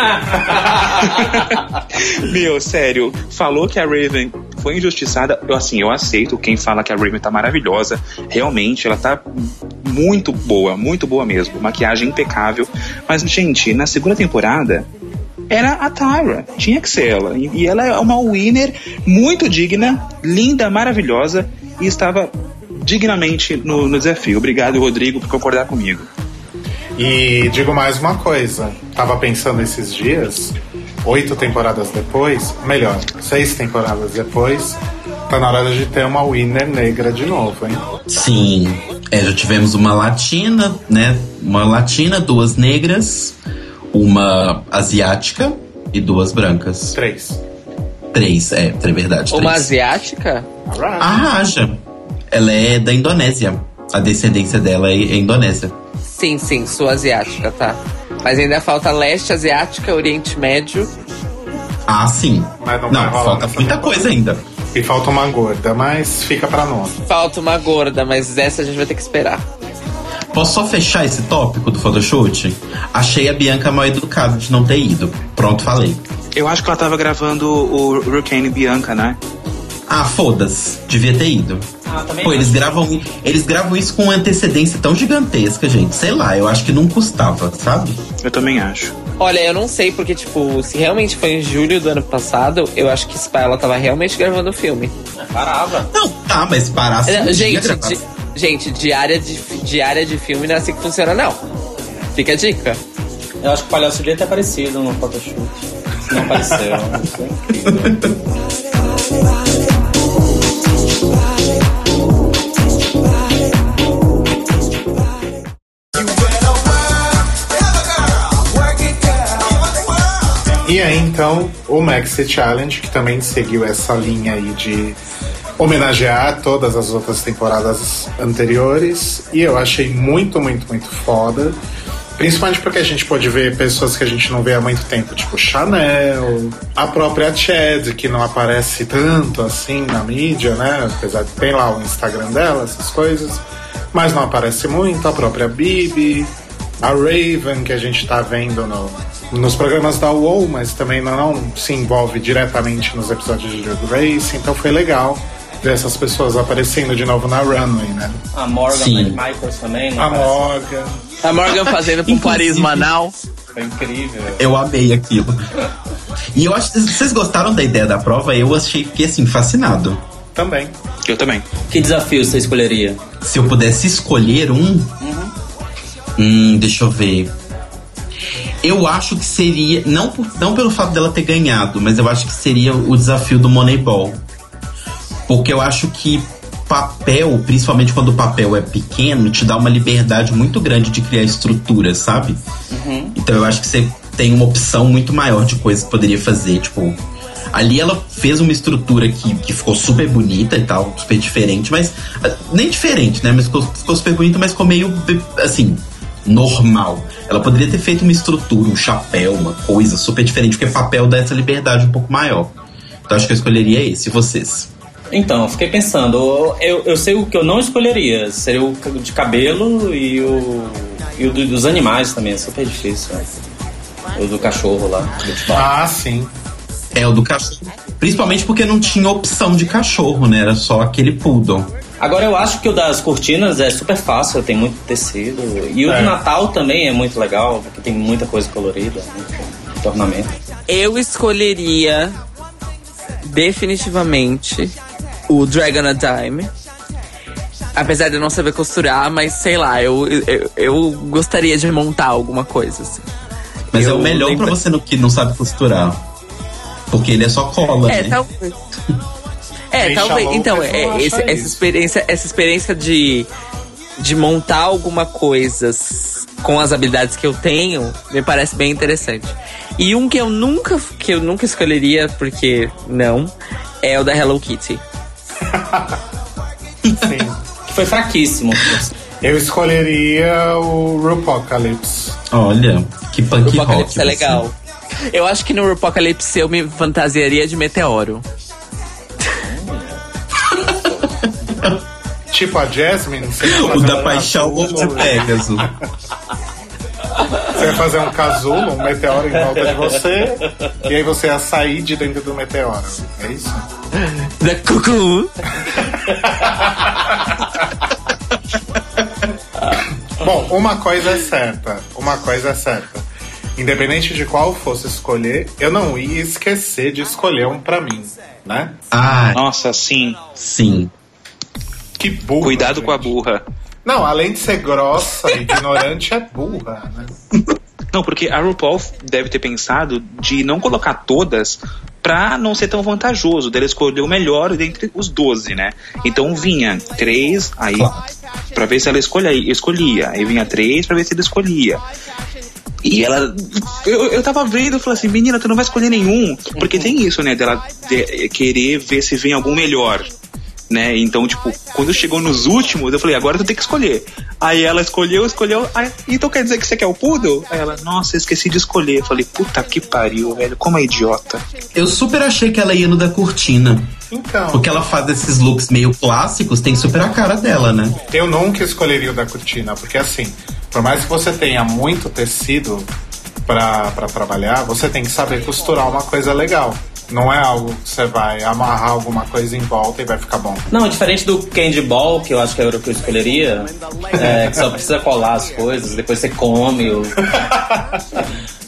Meu, sério, falou que a Raven foi injustiçada. Eu assim, eu aceito quem fala que a Raven tá maravilhosa. Realmente, ela tá muito boa, muito boa mesmo. Maquiagem impecável. Mas, gente, na segunda temporada era a Tyra. Tinha que ser ela. E, ela é uma winner muito digna, linda, maravilhosa e estava dignamente no, no desafio. Obrigado, Rodrigo, por concordar comigo. E digo mais uma coisa. Tava pensando esses dias, oito temporadas depois, melhor, seis temporadas depois, tá na hora de ter uma winner negra de novo, hein? Sim, é, já tivemos uma latina, né? Uma latina, duas negras, uma asiática e duas brancas. Três. Três, é, é verdade. Uma três. asiática? A Raja, ela é da Indonésia. A descendência dela é, é indonésia. Sim, sim, sul asiática, tá. Mas ainda falta leste asiática, Oriente Médio. Ah, sim. Mas não Não, falta muita temporada. coisa ainda. E falta uma gorda, mas fica pra nós. Falta uma gorda, mas essa a gente vai ter que esperar. Posso só fechar esse tópico do photoshoot? Achei a Bianca mal educada de não ter ido. Pronto, falei. Eu acho que ela tava gravando o Hurricane Bianca, né? Ah, foda-se. Devia ter ido. Ah, também Pô, eles gravam, eles gravam isso com uma antecedência tão gigantesca, gente. Sei lá, eu acho que não custava, sabe? Eu também acho. Olha, eu não sei, porque, tipo, se realmente foi em julho do ano passado, eu acho que Spa, ela tava realmente gravando o filme. Parava. Não, tá, mas parar assim. Não, podia gente, di- gente, diária de, diária de filme não é assim que funciona, não. Fica a dica. Eu acho que o palhaço devia ter aparecido no photoshoot. Se não apareceu, isso é incrível. E aí, então, o Maxi Challenge, que também seguiu essa linha aí de homenagear todas as outras temporadas anteriores. E eu achei muito, muito, muito foda. Principalmente porque a gente pôde ver pessoas que a gente não vê há muito tempo, tipo Chanel, a própria Chad, que não aparece tanto assim na mídia, né? Apesar de ter lá o Instagram dela, essas coisas. Mas não aparece muito, a própria Bibi, a Raven, que a gente tá vendo no, nos programas da UOL, mas também não, se envolve diretamente nos episódios de Drag Race, então foi legal ver essas pessoas aparecendo de novo na runway, né? A Morgan Sim. Michaels também, não A aparece? Morgan. A Morgan fazendo com Paris Manaus. Foi incrível. Eu amei aquilo. E eu acho que vocês gostaram da ideia da prova, eu achei fiquei assim, fascinado. Também. Eu também. Que desafio você escolheria? Se eu pudesse escolher um. Hum, deixa eu ver. Eu acho que seria. Não, por- não pelo fato dela ter ganhado, mas eu acho que seria o desafio do Moneyball. Porque eu acho que papel, principalmente quando o papel é pequeno, te dá uma liberdade muito grande de criar estruturas, sabe? Então eu acho que você tem uma opção muito maior de coisas que poderia fazer. Tipo, ali ela fez uma estrutura que, que ficou super bonita e tal, super diferente, mas. ah, Nem diferente, né? Mas ficou, ficou super bonita, mas ficou meio assim. Normal. Ela poderia ter feito uma estrutura, um chapéu, uma coisa super diferente, porque papel dá essa liberdade um pouco maior. Então acho que eu escolheria esse, e vocês. Então, eu fiquei pensando, eu, eu sei o que eu não escolheria. Seria o de cabelo e o. E o do- dos animais também, é super difícil. né? O do cachorro lá. do Ah, sim. É o do cachorro. Principalmente porque não tinha opção de cachorro, né? Era só aquele poodle. Agora eu acho que o das cortinas é super fácil, tem muito tecido. E o É. do Natal também é muito legal, porque tem muita coisa colorida, muito ornamento. Eu escolheria definitivamente o Dragon a Dime. Apesar de eu não saber costurar, mas sei lá, eu, eu, eu gostaria de montar alguma coisa. assim. Mas é Eu o melhor lembro- pra você no, que não sabe costurar. Porque ele é só cola, É, né? talvez. É, talvez. Então, é, esse- essa experiência, essa experiência de, de montar alguma coisa com as habilidades que eu tenho me parece bem interessante. E um que eu nunca, que eu nunca escolheria, porque não, é o da Hello Kitty. Sim. Que foi fraquíssimo. Eu escolheria o RuPapocalypse. Olha, que punk O rock. Apocalypse é você. legal. Eu acho que no Apocalypse eu me fantasiaria de meteoro. Tipo a Jasmine, O da um paixão ou de Pegasus. Você vai fazer um casulo, um meteoro em volta de você, e aí você ia sair de dentro do meteoro. É isso? Da Cucu. Bom, uma coisa é certa. Uma coisa é certa. Independente de qual fosse escolher, eu não ia esquecer de escolher um pra mim, né? Ah, Nossa, sim. sim. Que burra. Cuidado gente. com a burra. Não, além de ser grossa e ignorante, é burra, né? Não, porque a RuPaul deve ter pensado de não colocar todas pra não ser tão vantajoso, dela escolher o melhor dentre os 12, né? Então vinha três, aí pra ver se ela escolhia, escolhia. Aí vinha três pra ver se ela escolhia. E ela. Eu, eu tava vendo e falei assim, menina, tu não vai escolher nenhum. Porque tem isso, né? Dela de- querer ver se vem algum melhor. Né? Então, tipo, quando chegou nos últimos, eu falei, agora tu tem que escolher. Aí ela escolheu, escolheu. Aí, então quer dizer que você quer o poodle? Aí ela, nossa, esqueci de escolher. Eu falei, puta que pariu, velho, como é idiota. Eu super achei que ela ia no da cortina. Então, Porque ela faz esses looks meio clássicos, tem super a cara dela, né? eu nunca escolheria o da cortina, porque assim, por mais que você tenha muito tecido pra trabalhar, você tem que saber costurar uma coisa legal. Não é algo que você vai amarrar alguma coisa em volta e vai ficar bom. Não, diferente do Candy Ball, que eu acho que era o que eu escolheria, é, que só precisa colar as coisas, depois você come. O...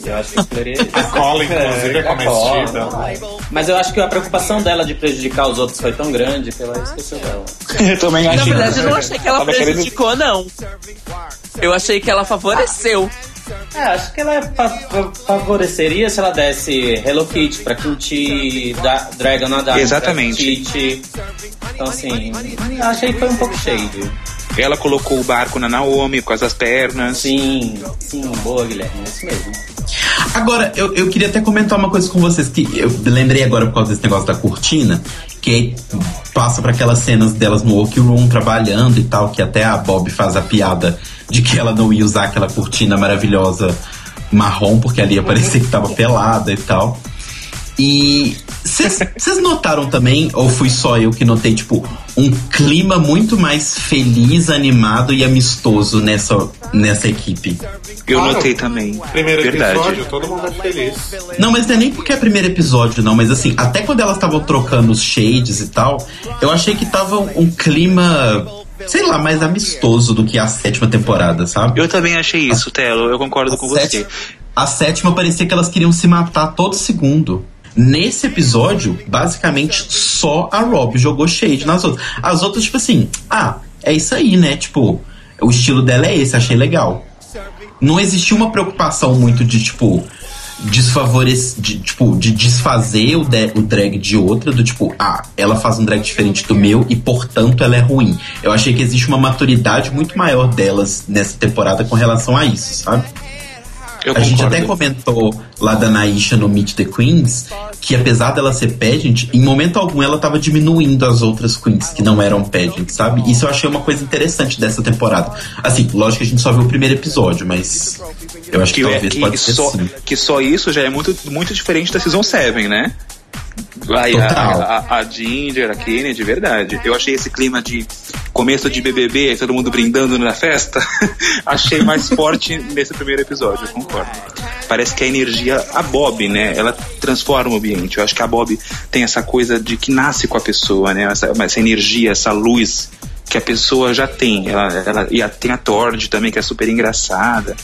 Eu acho que eu escolheria isso. A cola, inclusive, é a cola. comestível. Mas eu acho que a preocupação dela de prejudicar os outros foi tão grande que ela esqueceu dela. Eu também Na achei. verdade, eu não achei que ela prejudicou, não. Eu achei que ela favoreceu. É, acho que ela fa- fa- favoreceria se ela desse Hello Kitty pra Kitty, da Dragon Adar. Exatamente. Kitty. Então, assim, achei que foi um pouco shade. Ela colocou o barco na Naomi por causa das pernas. Sim, sim, boa, Guilherme, é isso mesmo. Agora, eu, eu queria até comentar uma coisa com vocês que eu lembrei agora por causa desse negócio da cortina, que passa para aquelas cenas delas no workroom trabalhando e tal, que até a Bob faz a piada de que ela não ia usar aquela cortina maravilhosa marrom, porque ali ia parecer que tava pelada e tal. E vocês notaram também, ou fui só eu que notei, tipo, um clima muito mais feliz, animado e amistoso nessa, nessa equipe? Eu Claro. notei também. Primeiro Verdade. episódio, todo mundo é feliz. Não, mas não é nem porque é primeiro episódio, não. Mas assim, até quando elas estavam trocando os shades e tal, eu achei que tava um clima, sei lá, mais amistoso do que a sétima temporada, sabe? Eu também achei isso, Telo. Eu concordo com a, você. sétima, a sétima parecia que elas queriam se matar todo segundo. Nesse episódio, basicamente, só a Rob jogou shade nas outras. As outras, tipo assim, ah, é isso aí, né? Tipo, o estilo dela é esse, achei legal. Não existiu uma preocupação muito de, tipo, desfavorecer, de, tipo, de desfazer o, de- o drag de outra, do tipo, ah, ela faz um drag diferente do meu e, portanto, ela é ruim. Eu achei que existe uma maturidade muito maior delas nessa temporada com relação a isso, sabe? Eu a gente até comentou lá da Naisha no Meet the Queens que apesar dela ser pageant, em momento algum ela tava diminuindo as outras queens que não eram pageant, sabe? Isso eu achei uma coisa interessante dessa temporada. Assim, lógico que a gente só viu o primeiro episódio, mas eu acho que, que, é, talvez que, pode ser só, sim. que só isso já é muito, muito diferente da Season 7, né? Aí, a, a, a Ginger, a Kennedy, de verdade. Eu achei esse clima de começo de BBB, todo mundo brindando na festa, achei mais forte nesse primeiro episódio, eu concordo. Parece que a energia, a Bob, né? Ela transforma o ambiente. Eu acho que a Bob tem essa coisa de que nasce com a pessoa, né? Essa, essa energia, essa luz que a pessoa já tem. Ela, ela, e a, tem a Tord também, que é super engraçada.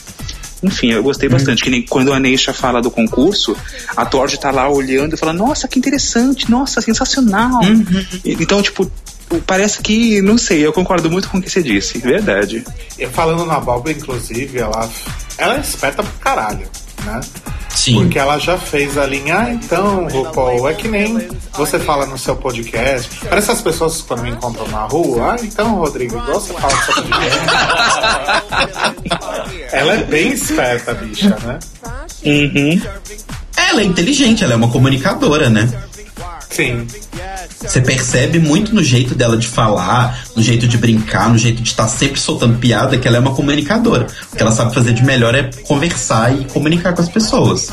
Enfim, eu gostei bastante. Que nem quando a Neisha fala do concurso, a Tord tá lá olhando e fala, nossa, que interessante, nossa, sensacional. E- Então, tipo, parece que, não sei, eu concordo muito com o que você disse, verdade. Falando na Bob, inclusive, ela, ela é esperta pro caralho, né? Sim. Porque ela já fez a linha, ah, então, RuPaul, é que nem você fala no seu podcast. Parece as pessoas quando me encontram na rua, ah, então, Rodrigo, igual você fala no seu podcast. ela é bem esperta, bicha, né? Ela é inteligente, ela é uma comunicadora, né? Sim. Você percebe muito no jeito dela de falar, no jeito de brincar, no jeito de estar sempre soltando piada, que ela é uma comunicadora. O que ela sabe fazer de melhor é conversar e comunicar com as pessoas.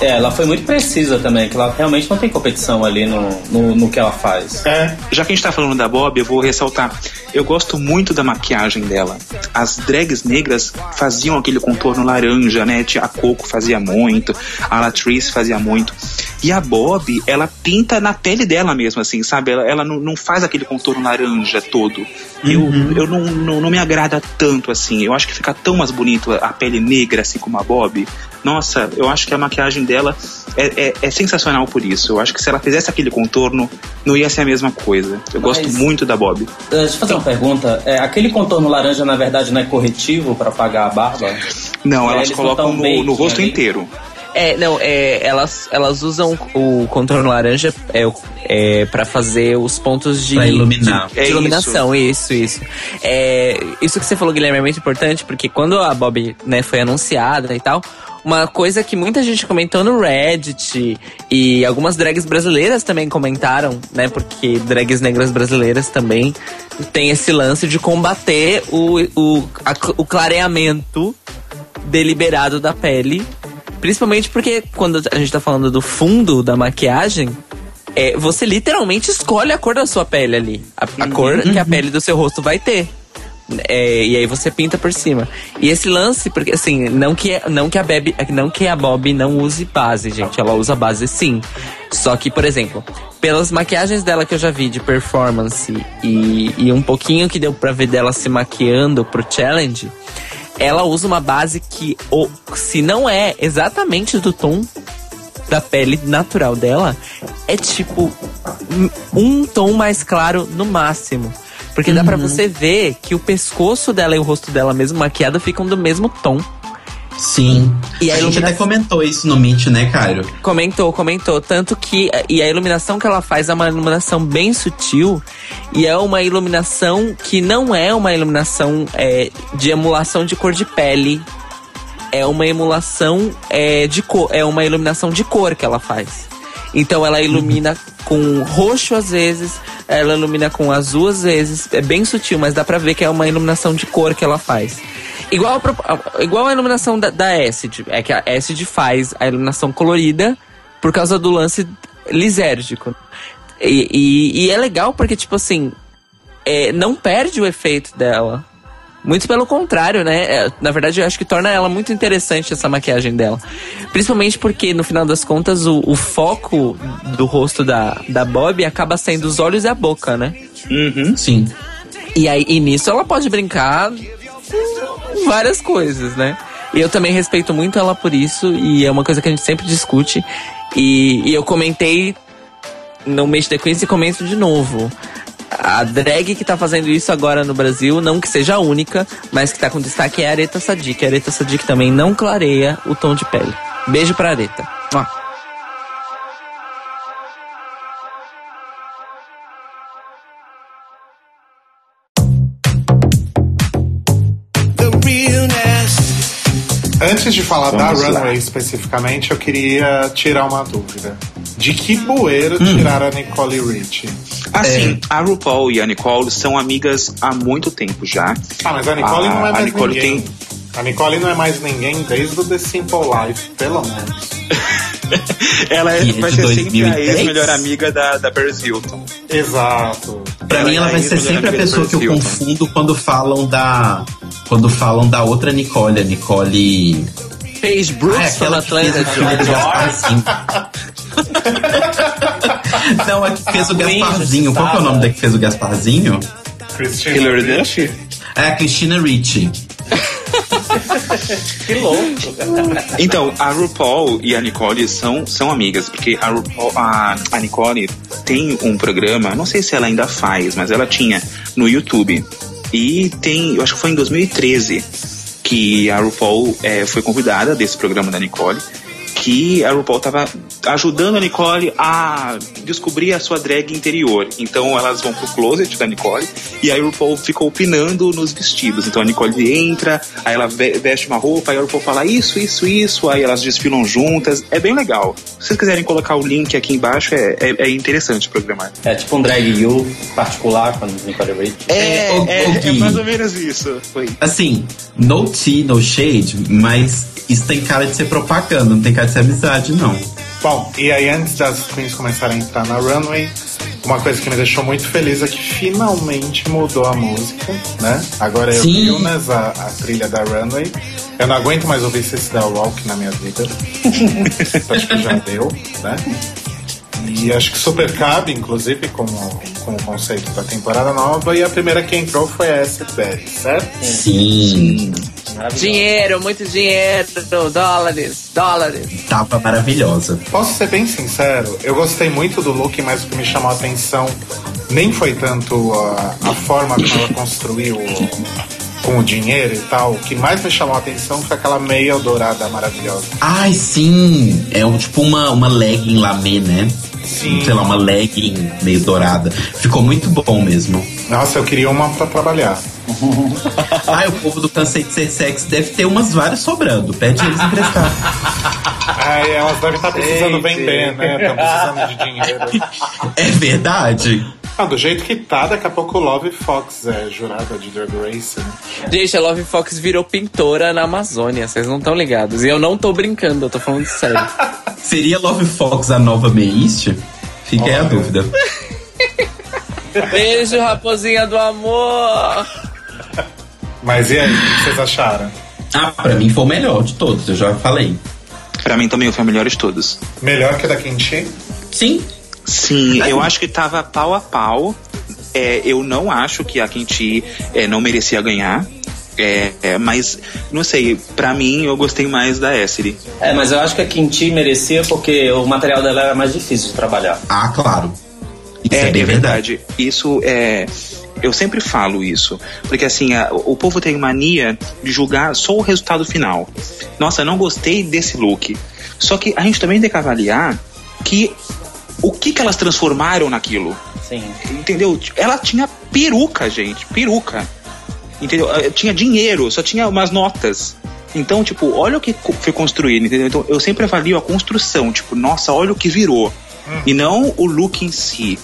É, ela foi muito precisa também, que ela realmente não tem competição ali no, no, no que ela faz. É, Já que a gente tá falando da Bob, eu vou ressaltar. Eu gosto muito da maquiagem dela. As drags negras faziam aquele contorno laranja, né? A Coco fazia muito, a Latrice fazia muito. E a Bob, ela pinta na pele dela mesmo, assim, sabe? Ela, ela não, não faz aquele contorno laranja todo. Eu, eu não, não, não me agrada tanto assim. Eu acho que fica tão mais bonito a pele negra, assim como a Bob. Nossa, eu acho que a maquiagem dela é, é, é sensacional por isso. Eu acho que se ela fizesse aquele contorno, não ia ser a mesma coisa. Eu gosto Mas- muito da Bob. Uh, Deixa eu fazer uma pergunta. É, aquele contorno laranja, na verdade, não é corretivo pra apagar a barba? Não, É, elas colocam no, no rosto ali. inteiro. É, não, é, elas, elas usam o contorno laranja é, é, para fazer os pontos de, Pra iluminar. de, de É iluminação. Isso, isso. É, isso que você falou, Guilherme, é muito importante, porque quando a Bob né, foi anunciada e tal, uma coisa que muita gente comentou no Reddit e algumas drags brasileiras também comentaram, né? Porque drags negras brasileiras também tem esse lance de combater o, o, a- o clareamento deliberado da pele. Principalmente porque quando a gente tá falando do fundo da maquiagem, é, você literalmente escolhe a cor da sua pele ali. A, a cor que a pele do seu rosto vai ter. É, e aí você pinta por cima. E esse lance, porque assim, não que, não que a Bebe, não que a Bob não use base, gente. Ela usa base sim. Só que, por exemplo, pelas maquiagens dela que eu já vi de performance e, e um pouquinho que deu pra ver dela se maquiando pro challenge, ela usa uma base que, ou, se não é exatamente do tom da pele natural dela, é tipo um- um tom mais claro no máximo. Porque dá pra você ver que o pescoço dela e o rosto dela mesmo maquiado ficam do mesmo tom. Sim. E a a gente ilumina- até comentou isso no Meet, né, Cairo? Comentou, comentou. Tanto que. E a iluminação que ela faz é uma iluminação bem sutil. E é uma iluminação que não é uma iluminação é, de emulação de cor de pele. É uma emulação é, de cor. É uma iluminação de cor que ela faz. Então ela ilumina com roxo às vezes, ela ilumina com azul às vezes. É bem sutil, mas dá pra ver que é uma iluminação de cor que ela faz. Igual a, igual a iluminação da, da Acid. É que a Acid faz a iluminação colorida por causa do lance lisérgico. E, e- e é legal porque, tipo assim, é, não perde o efeito dela. Muito pelo contrário, né? É, na verdade, eu acho que torna ela muito interessante essa maquiagem dela. Principalmente porque, no final das contas, o, o foco do rosto da, da Bob acaba sendo os olhos e a boca, né? Uhum. Sim. E aí, e nisso ela pode brincar várias coisas, né? E eu também respeito muito ela por isso, e é uma coisa que a gente sempre discute. E, e eu comentei no mês de Queens e comento de novo. A drag que tá fazendo isso agora no Brasil, não que seja a única, mas que tá com destaque é a Areta Sadik. A Areta Sadik também não clareia o tom de pele. Beijo pra Areta. Mua. Antes de falar Vamos da lá. Runway especificamente, eu queria tirar uma dúvida. De que bueiro Hum. tiraram a Nicole Richie? Assim, a RuPaul e a Nicole são amigas há muito tempo já. Ah, mas a Nicole Ah, não é a mais Nicole ninguém. tem- A Nicole não é mais ninguém desde o The Simple Life, pelo menos. Ela é- é vai ser sempre a 2003? ex-melhor amiga da, da Paris Hilton. Exato. Pra Ela mim, é ela a vai ser sempre a pessoa que eu Hilton. confundo quando falam da. Quando falam da outra Nicole, a Nicole. Paige Ah, Brooks é que fez Atlanta. Não, a que fez o Gasparzinho. Qual que é o nome da que fez o Gasparzinho? Christina Hilary Ricci. É a Christina Ricci. Que louco. Então, a RuPaul e a Nicole são, são amigas, porque a, RuPaul, a, a Nicole tem um programa, não sei se ela ainda faz, mas ela tinha no YouTube. E tem, eu acho que foi em 2013 que a RuPaul eh, foi convidada desse programa da Nicole, que a RuPaul estava ajudando a Nicole a descobrir a sua drag interior. Então elas vão pro closet da Nicole e aí a RuPaul fica opinando nos vestidos. Então a Nicole entra, aí ela ve- veste uma roupa, aí a RuPaul fala isso, isso, isso, aí elas desfilam juntas. É bem legal. Se vocês quiserem colocar o link aqui embaixo, é, é, é interessante programar. É tipo um drag you particular com Nicole Richie. É, ô, é, ô, é Gui. mais ou menos isso. Foi. Assim, no tea, no shade, mas isso tem cara de ser propaganda, não tem cara de ser amizade, não. Bom, e aí antes das queens começarem a entrar na runway, uma coisa que me deixou muito feliz é que finalmente mudou a música, né? Agora eu Sim. Illness, a, a trilha da runway. Eu não aguento mais ouvir Cecil Walk na minha vida. acho que já deu, né? E acho que super cabe, inclusive, com o, com o conceito da temporada nova. E a primeira que entrou foi a Betty, certo? Sim, Maravilhoso. Dinheiro, muito dinheiro, dólares, dólares. tava maravilhosa. Posso ser bem sincero, eu gostei muito do look, mas o que me chamou a atenção nem foi tanto a, a forma como ela construiu com o dinheiro e tal, o que mais me chamou a atenção foi aquela meia dourada maravilhosa. Ai, sim! É um, tipo uma, uma legging lamê, né? Sim. Sei lá, uma legging meio dourada. Ficou muito bom mesmo. Nossa, eu queria uma pra trabalhar. Ai, o povo do Cansei de Ser Sexy deve ter umas várias sobrando. Pede eles emprestar. Ai, elas devem estar precisando Gente. vender, né? Estão precisando de dinheiro. É verdade. Ah, do jeito que tá, daqui a pouco o Love Fox é jurada de Drag Race, né? Gente, a Love Fox virou pintora na Amazônia, vocês não estão ligados. E eu não tô brincando, eu tô falando sério. Seria Love Fox a nova Meist? Fica aí a dúvida. Beijo, raposinha do amor! Mas e aí, o que vocês acharam? Ah, pra mim foi o melhor de todos, eu já falei. Pra mim também foi o melhor de todos. Melhor que a da Kimchi? Sim. Sim, eu acho que tava pau a pau. É, eu não acho que a Quinti é, não merecia ganhar. É, é, mas, não sei, pra mim eu gostei mais da Esri. É, mas eu acho que a Quinti merecia porque o material dela era mais difícil de trabalhar. Ah, claro. Isso É, é, é verdade. verdade. Isso é. Eu sempre falo isso. Porque assim, a- o povo tem mania de julgar só o resultado final. Nossa, não gostei desse look. Só que a gente também tem que avaliar que o que, que elas transformaram naquilo. Sim. Entendeu? Ela tinha peruca, gente. Peruca. Entendeu? Eh, Tinha dinheiro, só tinha umas notas. Então, tipo, olha o que foi construído, entendeu? Então, eu sempre avalio a construção. Tipo, nossa, olha o que virou. E não o look em si.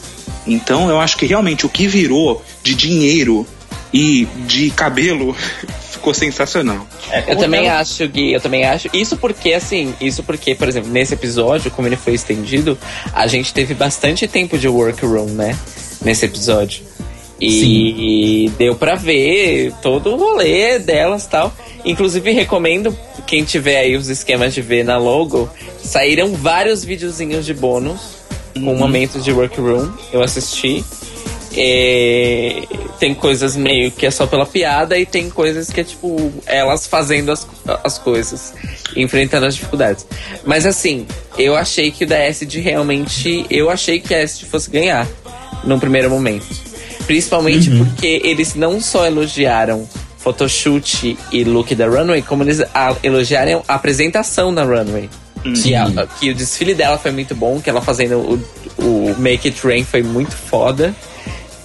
Então, eu acho que realmente o que virou de dinheiro e de cabelo ficou sensacional. É, Eu também ela- acho, Gui, eu também acho. Isso porque, assim, isso porque, por exemplo, nesse episódio, como ele foi estendido, a gente teve bastante tempo de workroom, né? Nesse episódio. E deu pra ver todo o rolê delas e tal. Inclusive, recomendo quem tiver aí os esquemas de ver na logo. Saíram vários videozinhos de bônus com momentos de workroom. Eu assisti. É, tem coisas meio que é só pela piada e tem coisas que é tipo elas fazendo as, as coisas, enfrentando as dificuldades. Mas assim, eu achei que o da Acid realmente. Eu achei que a Acid fosse ganhar num primeiro momento. Principalmente porque eles não só elogiaram photoshoot e look da runway, como eles a, elogiaram a apresentação da runway. Que, a- que o desfile dela foi muito bom, que ela fazendo o, o Make It Rain foi muito foda.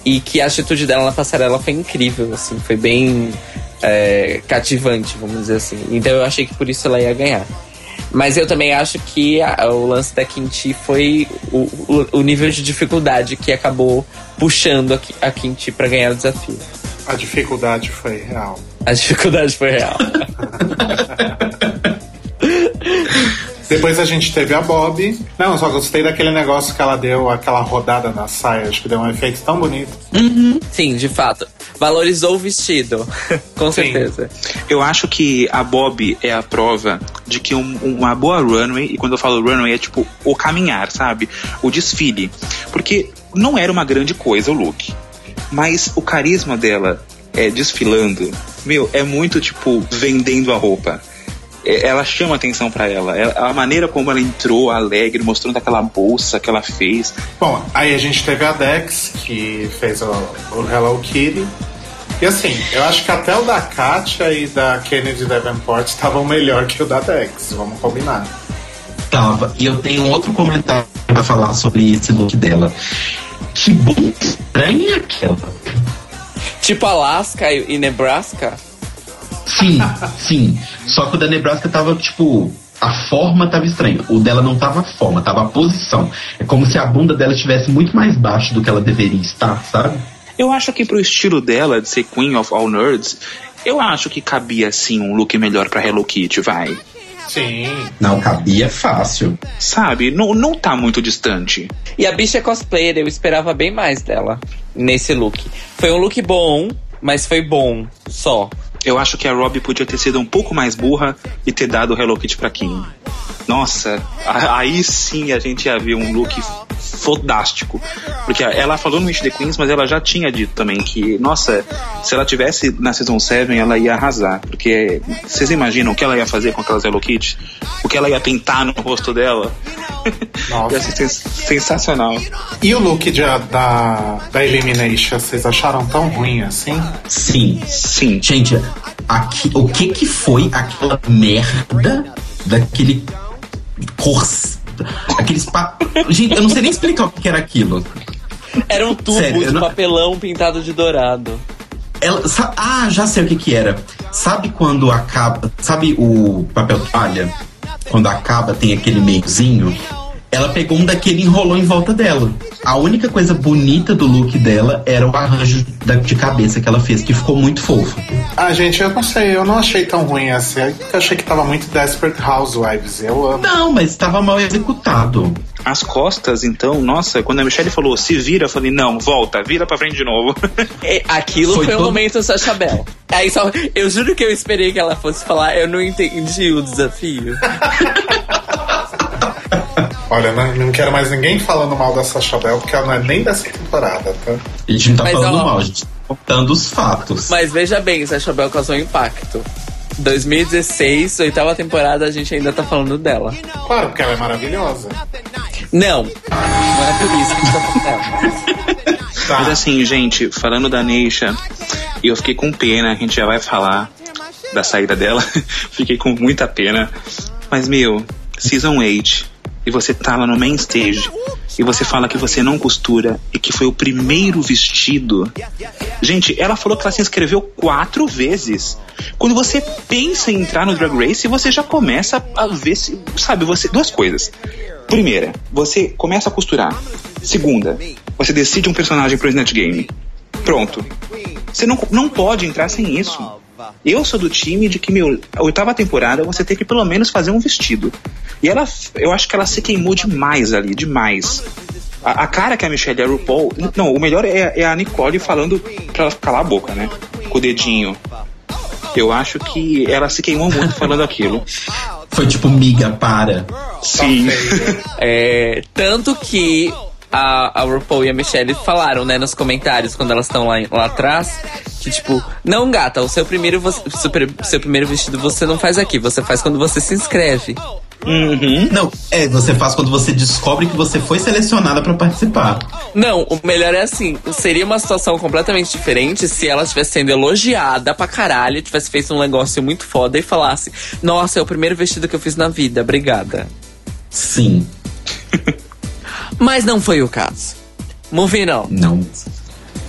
E que a atitude dela na passarela foi incrível, assim, foi bem é, cativante, vamos dizer assim. Então eu achei que por isso ela ia ganhar. Mas eu também acho que a- o lance da Quinti foi o, o, o nível de dificuldade que acabou puxando a, a Quinti pra ganhar o desafio. A dificuldade foi real. A dificuldade foi real. Depois a gente teve a Bob. Não, só gostei daquele negócio que ela deu, aquela rodada na saia. Acho que deu um efeito tão bonito. Sim, de fato. Valorizou o vestido, com Sim. certeza. Eu acho que a Bob é a prova de que um- uma boa runway, e quando eu falo runway é tipo o caminhar, sabe? O desfile. Porque não era uma grande coisa o look. Mas o carisma dela é desfilando, meu, é muito tipo vendendo a roupa. É, Ela chama atenção pra ela. É- A maneira como ela entrou, alegre, mostrando aquela bolsa que ela fez. Bom, aí a gente teve a Dex, que fez o, o Hello Kitty. E assim, eu acho que até o da Katia e da Kennedy Davenport estavam melhor que o da Dex, vamos combinar. Tava. E eu tenho um outro comentário pra falar sobre esse look dela. Que bom estranha aquela. Tipo Alaska e Nebraska. Sim, sim. Só que o da Nebraska tava, tipo, a forma tava estranha. O dela não tava a forma, tava a posição. É como se a bunda dela estivesse muito mais baixo do que ela deveria estar, sabe? Eu acho que pro estilo dela de ser Queen of All Nerds, eu acho que cabia sim um look melhor pra Hello Kitty, vai. Sim. Não, cabia fácil. Sabe? Não, não tá muito distante. E a bicha é cosplayer, eu esperava bem mais dela nesse look. Foi um look bom, mas foi bom só. Eu acho que a Robbie podia ter sido um pouco mais burra e ter dado o Hello Kitty pra Kim. Nossa, aí sim a gente ia ver um look fodástico. Porque ela falou no Wish the Queens, mas ela já tinha dito também que, nossa, se ela tivesse na Season 7, ela ia arrasar. Porque vocês imaginam o que ela ia fazer com aquelas Hello Kitty? O que ela ia pintar no rosto dela? Nossa. Achei sens- sensacional. E o look de- da, da Elimination, vocês acharam tão ruim assim? Sim. Sim. Gente, aqui, o que que foi aquela merda daquele cors... Aqueles pa... Gente, eu não sei nem explicar o que era aquilo. Era um tubo Sério, de não- papelão pintado de dourado. Ela, sa- ah, já sei o que que era. Sabe quando acaba... Sabe o papel toalha? Quando acaba tem aquele meiozinho? Ela pegou um daquele e enrolou em volta dela. A única coisa bonita do look dela era o arranjo da- de cabeça que ela fez, que ficou muito fofo. Ah, gente, eu não sei, eu não achei tão ruim assim. Eu achei que tava muito Desperate Housewives. Eu amo. Não, mas estava mal executado. As costas, então, nossa, quando a Michelle falou se vira, eu falei, não, volta, vira pra frente de novo. E aquilo Foi foi, o todo- momento Sacha Bell. Aí só, eu juro que eu esperei que ela fosse falar, eu não entendi o desafio. Olha, não, não quero mais ninguém falando mal da Sacha Bell, porque ela não é nem dessa temporada, tá? A gente não tá Mas, falando ó, mal, a gente tá contando os fatos. Mas veja bem, Sacha Bell causou impacto. 2016, oitava temporada, a gente ainda tá falando dela. Claro, porque ela é maravilhosa. Não, não é por isso que a gente tá falando dela. Tá. Mas assim, gente, falando da Neisha, eu fiquei com pena, a gente já vai falar da saída dela. fiquei com muita pena. Mas, meu, Season 8, e você lá no main stage, e você fala que você não costura, e que foi o primeiro vestido. Gente, ela falou que ela se inscreveu quatro vezes. Quando você pensa em entrar no Drag Race, você já começa a ver se. Sabe, você. Duas coisas. Primeira, você começa a costurar. Segunda, você decide um personagem pro Snatch Game. Pronto. Você não, não pode entrar sem isso. Eu sou do time de que, meu, a oitava temporada você tem que pelo menos fazer um vestido. E ela, eu acho que ela se queimou demais ali, demais. A, a cara que a Michelle e a RuPaul. Não, o melhor é, é a Nicole falando pra ela calar a boca, né? Com o dedinho. Eu acho que ela se queimou muito falando aquilo. Foi tipo, miga, para. Sim. É, tanto que a, a RuPaul e a Michelle falaram, né, nos comentários, quando elas estão lá, lá atrás, que tipo, não, gata, o seu primeiro, vo- seu, pri- seu primeiro vestido você não faz aqui, você faz quando você se inscreve. Uhum. Não, é, você faz quando você descobre que você foi selecionada pra participar. Não, o melhor é assim, seria uma situação completamente diferente se ela estivesse sendo elogiada pra caralho, tivesse feito um negócio muito foda e falasse, nossa, é o primeiro vestido que eu fiz na vida, obrigada. Sim, Mas não foi o caso. Moving on. não.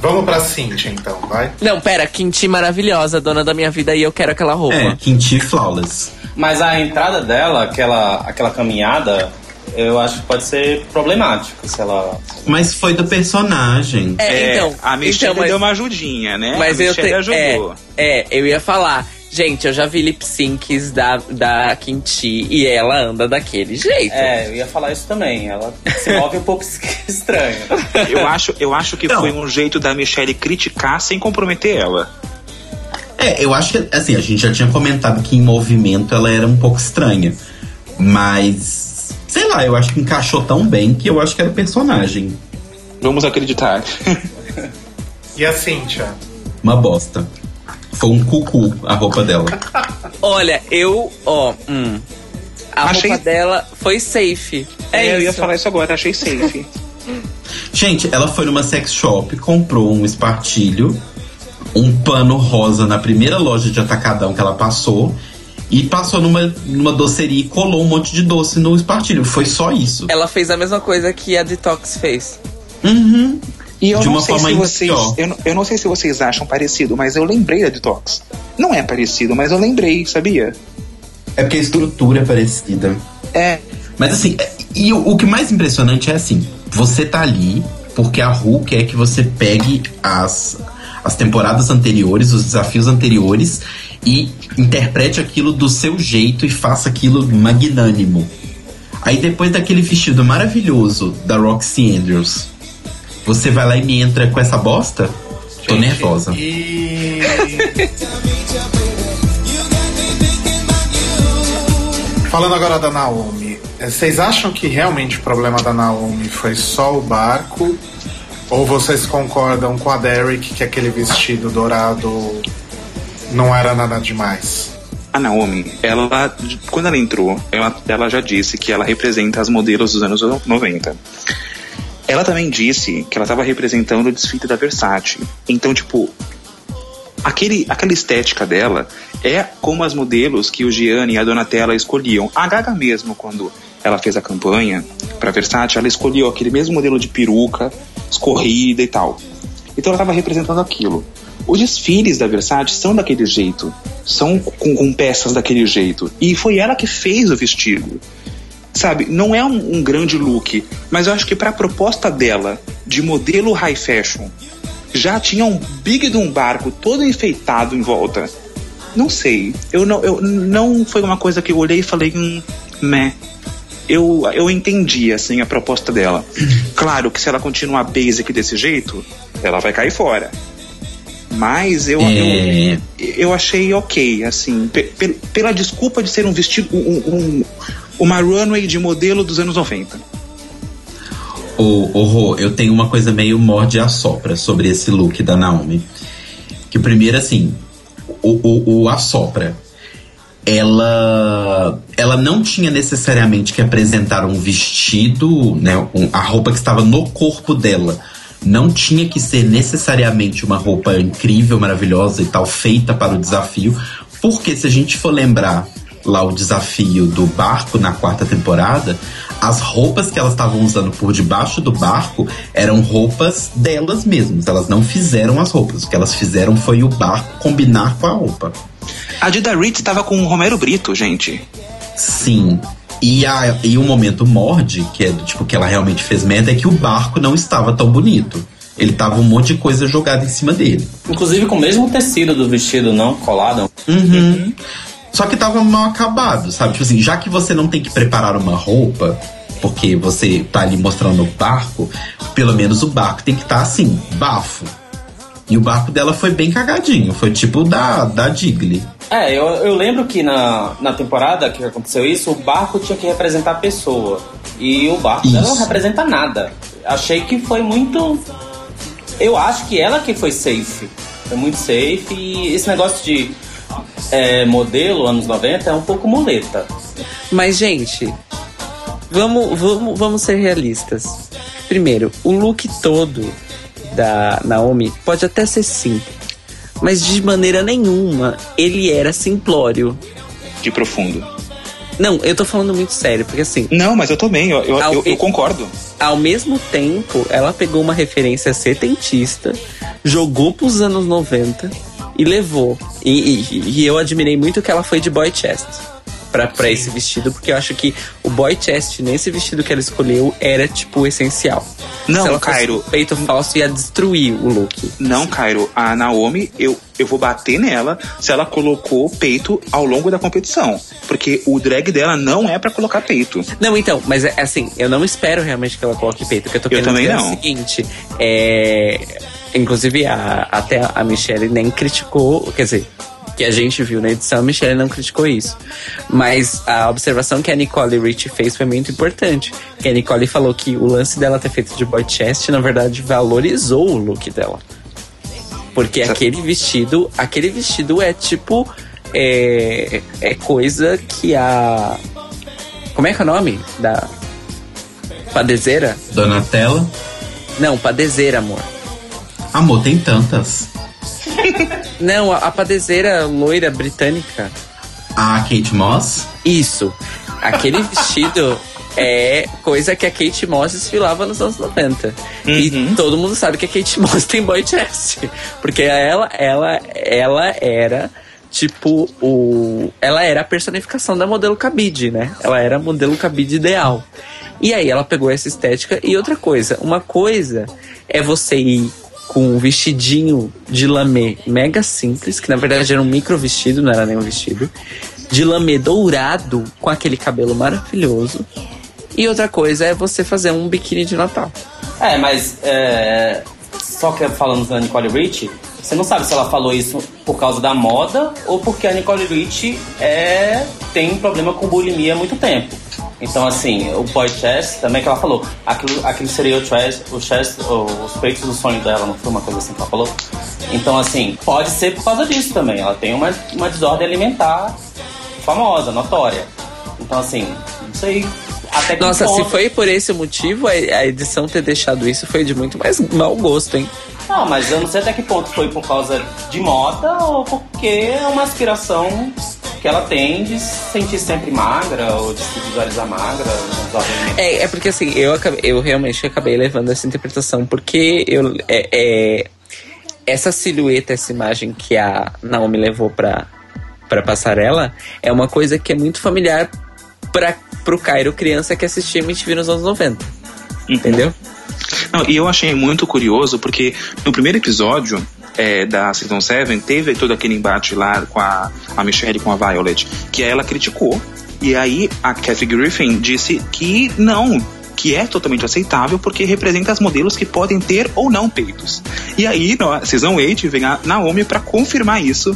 Vamos pra Cintia, então, vai? Não, pera, Quinti maravilhosa, dona da minha vida, e eu quero aquela roupa. É, Quinti Flawless. Mas a entrada dela, aquela, aquela caminhada, eu acho que pode ser problemático se ela. Mas foi do personagem. É, então, a Michelle então, mas- deu uma ajudinha, né? Mas a eu Michelle te, ajudou. é, é, eu ia falar. Gente, eu já vi lip syncs da, da Quinti e ela anda daquele jeito. É, eu ia falar isso também. Ela se move um pouco estranho. Eu acho, eu acho que Não. foi um jeito da Michelle criticar sem comprometer ela. É, eu acho que, assim, a gente já tinha comentado que em movimento ela era um pouco estranha. Mas, sei lá, eu acho que encaixou tão bem que eu acho que era o personagem. Vamos acreditar. E a Cintia? Uma bosta. Foi um cucu a roupa dela. Olha, eu, ó, hum, a Achei- roupa dela foi safe. É, eu ia isso. falar isso agora, achei safe. Gente, ela foi numa sex shop, comprou um espartilho, um pano rosa na primeira loja de atacadão que ela passou. E passou numa, numa doceria e colou um monte de doce no espartilho. Foi só isso. Ela fez a mesma coisa que a Detox fez. Uhum. E eu De não uma sei forma se vocês. Eu, não- eu não sei se vocês acham parecido, mas eu lembrei da Detox. Não é parecido, mas eu lembrei, sabia? É porque a estrutura é parecida. É. Mas assim, é- e o, o que mais impressionante é assim, você tá ali porque a Ru quer que você pegue as, as temporadas anteriores, os desafios anteriores e interprete aquilo do seu jeito e faça aquilo magnânimo. Aí depois daquele vestido maravilhoso da Roxy Andrews, você vai lá e me entra com essa bosta? Tô nervosa. E. Falando agora da Naomi, eh, vocês acham que realmente o problema da Naomi foi só o barco? Ou vocês concordam com a Derek que aquele vestido dourado não era nada demais? A Naomi, ela, quando ela entrou, ela, ela já disse que ela representa as modelos dos anos 90. Ela também disse que ela estava representando o desfile da Versace. Então, tipo, aquele, aquela estética dela é como as modelos que o Gianni e a Donatella escolhiam. A Gaga mesmo, quando ela fez a campanha para Versace, ela escolheu aquele mesmo modelo de peruca, escorrida e tal. Então ela estava representando aquilo. Os desfiles da Versace são daquele jeito, são com, com peças daquele jeito. E foi ela que fez o vestido. Sabe, não é um, um grande look, mas eu acho que para a proposta dela de modelo high fashion, já tinha um big de um barco todo enfeitado em volta. Não sei, eu não, eu não foi uma coisa que eu olhei e falei, hum, meh. Eu, eu entendi, assim, a proposta dela. Claro que se ela continuar basic desse jeito, ela vai cair fora. Mas eu, É. eu, eu achei ok, assim, pe- pe- pela desculpa de ser um vestido, um, um- uma runway de modelo dos anos 90. Ô, ô Rô, eu tenho uma coisa meio morde a sopra sobre esse look da Naomi. Que primeiro, assim, o, o, o assopra. Ela, ela não tinha necessariamente que apresentar um vestido, né, um- a roupa que estava no corpo dela. Não tinha que ser necessariamente uma roupa incrível, maravilhosa e tal, feita para o desafio. Porque se a gente for lembrar lá o desafio do barco na quarta temporada, as roupas que elas estavam usando por debaixo do barco eram roupas delas mesmas. Elas não fizeram as roupas. O que elas fizeram foi o barco combinar com a roupa. A Dida Ritz estava com o Romero Brito, gente. Sim. E, a, e o momento morde, que é do tipo que ela realmente fez merda, é que o barco não estava tão bonito. Ele tava um monte de coisa jogada em cima dele. Inclusive com o mesmo tecido do vestido, não colado. Uhum. Só que tava mal acabado, sabe? Tipo assim, já que você não tem que preparar uma roupa, porque você tá ali mostrando o barco, pelo menos o barco tem que estar assim, bafo. E o barco dela foi bem cagadinho, foi tipo da, da Digley. É, eu, eu lembro que na, na temporada que aconteceu isso, o barco tinha que representar a pessoa. E o barco dela não representa nada. Achei que foi muito. Eu acho que ela que foi safe. Foi muito safe. E esse negócio de é, modelo anos 90 é um pouco muleta. Mas, gente, vamos, vamos, vamos ser realistas. Primeiro, o look todo da Naomi pode até ser simples, mas de maneira nenhuma ele era simplório. De profundo. Não, eu tô falando muito sério, porque assim, Não, mas eu também, eu, eu, eu- eu concordo. ao mesmo tempo, ela pegou uma referência setentista, jogou pros anos 90 e levou. E, e- e eu admirei muito que ela foi de boy chest pra, pra esse vestido, porque eu acho que o boy chest nesse vestido que ela escolheu era, tipo, essencial. Não, Se ela Cairo. peito falso, ia destruir o look. Não, Cairo, a Naomi, eu, eu vou bater nela se ela colocou peito ao longo da competição. Porque o drag dela não é pra colocar peito. Não, então, mas é assim, eu não espero realmente que ela coloque peito. O que eu tô Eu também é não. o seguinte: é. Inclusive, a- até a Michelle nem criticou, quer dizer, que a gente viu na edição, a Michelle não criticou isso. Mas a observação que a Nicole Rich fez foi muito importante. Que a Nicole falou que o lance dela ter feito de boy chest, na verdade, valorizou o look dela. Porque aquele vestido, aquele vestido é tipo. É, é coisa que a. Como é que é o nome? Da. Padezeira? Donatella. Não, padezeira, amor. Amor, tem tantas. Não, a, a padezeira loira britânica. A Kate Moss. Isso. Aquele vestido é coisa que a Kate Moss desfilava nos anos 90. E todo mundo sabe que a Kate Moss tem boy chest. Porque ela, ela, ela era tipo o. Ela era a personificação da modelo cabide, né? Ela era a modelo cabide ideal. E aí ela pegou essa estética. E outra coisa, uma coisa é você ir com um vestidinho de lamê mega simples, que na verdade era um micro vestido, não era nem um vestido, de lamê dourado com aquele cabelo maravilhoso. E outra coisa é você fazer um biquíni de Natal. É, mas é, só que falando da Nicole Rich, você não sabe se ela falou isso por causa da moda ou porque a Nicole Rich é, tem problema com bulimia há muito tempo. Então, assim, o boy chest também que ela falou, aquilo, aquilo seria o chest, o chest, os peitos do sonho dela, não foi uma coisa assim que ela falou? Então, assim, pode ser por causa disso também. Ela tem uma, uma desordem alimentar famosa, notória. Então, assim, não sei até que Nossa, ponto... se foi por esse motivo, a a edição ter deixado isso foi de muito mais mau gosto, hein? Não, mas eu não sei até que ponto foi por causa de moda ou porque é uma aspiração que ela tem de se sentir sempre magra ou de se visualizar magra. É, é porque assim, eu, acabei- eu realmente acabei levando essa interpretação, porque eu, é, é- essa silhueta, essa imagem que a Naomi levou pra, pra passarela é uma coisa que é muito familiar pra, pro Cairo criança que assistia MTV nos anos 90. Entendeu? Não, e eu achei muito curioso porque no primeiro episódio é, da Season 7 teve todo aquele embate lá com a, a Michelle com a Violet, que ela criticou. E aí a Kathy Griffin disse que não, que é totalmente aceitável porque representa as modelos que podem ter ou não peitos. E aí, na Season 8, vem a Naomi para confirmar isso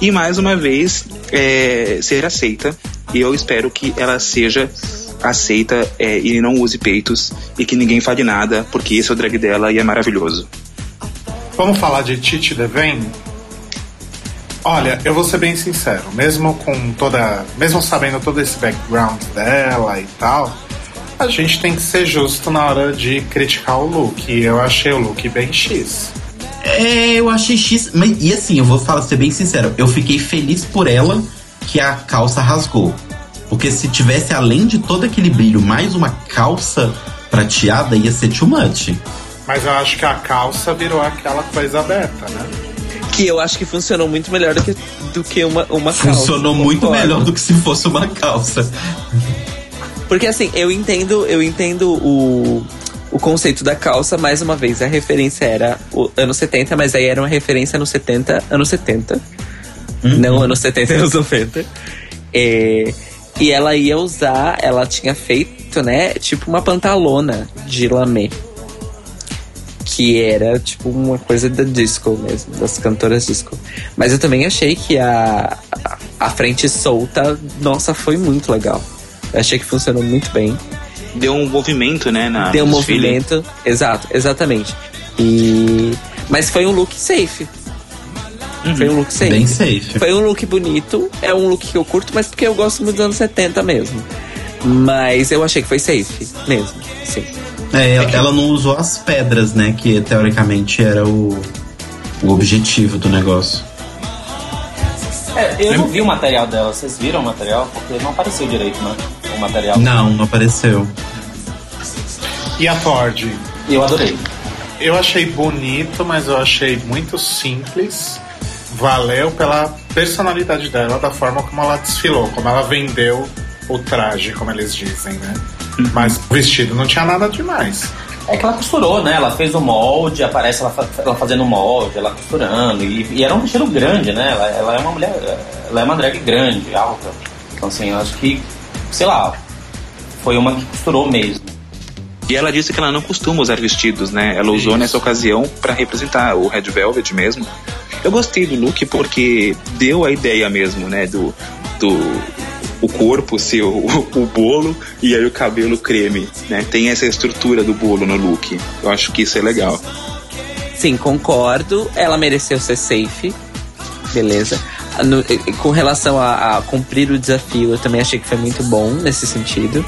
e mais uma vez é, ser aceita. E eu espero que ela seja aceita é, e não use peitos e que ninguém fale nada, porque esse é o drag dela e é maravilhoso. Vamos falar de Titi Devane? Olha, eu vou ser bem sincero, mesmo com toda. Mesmo sabendo todo esse background dela e tal, a gente tem que ser justo na hora de criticar o look. E eu achei o look bem X. É, eu achei X. Mas, e assim, eu vou falar, ser bem sincero, eu fiquei feliz por ela que a calça rasgou. Porque se tivesse, além de todo aquele brilho, mais uma calça prateada, ia ser too much. Mas eu acho que a calça virou aquela coisa aberta, né? Que eu acho que funcionou muito melhor do que, do que uma, uma calça. Funcionou muito concordo. melhor do que se fosse uma calça. Porque assim, eu entendo, eu entendo o, o conceito da calça, mais uma vez, a referência era o anos 70, mas aí era uma referência anos 70, anos 70. Não anos 70, anos 90. É, e ela ia usar, ela tinha feito, né, tipo uma pantalona de lamé. Que era tipo uma coisa da disco mesmo, das cantoras disco. Mas eu também achei que a, a, frente solta, nossa, foi muito legal. Eu achei que funcionou muito bem. Deu um movimento, né? Na, Deu um desfile. movimento. Exato, exatamente. E. Mas foi um look safe. Foi um look safe. Bem safe. Foi um look bonito. É um look que eu curto, mas porque eu gosto muito dos anos 70 mesmo. Mas eu achei que foi safe mesmo. Sim. É, ela, ela não usou as pedras, né? Que teoricamente era o, o objetivo do negócio. É, eu não vi o material dela. Vocês viram o material? Porque não apareceu direito, né? O material. Não, não apareceu. E a Ford? Eu adorei. Eu achei bonito, mas eu achei muito simples. Valeu pela personalidade dela, da forma como ela desfilou, como ela vendeu o traje, como eles dizem, né? Mas o vestido não tinha nada demais. É que ela costurou, né? Ela fez o molde, aparece ela, ela fazendo o molde, ela costurando. E, e era um vestido grande, né? Ela, ela é uma mulher. Ela é uma drag grande, alta. Então, assim, eu acho que, sei lá, foi uma que costurou mesmo. E ela disse que ela não costuma usar vestidos, né? Ela usou nessa ocasião para representar o Red Velvet mesmo. Eu gostei do look porque deu a ideia mesmo, né? Do, do o corpo ser o, o bolo e aí o cabelo creme, né? Tem essa estrutura do bolo no look. Eu acho que isso é legal. Sim, concordo. Ela mereceu ser safe. Beleza. No- com relação a, a cumprir o desafio, eu também achei que foi muito bom nesse sentido.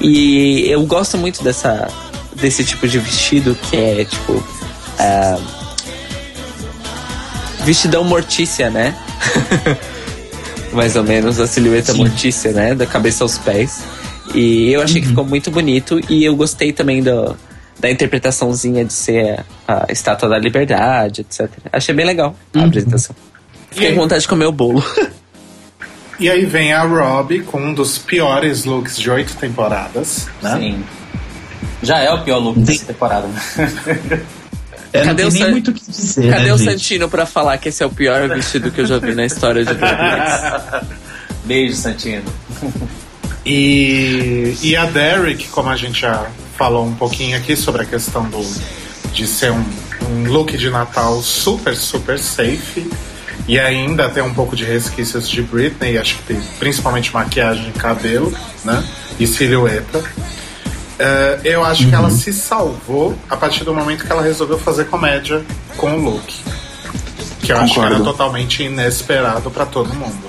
E eu gosto muito dessa, desse tipo de vestido que é tipo. ah, vestidão mortícia, né? Mais ou menos a silhueta Sim. mortícia, né? Da cabeça aos pés. E eu achei que ficou muito bonito. E eu gostei também do, da interpretaçãozinha de ser a estátua da liberdade, etc. Achei bem legal a apresentação. Fiquei com vontade de comer o bolo. E aí vem a Robbie com um dos piores looks de oito temporadas, né? Sim. Já é o pior look dessa temporada, né? É, Cadê não o tem nem San- muito o que dizer, Cadê né, o gente? Santino pra falar que esse é o pior vestido que eu já vi na história de Drag Race? Beijo, Santino. E, e a Derek, como a gente já falou um pouquinho aqui sobre a questão do, de ser um, um look de Natal super, super safe. E ainda tem um pouco de resquícios de Britney, acho que tem principalmente maquiagem e cabelo, né? E silhueta. Eh, eu acho que ela se salvou a partir do momento que ela resolveu fazer comédia com o look. Que eu acho que era Concordo. totalmente inesperado pra todo mundo.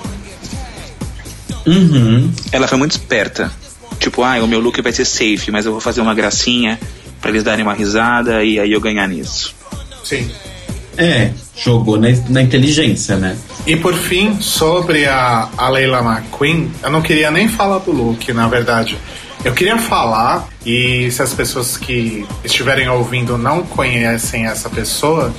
Uhum. Ela foi muito esperta. Tipo, ah, o meu look vai ser safe, mas eu vou fazer uma gracinha pra eles darem uma risada e aí eu ganhar nisso. Sim. É, jogou na, na inteligência, né? E por fim, sobre a, a Leila McQueen, eu não queria nem falar do look, na verdade. Eu queria falar, e se as pessoas que estiverem ouvindo não conhecem essa pessoa,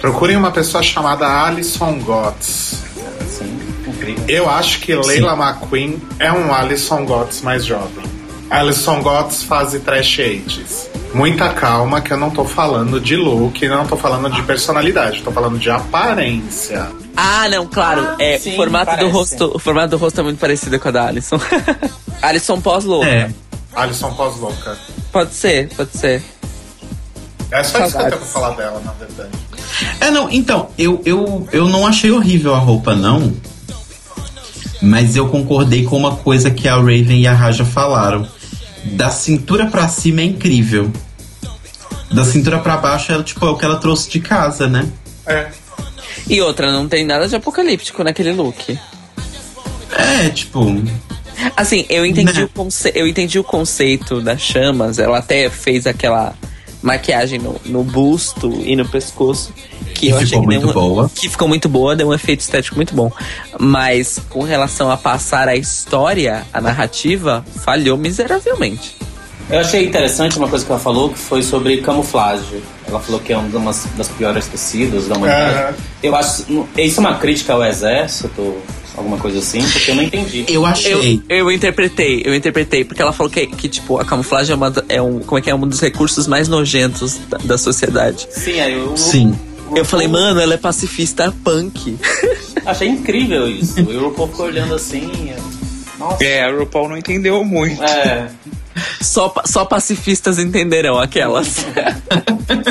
procurem uma pessoa chamada Alison Gotts. Sim, incrível. Eu acho que Leila McQueen é um Alison Gotts mais jovem. Alison Gotts faz trash ages. Muita calma que eu não tô falando de look, não tô falando de personalidade, tô falando de aparência. Ah, não, claro. Ah, é, sim, o formato do parece. rosto, o formato do rosto é muito parecido com a da Alison. Alison pós-louca. É. Alison pós-louca. Pode ser, pode ser. É só isso que eu tenho pra Saudades. falar dela, na verdade. É, não, então, eu, eu, eu não achei horrível a roupa, não. Mas eu concordei com uma coisa que a Raven e a Raja falaram. Da cintura pra cima é incrível. Da cintura pra baixo é tipo é o que ela trouxe de casa, né? É. E outra, não tem nada de apocalíptico naquele look. É, tipo. Assim, eu entendi, Né? o conce... eu entendi o conceito das chamas. Ela até fez aquela maquiagem no, no busto e no pescoço. Que Que eu achei ficou que deu muito um- boa. Que ficou muito boa, deu um efeito estético muito bom. Mas com relação a passar a história, a narrativa, falhou miseravelmente. Eu achei interessante uma coisa que ela falou, que foi sobre camuflagem. Ela falou que é uma das- das piores tecidos da humanidade. Aham. Eu acho. Isso é uma crítica ao exército, alguma coisa assim, porque eu não entendi. Eu achei. Eu, eu interpretei, eu interpretei, porque ela falou que, que tipo, a camuflagem é, uma, é um, como é que é, um dos recursos mais nojentos da, da sociedade. Sim, aí eu. Sim. Eu falei, mano, ela é pacifista punk. Achei incrível isso. E o RuPaul ficou olhando assim. Nossa. É, a RuPaul não entendeu muito. É. Só, só pacifistas entenderão aquelas.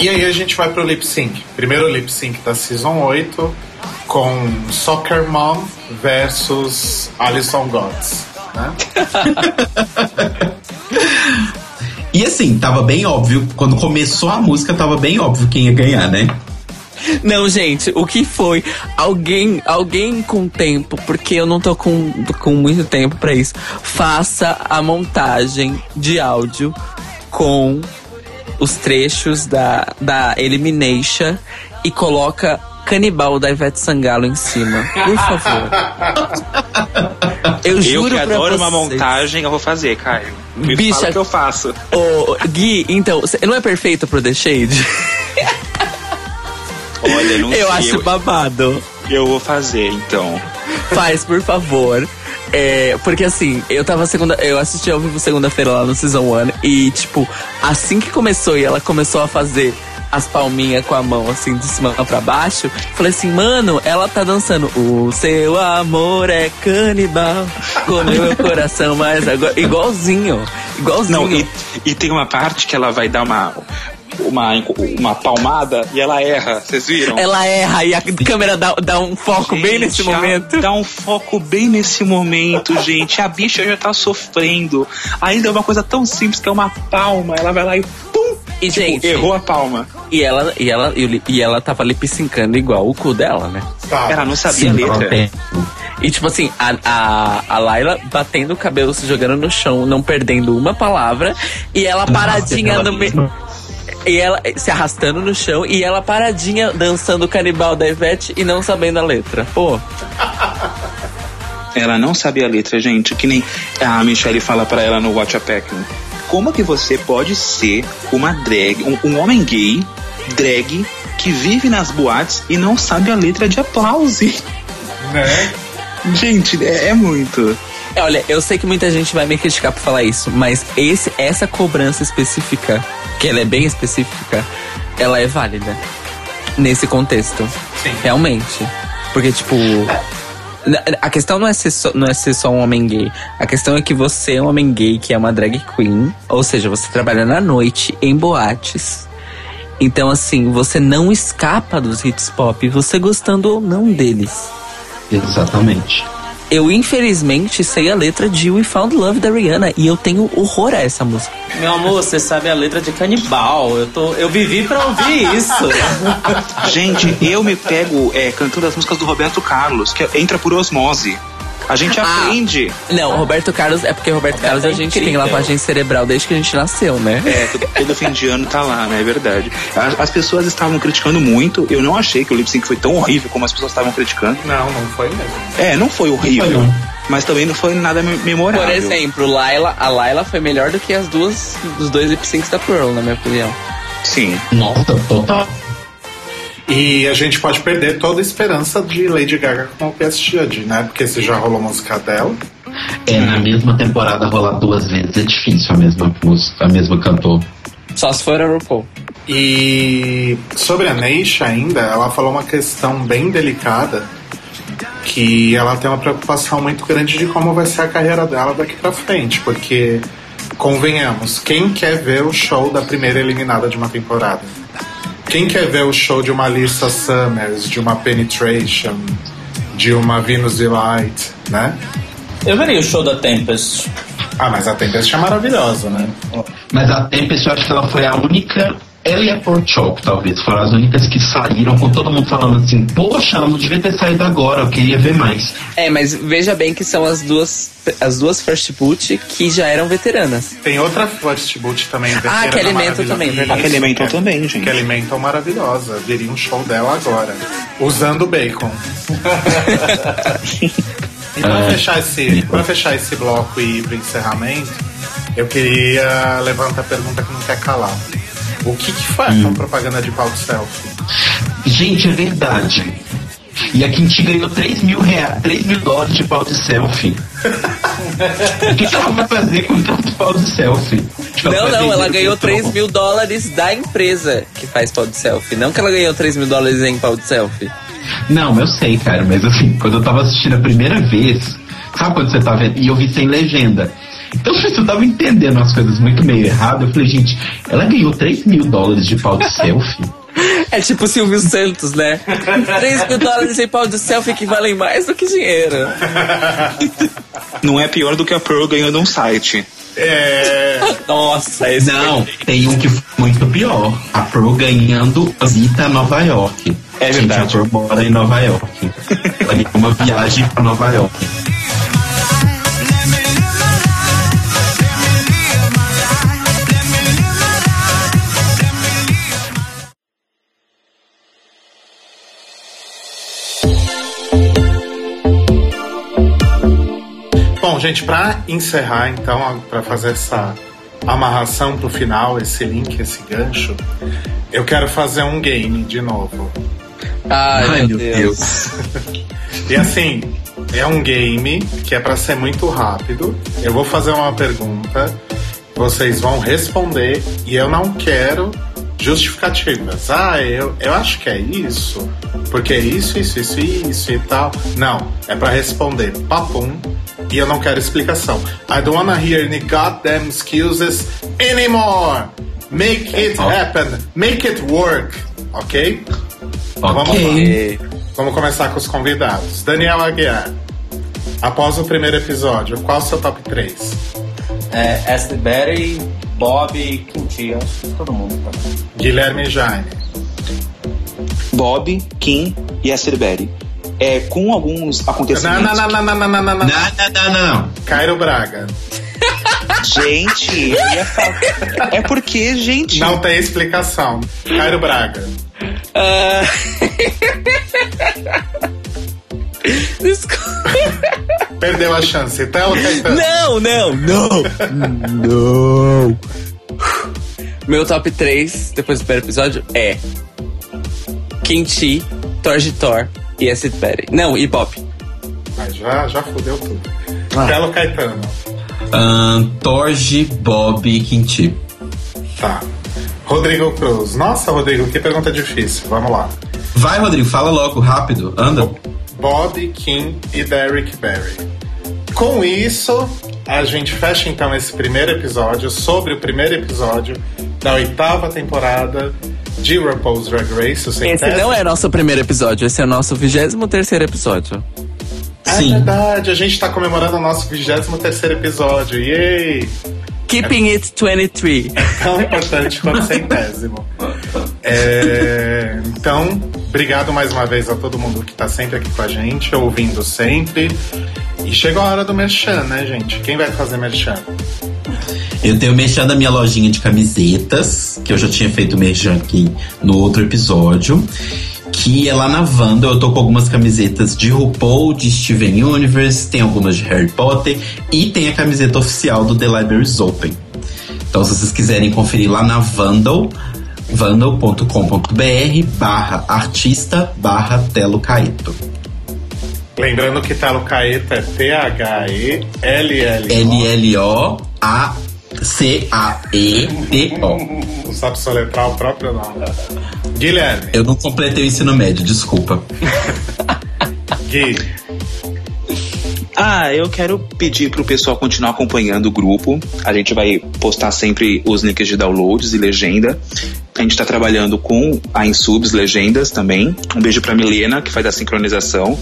E aí a gente vai pro lip sync. Primeiro lip sync da Season 8 com Soccer Mom versus Alison Gotts. Né? E assim, tava bem óbvio. Quando começou a música, tava bem óbvio quem ia ganhar, né? Não, gente, o que foi? Alguém, alguém com tempo, porque eu não tô com, com muito tempo pra isso. Faça a montagem de áudio com os trechos da, da Elimination e coloca Canibal da Ivete Sangalo em cima. Por favor. Eu Eu juro que pra adoro vocês. uma montagem, eu vou fazer, Caio. Me Bicha- fala que eu faço. Ô, Gui, então, não é perfeito pro The Shade? Olha, não Eu sei, acho eu, babado. eu vou fazer, então. Faz, por favor. É, porque assim, eu tava segunda. Eu assisti ao vivo segunda-feira lá no Season 1 e, tipo, assim que começou e ela começou a fazer as palminhas com a mão, assim, de cima pra baixo, falei assim, mano, ela tá dançando. O seu amor é canibal, comeu meu coração, mas agora. Igualzinho. Igualzinho. Não, e, e tem uma parte que ela vai dar uma, uma, uma palmada e ela erra, vocês viram? Ela erra e a câmera dá, dá um foco bem Gente, nesse ela momento. Dá um foco bem nesse momento, gente. A bicha já tá sofrendo. Ainda é uma coisa tão simples que é uma palma. Ela vai lá e pum! E, Tipo, gente, errou a palma. E ela, e ela, e, ela tava lip syncando igual o cu dela, né? Tá. Ela não sabia a ela letra. E tipo assim, a, a, a Laila batendo o cabelo, se jogando no chão, não perdendo uma palavra. E ela paradinha ela no meio. E ela se arrastando no chão e ela paradinha dançando o canibal da Ivete e não sabendo a letra. Pô, Ela não sabia a letra, gente. Que nem a Michelle fala pra ela no Watch a Packing. Como que você pode ser uma drag, um, um homem gay, drag, que vive nas boates e não sabe a letra de aplause? Né? Gente, é, é muito. É, olha, eu sei que muita gente vai me criticar por falar isso, mas esse, essa cobrança específica, que ela é bem específica, ela é válida nesse contexto. Sim. Realmente. Porque, tipo. A questão não é, ser só, não é ser só um homem gay. A questão é que você é um homem gay que é uma drag queen. Ou seja, você trabalha na noite, em boates. Então, assim, você não escapa dos hits pop, você gostando ou não deles. Exatamente. Eu, infelizmente, sei a letra de We Found Love da Rihanna e eu tenho horror a essa música. Meu amor, você sabe a letra de canibal. Eu, tô, eu vivi pra ouvir isso. Gente, eu me pego é, cantando as músicas do Roberto Carlos, que entra por osmose. A gente Ah. aprende. Não, Roberto Carlos é porque Roberto Carlos a gente tem incrível. lavagem cerebral desde que a gente nasceu, né? É, todo, todo fim de ano tá lá, né? É verdade. As, as pessoas estavam criticando muito. Eu não achei que o lip sync foi tão horrível como as pessoas estavam criticando. Não, não foi mesmo. É, não foi horrível. Não foi, não. Mas também não foi nada me- memorável. Por exemplo, Laila, a Laila foi melhor do que as duas, os dois lip syncs da Pearl, na minha opinião. Sim. Nossa, total. E a gente pode perder toda a esperança de Lady Gaga com o Guest Judge, né? Porque se já rolou música dela. É, na mesma temporada rolar duas vezes é difícil a mesma música, a mesma cantor. Só se for a RuPaul. E sobre a Neisha ainda, ela falou uma questão bem delicada que ela tem uma preocupação muito grande de como vai ser a carreira dela daqui pra frente, porque convenhamos, quem quer ver o show da primeira eliminada de uma temporada? Quem quer ver o show de uma Lisa Summers, de uma Penetration, de uma Venus Delight, né? Eu veria o show da Tempest. Ah, mas a Tempest é maravilhosa, né? Mas a Tempest, eu acho que ela foi a única. Ela e a Porchop, talvez, foram as únicas que saíram com todo mundo falando assim: Poxa, ela não devia ter saído agora, eu queria ver mais. É, mas veja bem que são as duas, as duas First Boot que já eram veteranas. Tem outra First Boot também. veterana que Elemental maravilhosa. também, verdade. Que é- também, gente. Que Elemental maravilhosa. Viria um show dela agora. Usando bacon. e pra, Ah, fechar esse, pra fechar esse bloco e ir pro encerramento, eu queria levantar a pergunta que não quer calar. O que, que foi Hum. essa propaganda de palco selfie? Gente, é verdade. E a Kinti ganhou 3 mil, rea... 3 mil dólares de pau de selfie. o que, que ela vai fazer com tanto pau de selfie? Tipo, Não, não, ela ganhou troco. 3 mil dólares da empresa que faz pau de selfie. Não que ela ganhou 3 mil dólares em pau de selfie. Não, eu sei, cara, mas assim, quando eu tava assistindo a primeira vez, sabe quando você tá vendo? E eu vi sem legenda. Então, se eu tava entendendo as coisas muito meio errado, eu falei, gente, ela ganhou 3 mil dólares de pau de selfie? É tipo Silvio Santos, né? 3 mil dólares em pau de selfie que valem mais do que dinheiro. Não é pior do que a Pearl ganhando um site. É. Nossa, esse Não, tem um que foi muito pior. A Pearl ganhando a visita a Nova York. É Gente, verdade. a Pearl mora em Nova York. Ela ganhou uma viagem pra Nova York. Gente, pra encerrar, então, pra fazer essa amarração pro final, esse link, esse gancho, eu quero fazer um game de novo. Ai, meu Deus. E assim, é um game que é pra ser muito rápido. Eu vou fazer uma pergunta, vocês vão responder e eu não quero justificativas. Ah, eu, eu acho que é isso, porque é isso, isso, isso, isso e tal. Não, é pra responder papum e eu não quero explicação. I don't wanna hear any goddamn excuses anymore. Make it happen, make it work, ok? Vamos lá. Vamos começar com os convidados. Daniel Aguiar. Após o primeiro episódio, qual o seu top 3? É, Ashley Berry, Bob e que todo mundo tá. Guilherme Jaime. Bob, Kim e Esther Berry. É, com alguns acontecimentos. não, não, não, não, não, não, não, não. Não, não, não, não. Cairo Braga. Gente, eu ia falar. É porque, gente. Não tem explicação. Cairo Braga. Ah. Desculpa. Perdeu a chance. Telo Caetano. Não, não, não. não. Meu top 3, depois do primeiro episódio, é Kimchi, Torge Thor e Acid Berry. Não, e Pop. Mas já, já fudeu tudo. Ah. Telo Caetano. Ahn, Torge, Bob e Quinti. Tá. Rodrigo Cruz. Nossa, Rodrigo, que pergunta difícil. Vamos lá. Vai, Rodrigo, fala logo, rápido. Anda. Bob, Kim e Derrick Barry. Com isso, a gente fecha então esse primeiro episódio sobre o primeiro episódio da oitava temporada de RuPaul's Drag Race, o Esse não é nosso primeiro episódio, esse é o nosso 23 terceiro episódio. É Sim. verdade, a gente tá comemorando o nosso 23 episódio. Yay! Keeping It 23. Tão importante quanto centésimo. É, então, obrigado mais uma vez a todo mundo que tá sempre aqui com a gente, ouvindo sempre. E chegou a hora do merchan, né, gente? Quem vai fazer merchan? Eu tenho mexendo a minha lojinha de camisetas, que eu já tinha feito merchan aqui no outro episódio. Que é lá na Wanda, eu tô com algumas camisetas de RuPaul, de Steven Universe, tem algumas de Harry Potter e tem a camiseta oficial do The Libraries Open. Então, se vocês quiserem conferir lá na Vandal, vandal.com.br barra artista barra Telo Caeto. Lembrando que Talo Caeta é T-H-E-L-L-O. L-L-O-A-C-A-E-T-O. Não sabe soletrar o próprio nome. Guilherme, Eu não completei o ensino médio, desculpa. Gui, Ah, eu quero pedir pro pessoal continuar acompanhando o grupo. A gente vai postar sempre os links de downloads e legenda. A gente tá trabalhando com a Insubs Legendas também. Um beijo pra Milena, que faz a sincronização.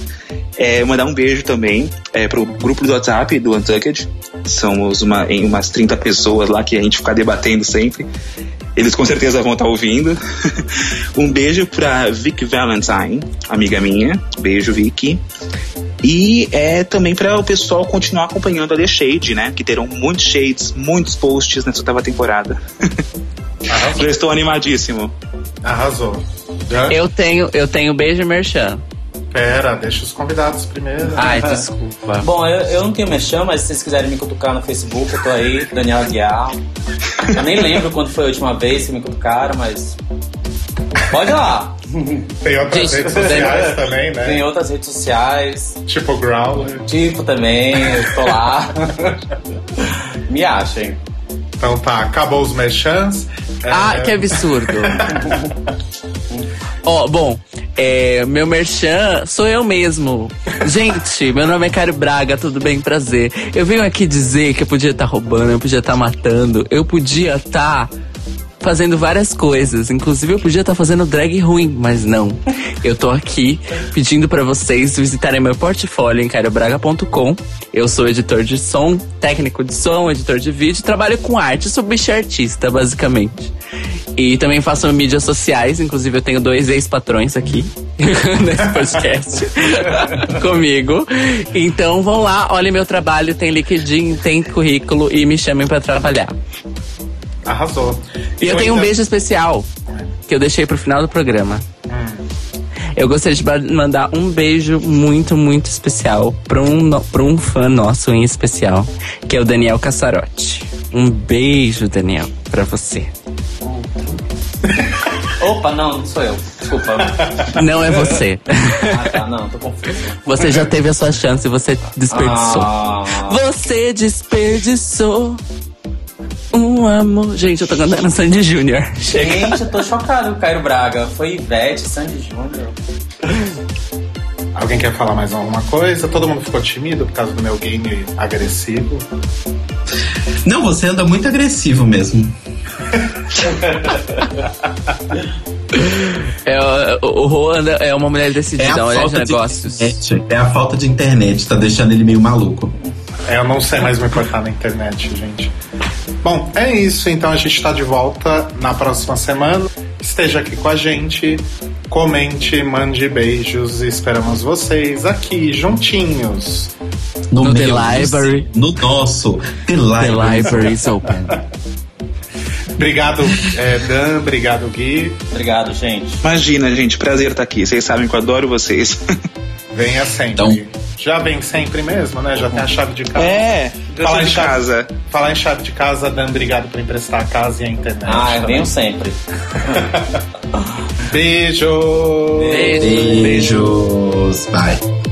É, mandar um beijo também é, pro grupo do WhatsApp do Untucked. Somos uma, em umas 30 pessoas lá que a gente fica debatendo sempre. Eles com certeza vão estar ouvindo. um beijo pra Vic Valentine, amiga minha. Beijo, Vicky. E é também para o pessoal continuar acompanhando a The Shade, né? Que terão muitos shades, muitos posts nessa oitava temporada. arrasou. Já estou animadíssimo. arrasou. Já? Eu tenho, eu tenho beijo merchan. Pera, deixa os convidados primeiro. Ai, desculpa. Bom, eu, eu não tenho mexão, mas se vocês quiserem me cutucar no Facebook, eu tô aí, Daniel Aguiar. Eu nem lembro quando foi a última vez que me cutucaram, mas. Pode ir lá. Tem outras Gente, redes tem- sociais também, né? Tem outras redes sociais, Tipo Growler. tipo também, eu tô lá. me achem. Então tá, acabou os merchans. É, Ah, que absurdo. Ó, bom, é, meu merchan sou eu mesmo. Gente, meu nome é Caio Braga, tudo bem? Prazer. Eu venho aqui dizer que eu podia estar roubando, eu podia estar matando, eu podia estar fazendo várias coisas. Inclusive, eu podia estar fazendo drag ruim, mas não. Eu tô aqui pedindo pra vocês visitarem meu portfólio em cariobraga.com. Eu sou editor de som, técnico de som, editor de vídeo, trabalho com arte, sou bicho artista, basicamente. E também faço mídias sociais, inclusive eu tenho dois ex-patrões aqui nesse podcast comigo. Então vão lá, olhem meu trabalho, tem LinkedIn, tem currículo e me chamem pra trabalhar. Arrasou. E eu tenho um ainda- beijo especial que eu deixei pro final do programa. Eu gostaria de mandar um beijo muito, muito especial pra um, pra um fã nosso em especial, que é o Daniel Cassarotti. Um beijo, Daniel, pra você. Opa, não, não sou eu. Desculpa. Não é você. Ah, tá, não, tô confuso. Você já teve a sua chance e você desperdiçou. Ah, Você desperdiçou um amor. Gente, eu tô cantando Sandy Júnior. Gente, eu tô chocado com o Cairo Braga. Foi Ivete, Sandy Júnior. Alguém quer falar mais alguma coisa? Todo mundo ficou tímido por causa do meu game agressivo. Não, você anda muito agressivo mesmo. É, o Roan é uma mulher É decidida, a uma mulher de falta de negócios. internet. É a falta de internet, tá deixando ele meio maluco. É, eu não sei mais me portar na internet, gente. Bom, é isso. Então a gente tá de volta na próxima semana. Esteja aqui com a gente. Comente, mande beijos. e Esperamos vocês aqui juntinhos. No The meu, Library. No nosso The The Library. library is open. Obrigado, é, Dan. Obrigado, Gui. Obrigado, gente. Imagina, gente, prazer estar aqui. Vocês sabem que eu adoro vocês. Venha sempre. Então- Já vem sempre mesmo, né? Já tem a chave de casa. É, Falar de chave- casa. Falar em chave de casa, Dan, obrigado por emprestar a casa e a internet. Ah, eu também. venho sempre. Beijo! Beijo. Beijos. Bye.